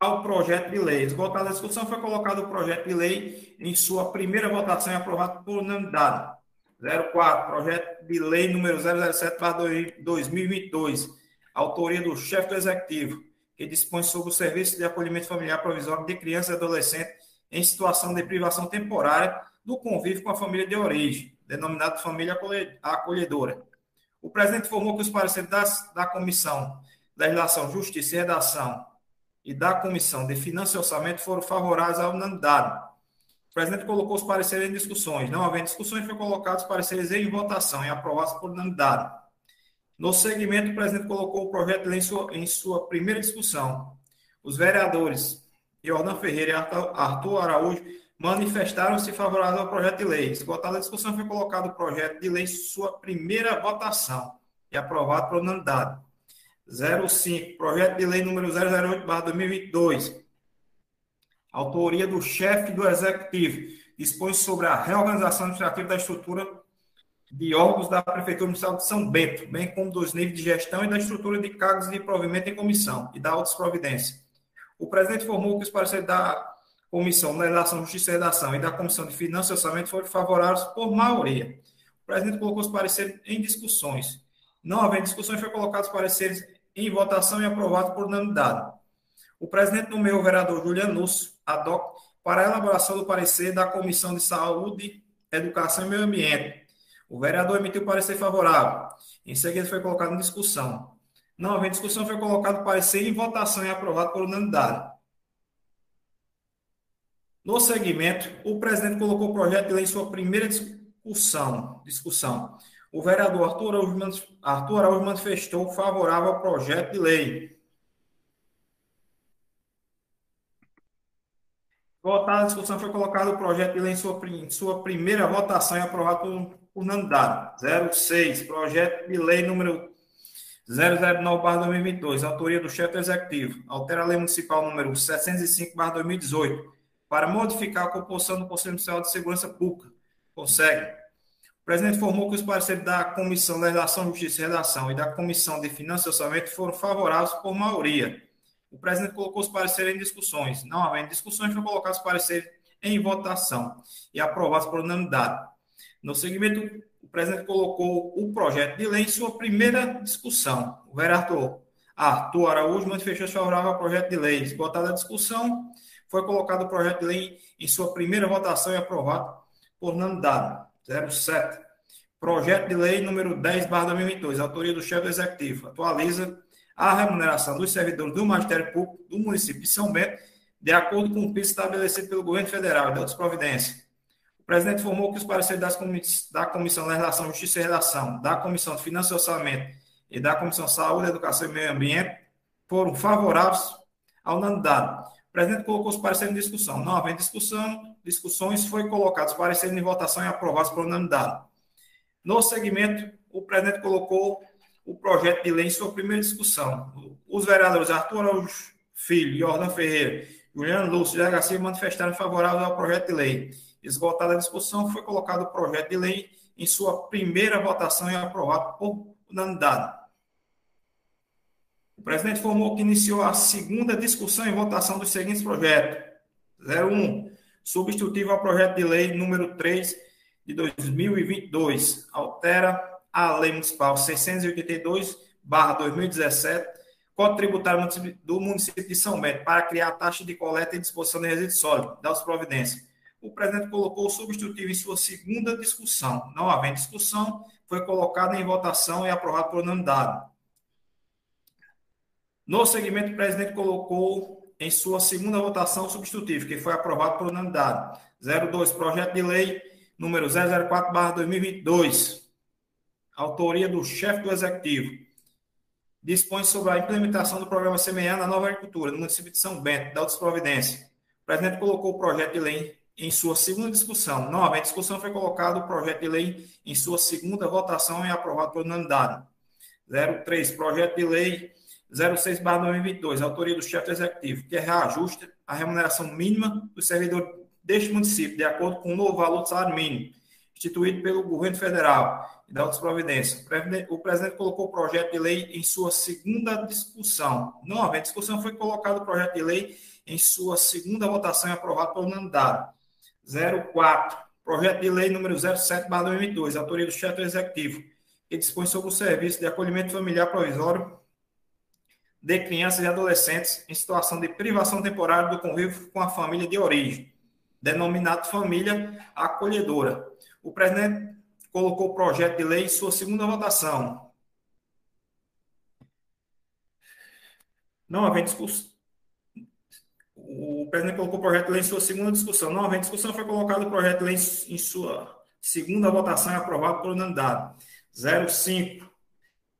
ao projeto de lei. Esgotada a discussão, foi colocado o projeto de lei em sua primeira votação e aprovado por unanimidade. 04, projeto de lei número 007-2022, autoria do chefe do executivo, que dispõe sobre o serviço de acolhimento familiar provisório de crianças e adolescentes em situação de privação temporária do convívio com a família de origem, denominado família acolhedora. O presidente informou que os pareceres das, da Comissão Legislação, Justiça e Redação e da Comissão de Finanças e Orçamento foram favoráveis à unanimidade. O presidente colocou os pareceres em discussões. Não havendo discussões, foi colocado os pareceres em votação e aprovados por unanimidade. No segmento, o presidente colocou o projeto em sua, em sua primeira discussão. Os vereadores Jordan Ferreira e Arthur Araújo manifestaram-se favoráveis ao projeto de lei. Esgotada a discussão, foi colocado o projeto de lei em sua primeira votação e aprovado por unanimidade. 05, projeto de lei número 008-2022. Autoria do chefe do Executivo. Dispõe sobre a reorganização administrativa da estrutura de órgãos da Prefeitura Municipal de São Bento, bem como dos níveis de gestão e da estrutura de cargos de provimento em comissão e da outras providências. O presidente informou que os pareceres da Comissão da Relação, Justiça e Redação e da Comissão de Finanças e Orçamento foram favoráveis por maioria. O presidente colocou os pareceres em discussões. Não havendo discussões, foi colocado os pareceres em votação e aprovado por unanimidade. O presidente nomeou o vereador Juliano Nusso, ad hoc, para a elaboração do parecer da Comissão de Saúde, Educação e Meio Ambiente. O vereador emitiu parecer favorável. Em seguida, foi colocado em discussão. Não havendo discussão, foi colocado o parecer em votação e aprovado por unanimidade. No segmento, o presidente colocou o projeto de lei em sua primeira discussão. discussão. O vereador Arthur Arthur Araújo manifestou favorável ao projeto de lei. Votada a discussão, foi colocado o projeto de lei em sua, em sua primeira votação e aprovado por unanimidade. 06, projeto de lei número 009-2022, autoria do chefe executivo. Altera a lei municipal número 705-2018 para modificar a composição do Conselho Municipal de Segurança Pública. Consegue. O presidente informou que os parceiros da Comissão da Relação, Justiça e Redação e da Comissão de Finanças e Orçamento foram favoráveis por maioria. O presidente colocou os pareceres em discussões. Não havendo discussões, foi colocar os pareceres em votação e aprovados por unanimidade. No segmento, o presidente colocou o projeto de lei em sua primeira discussão. O vereador Arthur Araújo manifestou-se favorável ao projeto de lei. Esgotada a discussão, foi colocado o projeto de lei em sua primeira votação e aprovado por unanimidade. 07. Projeto de lei número 10, 2022, autoria do chefe do executivo, atualiza a remuneração dos servidores do Ministério Público do município de São Bento, de acordo com o piso estabelecido pelo governo federal e de outras providências. O presidente informou que os pareceres comiss da Comissão da Relação, Justiça e Relação, da Comissão de Finanças e Orçamento e da Comissão de Saúde, Educação e Meio Ambiente foram favoráveis à unanimidade. O presidente colocou os pareceres em discussão. Não havendo discussão, discussões, foi colocados os pareceres em votação e aprovados por unanimidade. No segmento, o presidente colocou o projeto de lei em sua primeira discussão. Os vereadores Arthur Araújo Filho, Jordan Ferreira, Juliano Lúcio e Garcia manifestaram favoráveis ao projeto de lei. Esgotada a discussão, foi colocado o projeto de lei em sua primeira votação e aprovado por unanimidade. O presidente informou que iniciou a segunda discussão e votação dos seguintes projetos. 01. Substitutivo ao projeto de lei número 3 de 2022. Altera a Lei Municipal 682, 2017, Código Tributário do município de São Bento, para criar a taxa de coleta e disposição de resíduos sólidos, das providências. O presidente colocou o substitutivo em sua segunda discussão. Não havendo discussão, foi colocado em votação e aprovado por unanimidade. No segmento, o presidente colocou em sua segunda votação substitutivo, que foi aprovado por unanimidade. 02, projeto de lei número 004/2022. Autoria do chefe do executivo. Dispõe sobre a implementação do programa Semear na Nova Agricultura, no município de São Bento, da Altas Providência. O presidente colocou o projeto de lei em sua segunda discussão. Novamente, discussão foi colocado o projeto de lei em sua segunda votação e aprovado por unanimidade. 03, projeto de lei 06/2022, autoria do chefe executivo, que reajusta a remuneração mínima do servidor deste município, de acordo com o novo valor do salário mínimo, instituído pelo governo federal da outras providências. O presidente colocou o projeto de lei em sua segunda discussão. Não havendo discussão, foi colocado o projeto de lei em sua segunda votação e aprovado por unanimidade. 04, projeto de lei número 07/2022, autoria do chefe executivo, que dispõe sobre o serviço de acolhimento familiar provisório de crianças e adolescentes em situação de privação temporária do convívio com a família de origem, denominado família acolhedora. O presidente colocou o projeto de lei em sua segunda votação. Não havendo discussão. o presidente colocou o projeto de lei em sua segunda discussão. Não, em discussão foi colocado o projeto de lei em sua segunda votação e aprovado por unanimidade. 05.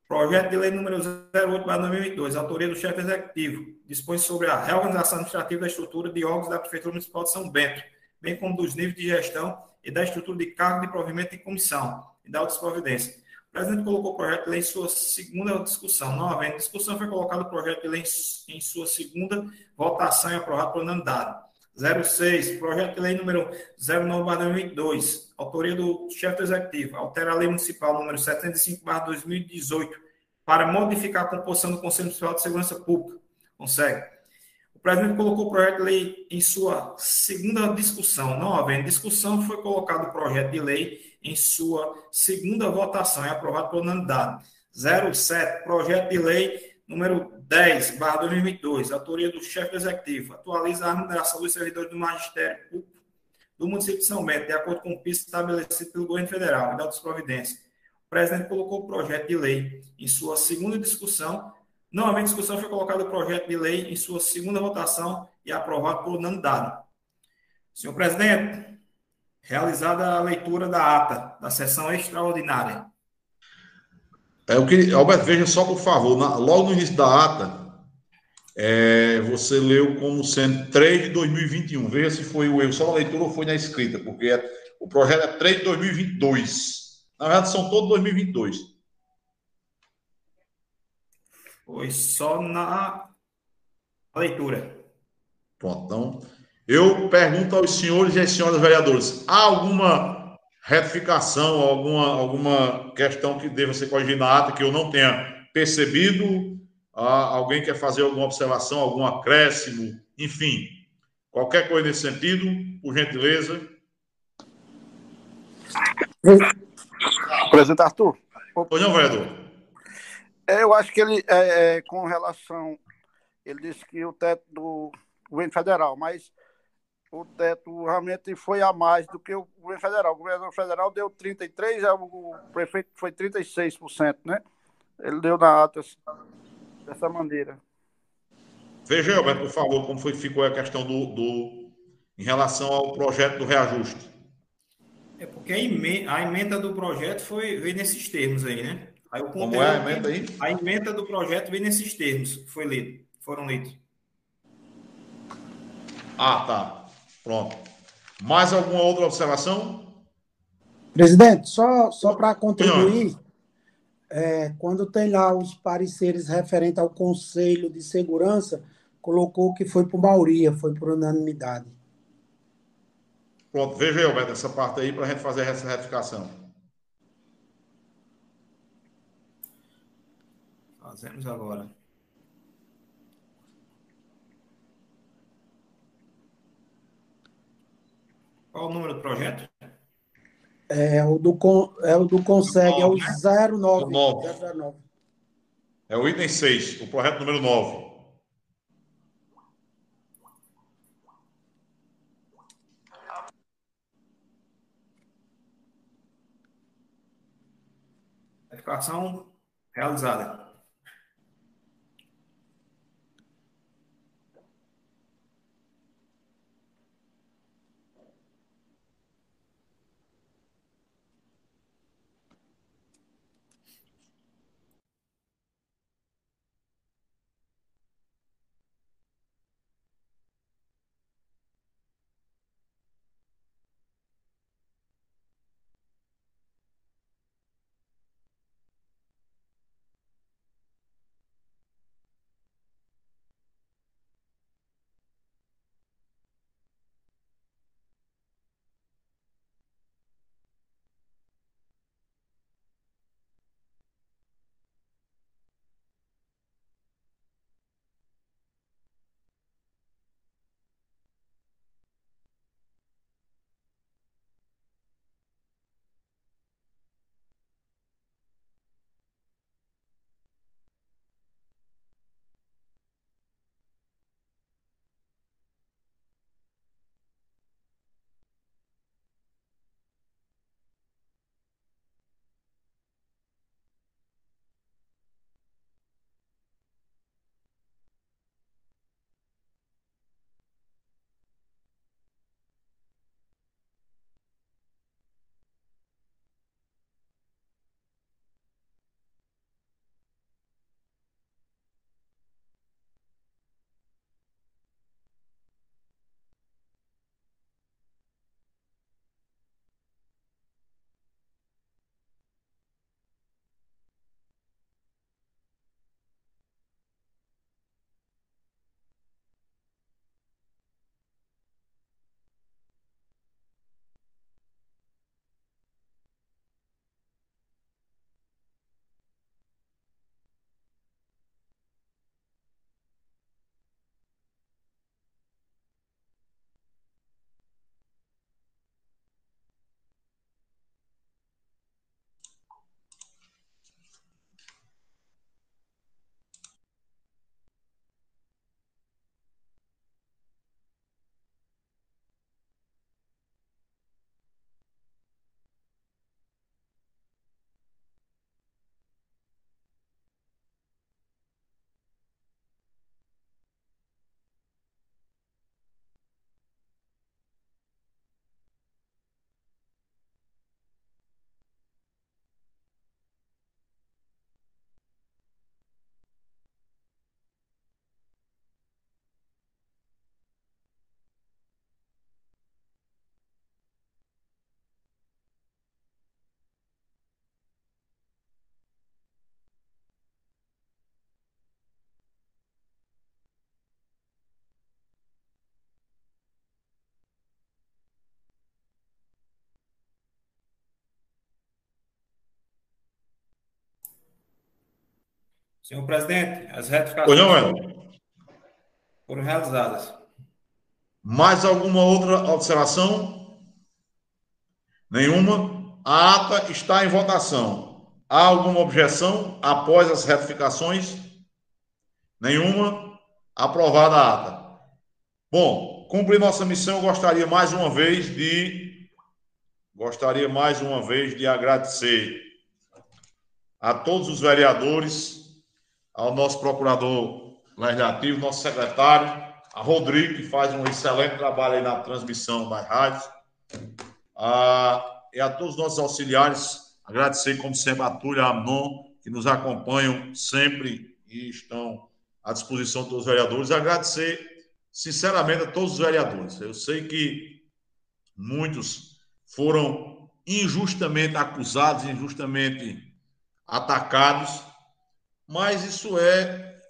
Projeto de lei número 08 2002, autoria do chefe executivo, dispõe sobre a reorganização administrativa da estrutura de órgãos da Prefeitura Municipal de São Bento, bem como dos níveis de gestão e da estrutura de cargo de provimento e comissão, e da outras providências. O presidente colocou o projeto de lei em sua segunda discussão. Não havendo discussão, foi colocado o projeto de lei em sua segunda votação e aprovado por unanimidade. 06, projeto de lei número 09-2002, autoria do chefe executivo, altera a lei municipal número 75-2018 para modificar a composição do Conselho Municipal de Segurança Pública. Consegue? Presidente colocou o projeto de lei em sua segunda discussão. Não havendo discussão, foi colocado o projeto de lei em sua segunda votação e aprovado por unanimidade. 07, projeto de lei número 10, barra 2022, autoria do chefe executivo, atualiza a remuneração dos servidores do magistério público do município de São Bento, de acordo com o piso estabelecido pelo governo federal e da providências. O presidente colocou o projeto de lei em sua segunda discussão. Não havendo discussão, foi colocado o projeto de lei em sua segunda votação e aprovado por unanimidade. Senhor presidente, realizada a leitura da ata da sessão extraordinária. É, eu queria, Alberto, veja só, por favor, na, logo no início da ata, é, você leu como sendo 3 de 2021. Veja se foi o erro só na leitura ou foi na escrita, porque é, o projeto é 3 de 2022. Na verdade, são todos 2022. Foi só na leitura. Pronto, então, eu pergunto aos senhores e às senhoras vereadores: há alguma retificação, alguma, alguma questão que deva ser corrigida na ata que eu não tenha percebido? Ah, alguém quer fazer alguma observação, algum acréscimo, enfim, qualquer coisa nesse sentido, por gentileza. Presidente Arthur. Pois não, vereador. É, eu acho que ele, é, é, com relação, ele disse que o teto do governo federal, mas o teto realmente foi a mais do que o governo federal. O governo federal deu 33%, o prefeito foi 36%, né? Ele deu na ata assim, dessa maneira. Veja, Alberto, por favor, como foi, ficou a questão do, do em relação ao projeto do reajuste. É porque a emenda, a emenda do projeto foi veio nesses termos aí, né? Aí o Como é a emenda aí? A emenda do projeto veio nesses termos, foi lido, foram lidos. Ah, tá. Pronto. Mais alguma outra observação? Presidente, só, só para contribuir, é, quando tem lá os pareceres referentes ao Conselho de Segurança, colocou que foi por maioria, foi por unanimidade. Pronto, veja aí, Alberto, essa parte aí para a gente fazer essa retificação. Fazemos agora. Qual o número do projeto? É o do, é o do Consegue, é o 09. 09. É o item 6, o projeto número 9. Verificação realizada. Senhor presidente, as retificações não, foram realizadas. Mais alguma outra observação? Nenhuma? A ata está em votação. Há alguma objeção após as retificações? Nenhuma? Aprovada a ata. Bom, cumprir nossa missão, eu gostaria mais uma vez de gostaria mais uma vez de agradecer a todos os vereadores, ao nosso procurador legislativo, nosso secretário, a Rodrigo, que faz um excelente trabalho aí na transmissão das rádios, a, e a todos os nossos auxiliares, agradecer, como sempre, a Túlia Amnon, que nos acompanham sempre e estão à disposição de todos os vereadores, agradecer, sinceramente, a todos os vereadores. Eu sei que muitos foram injustamente acusados, injustamente atacados, mas isso é,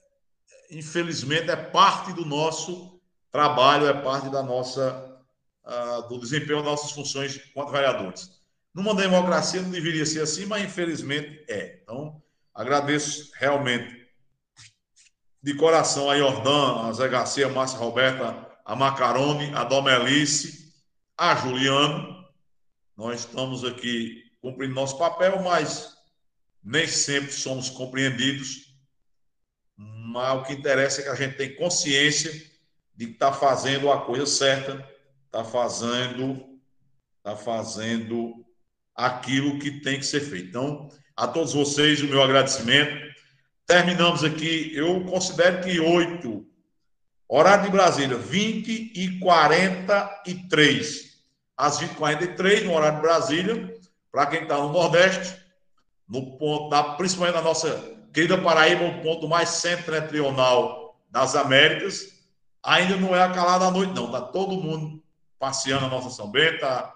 infelizmente, é parte do nosso trabalho, é parte da nossa, uh, do desempenho das nossas funções quanto vereadores. Numa democracia não deveria ser assim, mas infelizmente é. Então, agradeço realmente de coração a Jordan, a Zé Garcia, a Márcia Roberta, a Macarone, a Domelice, a Juliano. Nós estamos aqui cumprindo nosso papel, mas nem sempre somos compreendidos, mas o que interessa é que a gente tem consciência de que está fazendo a coisa certa, está fazendo, está fazendo aquilo que tem que ser feito. Então, a todos vocês, o meu agradecimento. Terminamos aqui, eu considero que oito, horário de Brasília, 20 e 43. Às 20 e 43, no horário de Brasília, para quem está no Nordeste, no ponto, da, principalmente na nossa querida Paraíba, o ponto mais setentrional das Américas, ainda não é a calada à noite, não. Está todo mundo passeando na nossa São Bento, tá,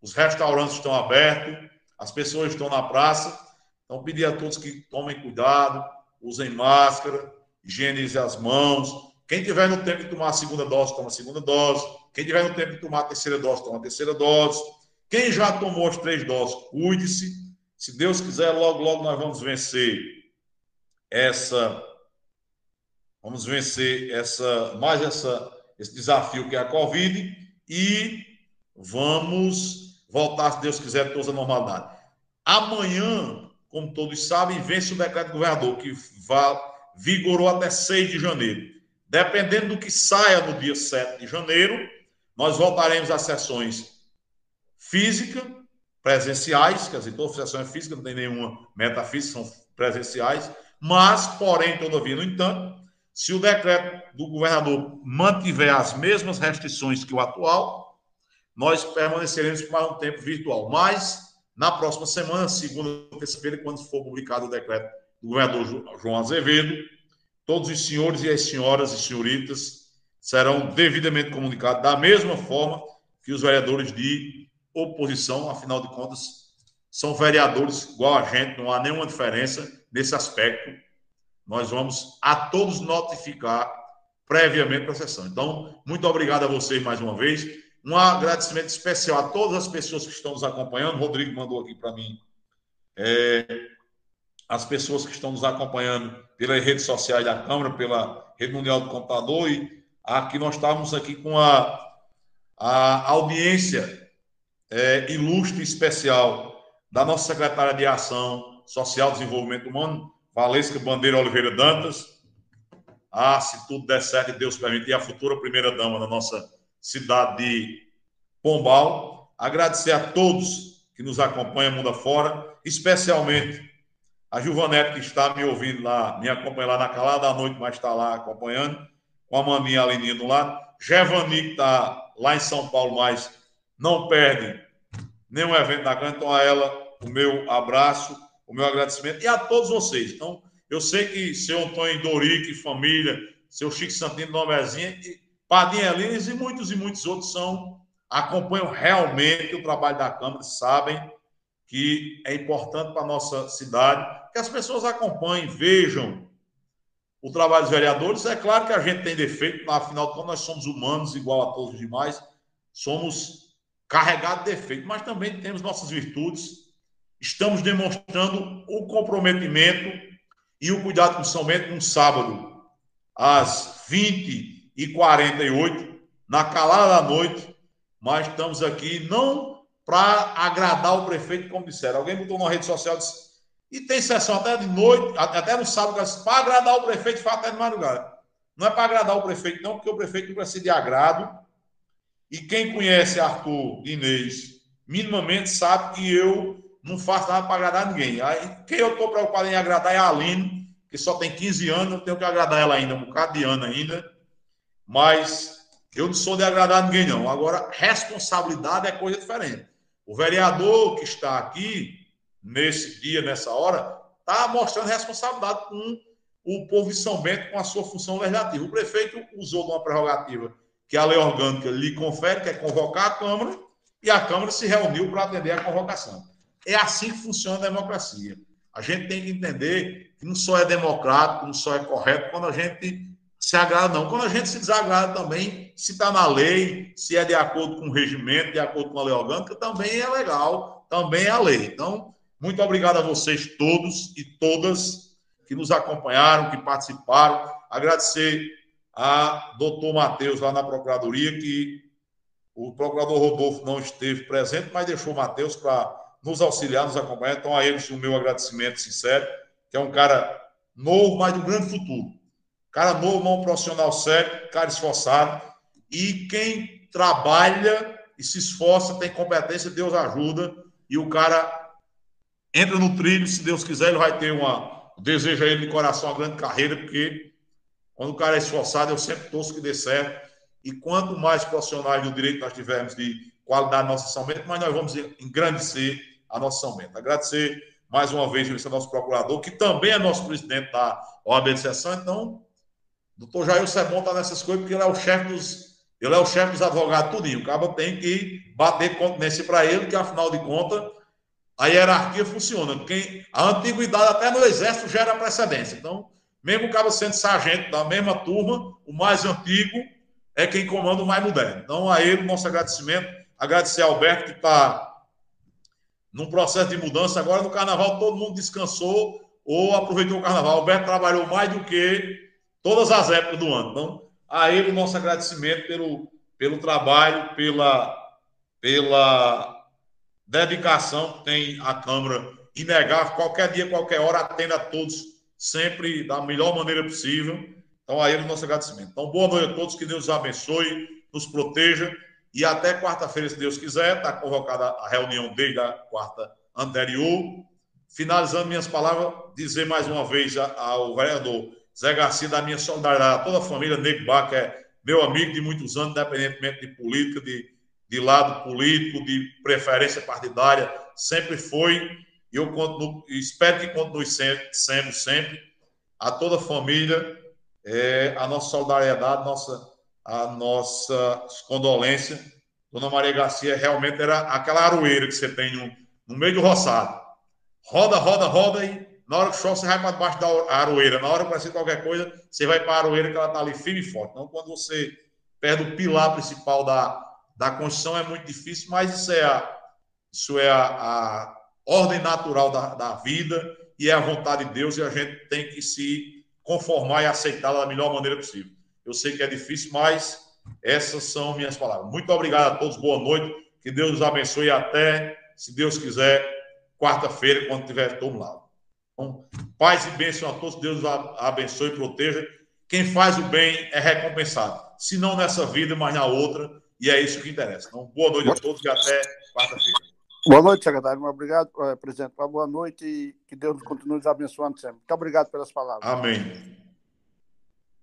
os restaurantes estão abertos, as pessoas estão na praça. Então, pedir a todos que tomem cuidado, usem máscara, higienizem as mãos. Quem tiver no tempo de tomar a segunda dose, toma a segunda dose. Quem tiver no tempo de tomar a terceira dose, toma a terceira dose. Quem já tomou as três doses, cuide-se. Se Deus quiser, logo, logo nós vamos vencer essa. Vamos vencer essa mais essa, esse desafio que é a Covid e vamos voltar, se Deus quiser, toda a normalidade. Amanhã, como todos sabem, vence o decreto do governador, que vigorou até 6 de janeiro. Dependendo do que saia no dia 7 de janeiro, nós voltaremos às sessões física presenciais, quer dizer, toda sessão é física, não tem nenhuma metafísica, são presenciais, mas, porém, todavia, no entanto, se o decreto do governador mantiver as mesmas restrições que o atual, nós permaneceremos por mais um tempo virtual. Mas, na próxima semana, segunda terça-feira, quando for publicado o decreto do governador João Azevedo, todos os senhores e as senhoras e senhoritas serão devidamente comunicados da mesma forma que os vereadores de oposição, afinal de contas, são vereadores igual a gente, não há nenhuma diferença nesse aspecto. Nós vamos a todos notificar previamente para a sessão. Então, muito obrigado a vocês mais uma vez. Um agradecimento especial a todas as pessoas que estão nos acompanhando. O Rodrigo mandou aqui para mim. É, as pessoas que estão nos acompanhando pelas redes sociais da Câmara, pela rede mundial do computador e aqui nós estávamos aqui com a, a audiência é, ilustre especial da nossa secretária de Ação Social e Desenvolvimento Humano, Valesca Bandeira Oliveira Dantas. Ah, se tudo der certo e Deus permitir, a futura primeira-dama da nossa cidade de Pombal. Agradecer a todos que nos acompanham mundo afora, especialmente a Juvanete, que está me ouvindo lá, me acompanha lá na calada da noite, mas está lá acompanhando, com a maminha Alininha do lado. Gevani, que está lá em São Paulo, mas não perde nenhum evento da Câmara. Então, a ela, o meu abraço, o meu agradecimento e a todos vocês. Então, eu sei que seu Antônio Dorique, família, seu Chico Santino Nomezinha, Padinha Lines e muitos e muitos outros são acompanham realmente o trabalho da Câmara, sabem que é importante para a nossa cidade que as pessoas acompanhem, vejam o trabalho dos vereadores. É claro que a gente tem defeito, afinal contas, nós somos humanos igual a todos os demais, somos carregado de defeito, mas também temos nossas virtudes. Estamos demonstrando o comprometimento e o Cuidado com São Bento, um sábado, às 20 e 48 na calada da noite, mas estamos aqui não para agradar o prefeito, como disseram. Alguém botou na rede social disse, e tem sessão até de noite, até no sábado, para agradar o prefeito, faz até de madrugada. Não é para agradar o prefeito, não, porque o prefeito não precisa de agrado. E quem conhece Arthur Inês minimamente sabe que eu não faço nada para agradar ninguém. Aí, quem eu estou preocupado em agradar é a Aline, que só tem 15 anos, eu tenho que agradar ela ainda, um bocado de ano ainda. Mas eu não sou de agradar ninguém, não. Agora, responsabilidade é coisa diferente. O vereador que está aqui, nesse dia, nessa hora, está mostrando responsabilidade com o povo de São Bento com a sua função legislativa. O prefeito usou uma prerrogativa que a lei orgânica lhe confere, que é convocar a Câmara, e a Câmara se reuniu para atender a convocação. É assim que funciona a democracia. A gente tem que entender que não só é democrático, não só é correto quando a gente se agrada, não. Quando a gente se desagrada também, se está na lei, se é de acordo com o regimento, de acordo com a lei orgânica, também é legal, também é a lei. Então, muito obrigado a vocês todos e todas que nos acompanharam, que participaram. Agradecer a doutor Matheus lá na Procuradoria, que o procurador Rodolfo não esteve presente, mas deixou o Matheus para nos auxiliar, nos acompanhar. Então, a eles o meu agradecimento sincero, que é um cara novo, mas de um grande futuro. Cara novo, um profissional sério, cara esforçado. E quem trabalha e se esforça, tem competência, Deus ajuda. E o cara entra no trilho, se Deus quiser, ele vai ter uma. Desejo a ele de coração uma grande carreira, porque quando o cara é esforçado, eu sempre torço que dê certo. E quanto mais profissionais do direito nós tivermos de qualidade nossa São Bento, mas nós vamos engrandecer a nossa Bento. Agradecer mais uma vez ao nosso procurador, que também é nosso presidente da OAB de sessão. Então, o doutor Jair Sebon está nessas coisas, porque ele é o chefe dos. Ele é o chefe dos advogados, tudinho. O cabo tem que bater continência para ele, que afinal de contas, a hierarquia funciona. Quem, a antiguidade até no exército gera precedência. Então, mesmo o cabo sendo sargento da mesma turma, o mais antigo é quem comanda o mais moderno. Então, a ele, nosso agradecimento. Agradecer ao Alberto, que está num processo de mudança. Agora, no carnaval, todo mundo descansou ou aproveitou o carnaval. O Alberto trabalhou mais do que todas as épocas do ano. Então, a ele, nosso agradecimento pelo, pelo trabalho, pela, pela dedicação que tem a Câmara inegável. Qualquer dia, qualquer hora, atenda a todos sempre da melhor maneira possível. Então, a ele, nosso agradecimento. Então, boa noite a todos, que Deus abençoe, nos proteja. E até quarta-feira, se Deus quiser, está convocada a reunião desde a quarta anterior. Finalizando minhas palavras, dizer mais uma vez ao vereador Zé Garcia da minha solidariedade a toda a família Nego que é meu amigo de muitos anos, independentemente de política, de, de lado político, de preferência partidária, sempre foi. E eu continuo, espero que continue sendo, sempre. A toda a família, é, a nossa solidariedade, nossa, a nossa condolência. Dona Maria Garcia realmente era aquela aroeira que você tem no, no meio do roçado. Roda, roda, roda e na hora que chove você vai para debaixo da aroeira. Na hora que acontecer qualquer coisa, você vai para a aroeira que ela está ali firme e forte. Então, quando você perde o pilar principal da, da Constituição, é muito difícil, mas isso é a, isso é a, a ordem natural da, da vida e é a vontade de Deus e a gente tem que se conformar e aceitá-la da melhor maneira possível. Eu sei que é difícil, mas essas são minhas palavras. Muito obrigado a todos, boa noite, que Deus nos abençoe até, se Deus quiser, quarta-feira, quando tiver todo lado. Então, paz e bênção a todos, Deus abençoe e proteja. Quem faz o bem é recompensado, se não nessa vida, mas na outra, e é isso que interessa. Então, boa noite a todos e até quarta-feira. Boa noite, secretário. Obrigado, eh, presidente. Boa noite e que Deus continue nos abençoando sempre. Muito obrigado pelas palavras. Amém.